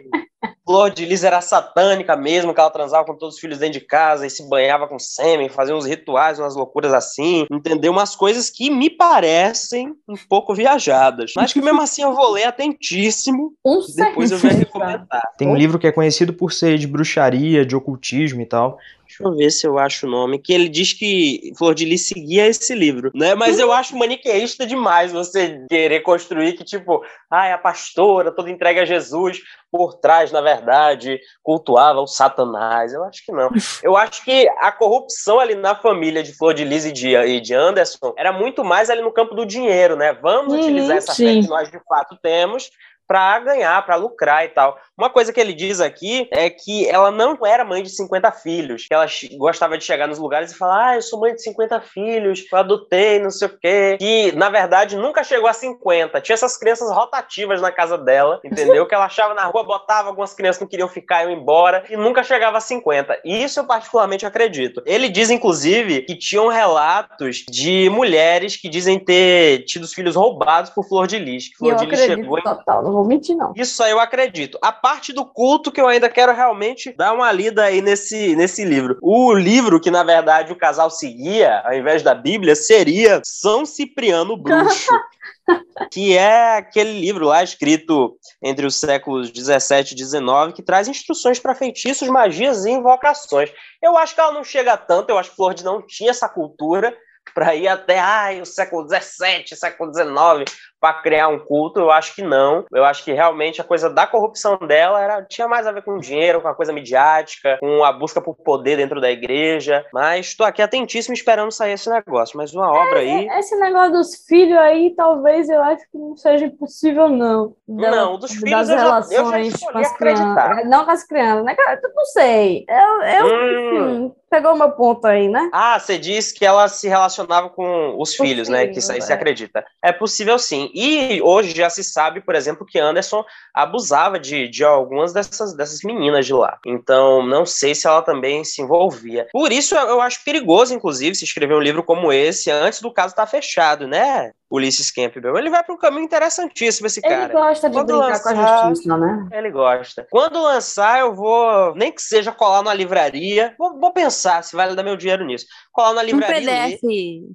[SPEAKER 1] Flor de Lis era satânica mesmo, que ela transava com todos os filhos dentro de casa e se banhava com sêmen, fazia uns rituais, umas loucuras assim, entendeu? Umas coisas que me parecem um pouco viajadas. Mas que mesmo assim eu vou ler atentíssimo. Um depois eu venho recomendar.
[SPEAKER 3] Tem um livro que é conhecido por ser de bruxaria, de ocultismo e tal.
[SPEAKER 1] Deixa eu ver se eu acho o nome. Que ele diz que Flor de Lis seguia esse livro, né? Mas eu acho maniqueísta demais você querer construir que, tipo, ah, é a pastora, toda entregue a Jesus, por trás, na verdade, cultuava o Satanás. Eu acho que não. Eu acho que a corrupção ali na família de Flor de Lis e de, e de Anderson era muito mais ali no campo do dinheiro, né? Vamos uhum, utilizar essa sim. fé que nós de fato temos para ganhar, para lucrar e tal. Uma coisa que ele diz aqui é que ela não era mãe de 50 filhos, que ela gostava de chegar nos lugares e falar: "Ah, eu sou mãe de 50 filhos, eu adotei, não sei o quê". Que na verdade nunca chegou a 50. Tinha essas crianças rotativas na casa dela, entendeu? que ela achava na rua, botava algumas crianças que não queriam ficar iam embora e nunca chegava a 50. Isso eu particularmente acredito. Ele diz inclusive que tinham relatos de mulheres que dizem ter tido os filhos roubados por Flor de Lis, que Flor
[SPEAKER 2] eu
[SPEAKER 1] de Lis chegou
[SPEAKER 2] total, em vou mentir, não.
[SPEAKER 1] Isso aí eu acredito. A parte do culto que eu ainda quero realmente dar uma lida aí nesse, nesse livro. O livro que, na verdade, o casal seguia, ao invés da Bíblia, seria São Cipriano Bruxo. que é aquele livro lá escrito entre os séculos 17 e 19 que traz instruções para feitiços, magias e invocações. Eu acho que ela não chega tanto, eu acho que Flor não tinha essa cultura para ir até ai, o século 17, século 19, para criar um culto, eu acho que não. Eu acho que realmente a coisa da corrupção dela era, tinha mais a ver com dinheiro, com a coisa midiática, com a busca por poder dentro da igreja. Mas estou aqui atentíssimo esperando sair esse negócio. Mas uma obra é, aí.
[SPEAKER 2] Esse negócio dos filhos aí, talvez eu acho que não seja impossível, não.
[SPEAKER 1] Não, dos filhos das eu relações já, eu já crianças.
[SPEAKER 2] Não com as crianças, né? Eu não sei. Eu, eu hum. enfim, pegou meu ponto aí, né?
[SPEAKER 1] Ah, você disse que ela se relacionava com os, os filhos, filhos, né? Que isso aí é. se acredita. É possível sim. E hoje já se sabe, por exemplo, que Anderson abusava de, de algumas dessas, dessas meninas de lá. Então, não sei se ela também se envolvia. Por isso, eu acho perigoso, inclusive, se escrever um livro como esse antes do caso estar tá fechado, né? Ulisses Campbell. Ele vai para um caminho interessantíssimo, esse
[SPEAKER 2] ele
[SPEAKER 1] cara.
[SPEAKER 2] Ele gosta de Quando brincar lançar, com a justiça, né?
[SPEAKER 1] Ele gosta. Quando lançar, eu vou, nem que seja colar numa livraria, vou, vou pensar se vale dar meu dinheiro nisso. Colar na livraria.
[SPEAKER 4] Um PDF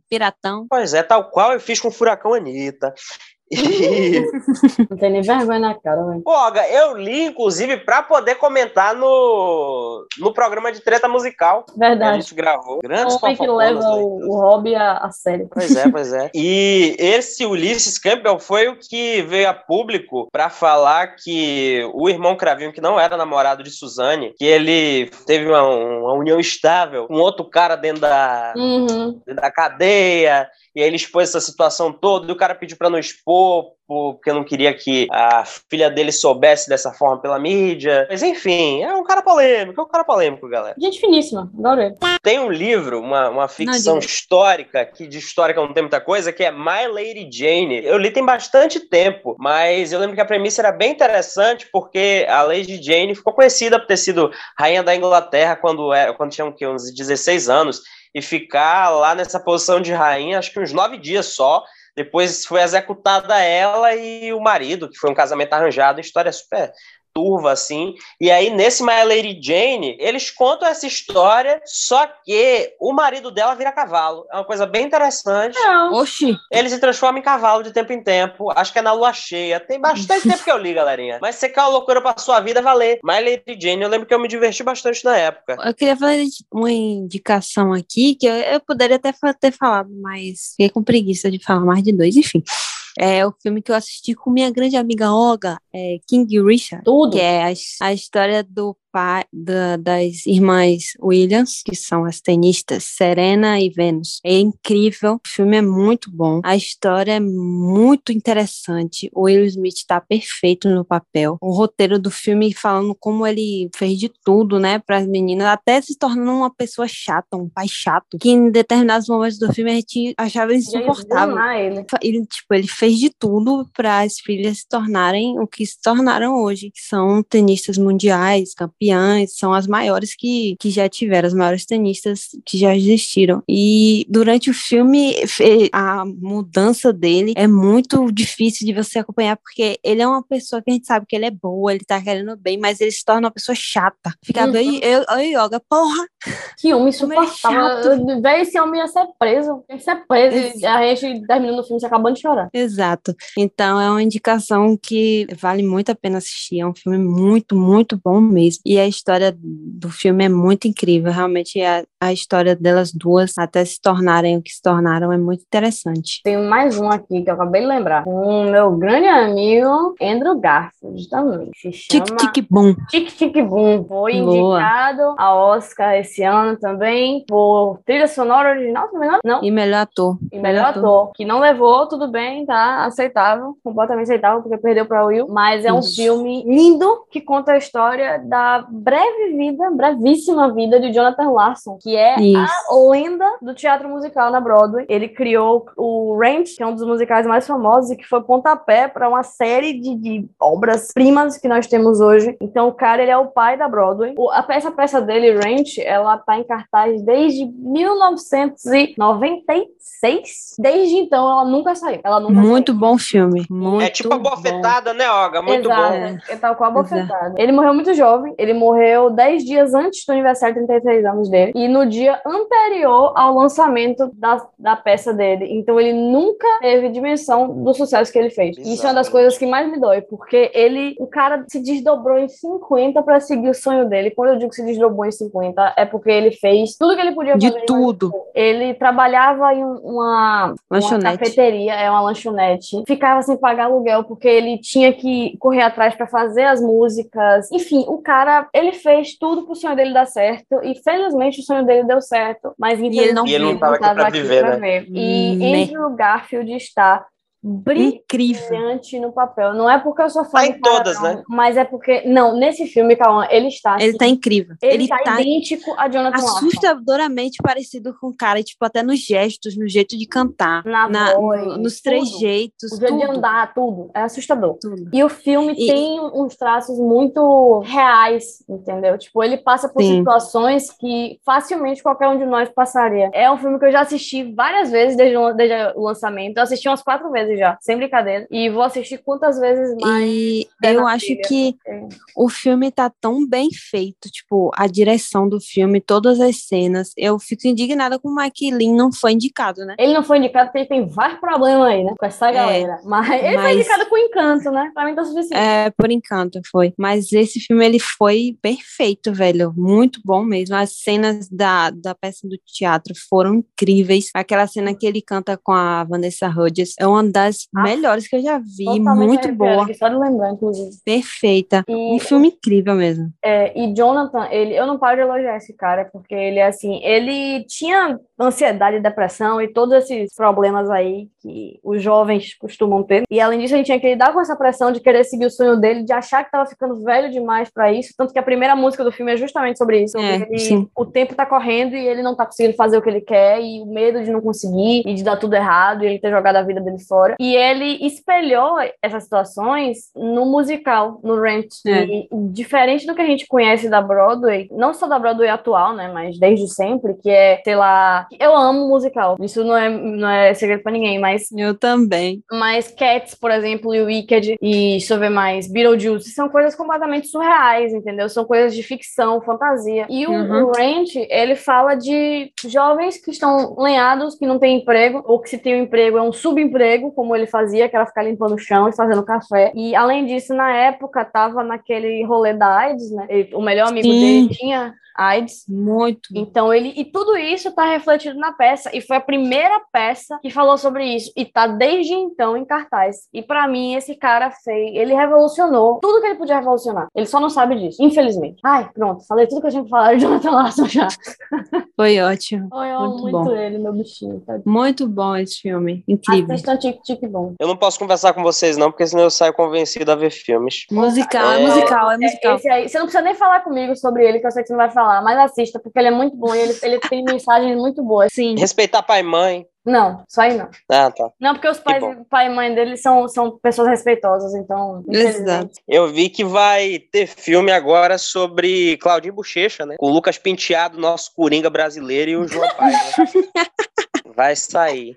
[SPEAKER 4] piratão.
[SPEAKER 1] Pois é, tal qual eu fiz com o Furacão Anitta.
[SPEAKER 2] Não tem nem vergonha na cara, velho.
[SPEAKER 1] Poga, eu li, inclusive, pra poder comentar no, no programa de treta musical.
[SPEAKER 2] Verdade. Que a
[SPEAKER 1] gente gravou. Grandes
[SPEAKER 2] Homem que leva o, o hobby a, a sério.
[SPEAKER 1] Pois é, pois é. E esse Ulisses Campbell foi o que veio a público pra falar que o irmão Cravinho, que não era namorado de Suzane, que ele teve uma, uma união estável com outro cara dentro da,
[SPEAKER 2] uhum.
[SPEAKER 1] dentro da cadeia, e aí ele expôs essa situação toda, e o cara pediu para não expor, porque não queria que a filha dele soubesse dessa forma pela mídia. Mas enfim, é um cara polêmico, é um cara polêmico, galera.
[SPEAKER 2] Gente finíssima, adoro ele.
[SPEAKER 1] Tem um livro, uma, uma ficção não, histórica, que de histórica não tem muita coisa, que é My Lady Jane. Eu li tem bastante tempo, mas eu lembro que a premissa era bem interessante, porque a Lady Jane ficou conhecida por ter sido rainha da Inglaterra quando, era, quando tinha uns 16 anos e ficar lá nessa posição de rainha, acho que uns nove dias só. Depois foi executada ela e o marido, que foi um casamento arranjado, história super turva, assim. E aí, nesse My Lady Jane, eles contam essa história, só que o marido dela vira cavalo. É uma coisa bem interessante.
[SPEAKER 2] Não.
[SPEAKER 4] Oxi,
[SPEAKER 1] Ele se transforma em cavalo de tempo em tempo. Acho que é na lua cheia. Tem bastante tempo que eu li, galerinha. Mas se você quer uma loucura pra sua vida, valer. My Lady Jane, eu lembro que eu me diverti bastante na época.
[SPEAKER 4] eu queria fazer uma indicação aqui, que eu, eu poderia até ter falado, mas fiquei com preguiça de falar mais de dois, enfim. É o filme que eu assisti com minha grande amiga Olga, é King Richard.
[SPEAKER 2] Tudo.
[SPEAKER 4] que é a, a história do pai da- das irmãs Williams, que são as tenistas Serena e Venus. É incrível, o filme é muito bom, a história é muito interessante. O Will Smith está perfeito no papel. O roteiro do filme falando como ele fez de tudo, né, para as meninas, até se tornando uma pessoa chata, um pai chato, que em determinados momentos do filme a gente achava insuportável
[SPEAKER 2] ele.
[SPEAKER 4] ele, tipo, ele fez de tudo para as filhas se tornarem o que se tornaram hoje, que são tenistas mundiais, são as maiores que, que já tiveram, as maiores tenistas que já existiram. E durante o filme, a mudança dele é muito difícil de você acompanhar, porque ele é uma pessoa que a gente sabe que ele é boa, ele tá querendo bem, mas ele se torna uma pessoa chata. Fica,
[SPEAKER 2] Uhum.
[SPEAKER 4] eu, eu, eu, Yoga, porra,
[SPEAKER 2] Que homem
[SPEAKER 4] é
[SPEAKER 2] insuportável. Véi, esse homem ia ser preso. Tem que ser preso.
[SPEAKER 4] Ex-
[SPEAKER 2] a gente terminando o filme se acabando de chorar.
[SPEAKER 4] Exato. Então é uma indicação que vale muito a pena assistir. É um filme muito, muito bom mesmo. E a história do filme é muito incrível. Realmente a, a história delas duas até se tornarem o que se tornaram é muito interessante.
[SPEAKER 2] Tem mais um aqui que eu acabei de lembrar. O meu grande amigo Andrew Garfield também. Se chama
[SPEAKER 4] Tic Tic Boom.
[SPEAKER 2] Tic Tic Boom. Foi
[SPEAKER 4] Boa.
[SPEAKER 2] indicado a Oscar esse ano também por trilha sonora original, se não me engano. Não.
[SPEAKER 4] E melhor ator.
[SPEAKER 2] E melhor ator, que não levou, tudo bem, tá? Aceitável, completamente aceitável, porque perdeu para Will. Mas é um
[SPEAKER 4] Isso.
[SPEAKER 2] filme lindo que conta a história da breve vida, brevíssima vida de Jonathan Larson, que é
[SPEAKER 4] Isso.
[SPEAKER 2] a lenda do teatro musical na Broadway. Ele criou o Rent, que é um dos musicais mais famosos e que foi pontapé para uma série de, de obras-primas que nós temos hoje. Então, o cara, ele é o pai da Broadway. O- a peça, a peça dele, Rent, ela tá em cartaz desde 1996. Desde então, ela nunca saiu. Ela nunca
[SPEAKER 4] Muito
[SPEAKER 2] saiu.
[SPEAKER 4] bom filme. Muito
[SPEAKER 1] é tipo a
[SPEAKER 4] bom.
[SPEAKER 1] bofetada, né, Olga? Muito
[SPEAKER 2] Exato,
[SPEAKER 1] bom.
[SPEAKER 2] é tal qual a bofetada. Ele morreu muito jovem, ele morreu 10 dias antes do aniversário de 33 anos dele, e no dia anterior ao lançamento da, da peça dele. Então ele nunca teve dimensão do sucesso que ele fez. Isso é uma das
[SPEAKER 1] Exatamente.
[SPEAKER 2] coisas que mais me dói, porque ele, o cara se desdobrou em 50 para seguir o sonho dele. Quando eu digo que se desdobrou em 50, é porque ele fez tudo que ele podia
[SPEAKER 4] De
[SPEAKER 2] fazer. em
[SPEAKER 4] tudo.
[SPEAKER 2] ele trabalhava em uma, uma
[SPEAKER 4] Lanchonete.
[SPEAKER 2] cafeteria, é uma lanchonete. Ficava sem pagar aluguel porque ele tinha que correr atrás para fazer as músicas. Enfim, o cara, ele fez tudo pro sonho dele dar certo e felizmente o sonho dele deu certo, mas
[SPEAKER 4] ele não
[SPEAKER 1] E ele não
[SPEAKER 4] viu.
[SPEAKER 1] tava aqui pra viver, né?
[SPEAKER 2] ver. E
[SPEAKER 4] Né.
[SPEAKER 2] Andrew Garfield está. Brilhante no papel. Não é porque eu sou fã
[SPEAKER 1] Tá em
[SPEAKER 2] cara,
[SPEAKER 1] todas,
[SPEAKER 2] não,
[SPEAKER 1] né?
[SPEAKER 2] Mas é porque não, nesse filme, Cauã, ele está
[SPEAKER 4] Ele
[SPEAKER 2] assim,
[SPEAKER 4] tá incrível.
[SPEAKER 2] ele,
[SPEAKER 4] Ele
[SPEAKER 2] tá,
[SPEAKER 4] tá
[SPEAKER 2] idêntico a Jonathan
[SPEAKER 4] assustadoramente parecido com o cara, tipo, até nos gestos, no jeito de cantar,
[SPEAKER 2] Na voz,
[SPEAKER 4] no- nos
[SPEAKER 2] tudo.
[SPEAKER 4] trejeitos,
[SPEAKER 2] O jeito de
[SPEAKER 4] tudo,
[SPEAKER 2] andar, tudo. É assustador.
[SPEAKER 4] tudo.
[SPEAKER 2] E o filme
[SPEAKER 4] E-
[SPEAKER 2] tem uns traços muito reais, entendeu? Tipo, ele passa por
[SPEAKER 4] Sim.
[SPEAKER 2] situações que facilmente qualquer um de nós passaria. É um filme que eu já assisti várias vezes desde o, desde o lançamento. Eu assisti umas quatro vezes já, sem brincadeira. E vou assistir quantas vezes mais.
[SPEAKER 4] E eu acho que
[SPEAKER 2] É.
[SPEAKER 4] o filme tá tão bem feito, tipo, a direção do filme, todas as cenas. Eu fico indignada com o Mike Lean não foi indicado, né?
[SPEAKER 2] Ele não foi indicado porque ele tem vários problemas aí, né? Com essa
[SPEAKER 4] É,
[SPEAKER 2] galera. Mas ele foi
[SPEAKER 4] mas-
[SPEAKER 2] indicado com encanto, né? Pra mim tá suficiente.
[SPEAKER 4] É, por encanto foi. Mas esse filme ele foi perfeito, velho. Muito bom mesmo. As cenas da, da peça do teatro foram incríveis. Aquela cena que ele canta com a Vanessa Hudgens é uma das
[SPEAKER 2] Ah,
[SPEAKER 4] melhores que eu já vi. Muito boa,
[SPEAKER 2] Só de lembrar, inclusive.
[SPEAKER 4] perfeita.
[SPEAKER 2] E
[SPEAKER 4] Um filme incrível mesmo.
[SPEAKER 2] É, e Jonathan, ele, eu não paro de elogiar esse cara, porque ele, assim, ele tinha ansiedade, depressão e todos esses problemas aí que os jovens costumam ter. E além disso, ele tinha que lidar com essa pressão de querer seguir o sonho dele, de achar que estava ficando velho demais para isso. Tanto que a primeira música do filme é justamente sobre isso.
[SPEAKER 4] É,
[SPEAKER 2] ele- o tempo tá correndo e ele não tá conseguindo fazer o que ele quer, e o medo de não conseguir, e de dar tudo errado, e ele ter jogado a vida dele fora. História. E ele espelhou essas situações no musical, no Rent.
[SPEAKER 4] É.
[SPEAKER 2] E, diferente do que a gente conhece da Broadway, não só da Broadway atual, né, mas desde sempre, que é, sei lá, eu amo musical. Isso não é, não é segredo pra ninguém, mas
[SPEAKER 4] Eu também.
[SPEAKER 2] mas Cats, por exemplo, e Wicked, e deixa eu ver mais, Beetlejuice, são coisas completamente surreais, entendeu? São coisas de ficção, fantasia. E o,
[SPEAKER 4] Uhum.
[SPEAKER 2] o Rent, ele fala de jovens que estão lenhados, que não têm emprego, ou que se tem um emprego é um subemprego, como ele fazia, que era ficar limpando o chão e fazendo café. E além disso, na época, tava naquele rolê da AIDS, né? Ele- o melhor amigo
[SPEAKER 4] Sim.
[SPEAKER 2] dele tinha AIDS.
[SPEAKER 4] Muito.
[SPEAKER 2] Então ele e tudo isso tá refletido na peça e foi a primeira peça que falou sobre isso e tá desde então em cartaz. E pra mim esse cara fez, ele revolucionou tudo que ele podia revolucionar. Ele só não sabe disso, infelizmente. Ai, pronto, falei tudo que eu tinha que falar de Jonathan Larson já.
[SPEAKER 4] Foi ótimo.
[SPEAKER 2] Eu amo
[SPEAKER 4] Muito
[SPEAKER 2] muito,
[SPEAKER 4] bom.
[SPEAKER 2] ele, meu bichinho. Tá?
[SPEAKER 4] Muito bom esse filme. Incrível.
[SPEAKER 2] Assistam Tic Tic Bom.
[SPEAKER 1] Eu não posso conversar com vocês, não, porque senão eu saio convencido a ver filmes.
[SPEAKER 4] Musical, é,
[SPEAKER 1] É.
[SPEAKER 4] musical, é musical.
[SPEAKER 2] Esse aí, você não precisa nem falar comigo sobre ele, que eu sei que você não vai falar, mas assista, porque ele é muito bom e ele, ele tem mensagens muito boas.
[SPEAKER 4] Sim.
[SPEAKER 1] Respeitar pai e mãe.
[SPEAKER 2] Não, isso aí não.
[SPEAKER 1] Ah, tá.
[SPEAKER 2] Não, porque os pais, pai e mãe dele são, são pessoas respeitosas, então.
[SPEAKER 4] Exato.
[SPEAKER 1] Eu vi que vai ter filme agora sobre Claudinho Bochecha, né? Com o Lucas Penteado, nosso Coringa brasileiro, e o João Paiva. Vai sair.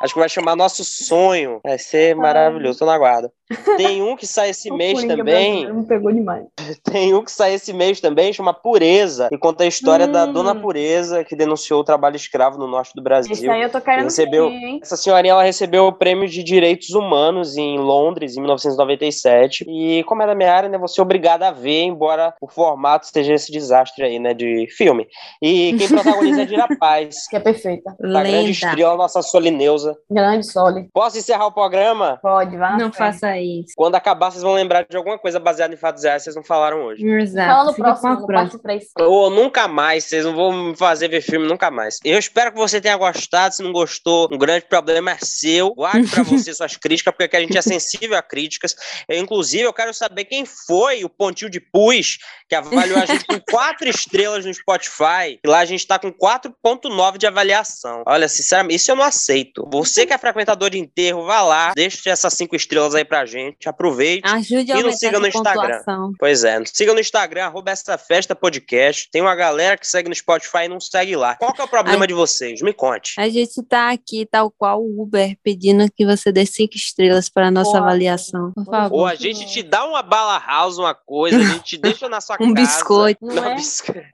[SPEAKER 1] Acho que vai chamar Nosso Sonho. Vai ser maravilhoso, tô na guarda. Tem um que sai esse mês
[SPEAKER 2] Coringa
[SPEAKER 1] também.
[SPEAKER 2] Me pegou demais.
[SPEAKER 1] Tem um que sai esse mês também, chama Pureza, que conta a história da
[SPEAKER 2] Hum.
[SPEAKER 1] Dona Pureza, que denunciou o trabalho escravo no norte do Brasil.
[SPEAKER 2] Esse aí eu tô querendo
[SPEAKER 1] Recebeu-
[SPEAKER 2] ver, hein?
[SPEAKER 1] Essa senhorinha ela recebeu o prêmio de direitos humanos em Londres em 1997 e como é da minha área, né, você é obrigada a ver, embora o formato seja esse desastre aí, né, de filme. E quem protagoniza é Dira Paz,
[SPEAKER 2] Que é perfeita.
[SPEAKER 1] da grande
[SPEAKER 4] Lenda.
[SPEAKER 1] estrela nossa Solineusa.
[SPEAKER 2] Grande Sole.
[SPEAKER 1] Posso encerrar o programa?
[SPEAKER 2] Pode, vai. na
[SPEAKER 4] Não faça
[SPEAKER 1] Quando acabar, vocês vão lembrar de alguma coisa baseada em fatos reais que vocês não falaram hoje.
[SPEAKER 4] Exato.
[SPEAKER 2] Fala no
[SPEAKER 4] Fica
[SPEAKER 2] próximo,
[SPEAKER 4] com a
[SPEAKER 2] no
[SPEAKER 4] próxima.
[SPEAKER 2] parte 3.
[SPEAKER 1] Ou nunca mais, vocês não vão me fazer ver filme nunca mais. Eu espero que você tenha gostado. Se não gostou, um grande problema é seu. Guarde pra você suas críticas, porque aqui a gente é sensível a críticas. Eu, inclusive, eu quero saber quem foi o Pontinho de Pus que avaliou a gente com quatro estrelas no Spotify. E lá a gente tá com 4.9 de avaliação. Olha, sinceramente, isso eu não aceito. Você que é frequentador de enterro, vá lá, deixe essas cinco estrelas aí pra gente. Aproveite.
[SPEAKER 4] Ajude a
[SPEAKER 1] E não
[SPEAKER 4] aumentar
[SPEAKER 1] siga no Instagram.
[SPEAKER 4] pontuação.
[SPEAKER 1] Pois é, siga no Instagram, arroba essa festa podcast. Tem uma galera que segue no Spotify e não segue lá. Qual que é o problema
[SPEAKER 4] Ai.
[SPEAKER 1] de vocês? Me conte.
[SPEAKER 4] A gente tá aqui, tal qual o Uber, pedindo que você dê cinco estrelas para a nossa avaliação. Por favor.
[SPEAKER 1] Ou a gente te dá uma bala house, uma coisa, a gente te deixa na sua
[SPEAKER 4] Um
[SPEAKER 1] casa.
[SPEAKER 4] biscoito.
[SPEAKER 2] Não
[SPEAKER 1] Não,
[SPEAKER 2] é?
[SPEAKER 1] biscoito.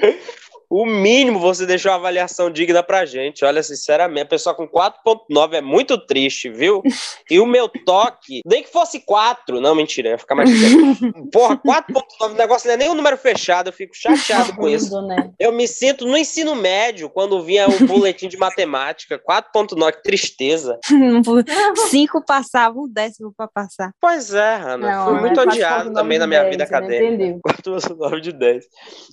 [SPEAKER 1] O mínimo você deixou uma avaliação digna pra gente. Olha, sinceramente, a pessoa com 4.9 é muito triste, viu? E o meu toque, nem que fosse 4. Não, mentira, ia ficar mais triste. Porra, 4.9, o negócio não é nem um número fechado, eu fico chateado com isso.
[SPEAKER 2] Né?
[SPEAKER 1] Eu me sinto no ensino médio, quando vinha o boletim de matemática, 4.9, que tristeza.
[SPEAKER 4] Cinco passavam, um décimo para passar.
[SPEAKER 1] Pois é, Ana,
[SPEAKER 2] Não,
[SPEAKER 1] fui
[SPEAKER 2] é
[SPEAKER 1] muito
[SPEAKER 2] 4.9
[SPEAKER 1] odiado também na minha
[SPEAKER 2] 10,
[SPEAKER 1] vida acadêmica.
[SPEAKER 2] Entendeu?
[SPEAKER 1] 4.9 de 10.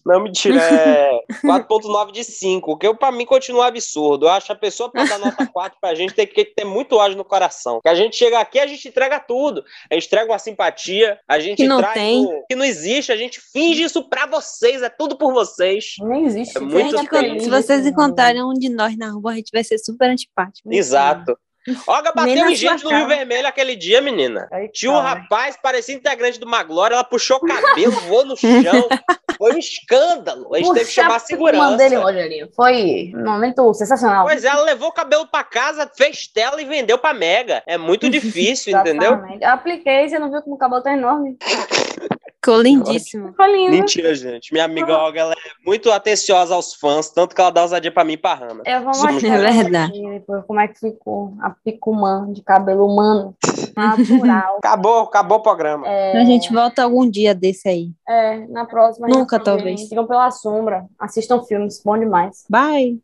[SPEAKER 1] Não, mentira, é 4.9 de 5, o que eu, pra mim continua absurdo. Eu acho que a pessoa pra dar nota 4 pra gente tem que ter muito ódio no coração. Que a gente chega aqui, a gente entrega tudo. A gente entrega uma simpatia, a gente
[SPEAKER 4] Que não
[SPEAKER 1] traz
[SPEAKER 4] tem.
[SPEAKER 1] o que não existe, a gente finge isso pra vocês, é tudo por vocês.
[SPEAKER 2] Nem existe.
[SPEAKER 1] É muito
[SPEAKER 4] Gente,
[SPEAKER 2] feliz
[SPEAKER 4] se vocês encontrarem um de nós na rua, a gente vai ser super antipático.
[SPEAKER 1] Exato. Olga bateu em gente no Rio. Vermelho aquele dia, menina.
[SPEAKER 2] Ai,
[SPEAKER 1] Tinha um rapaz, parecia integrante do Maglória, ela puxou o cabelo, voou no chão. Foi um escândalo. A gente teve que
[SPEAKER 2] Puxa
[SPEAKER 1] chamar a segurança.
[SPEAKER 2] dele, Rogerinho. Foi um momento sensacional.
[SPEAKER 1] Pois é, ela levou o cabelo pra casa, fez tela e vendeu pra Mega. É muito difícil, entendeu?
[SPEAKER 2] Eu apliquei, você não viu como o cabelo tá enorme?
[SPEAKER 4] Ficou lindíssimo.
[SPEAKER 2] Ficou lindo.
[SPEAKER 1] Mentira, gente. Minha amiga Olga, ela é muito atenciosa aos fãs, tanto que ela dá ousadia pra mim e pra Hannah.
[SPEAKER 2] Eu vou
[SPEAKER 1] Somos-
[SPEAKER 2] mostrar
[SPEAKER 4] É verdade.
[SPEAKER 2] depois como é que ficou a picumã de cabelo humano. Natural.
[SPEAKER 1] Acabou, acabou o programa.
[SPEAKER 2] É,
[SPEAKER 4] A gente volta algum dia desse aí.
[SPEAKER 2] é, na próxima.
[SPEAKER 4] Nunca, talvez.
[SPEAKER 2] Sigam pela sombra. Assistam filmes. Bom demais.
[SPEAKER 4] Bye.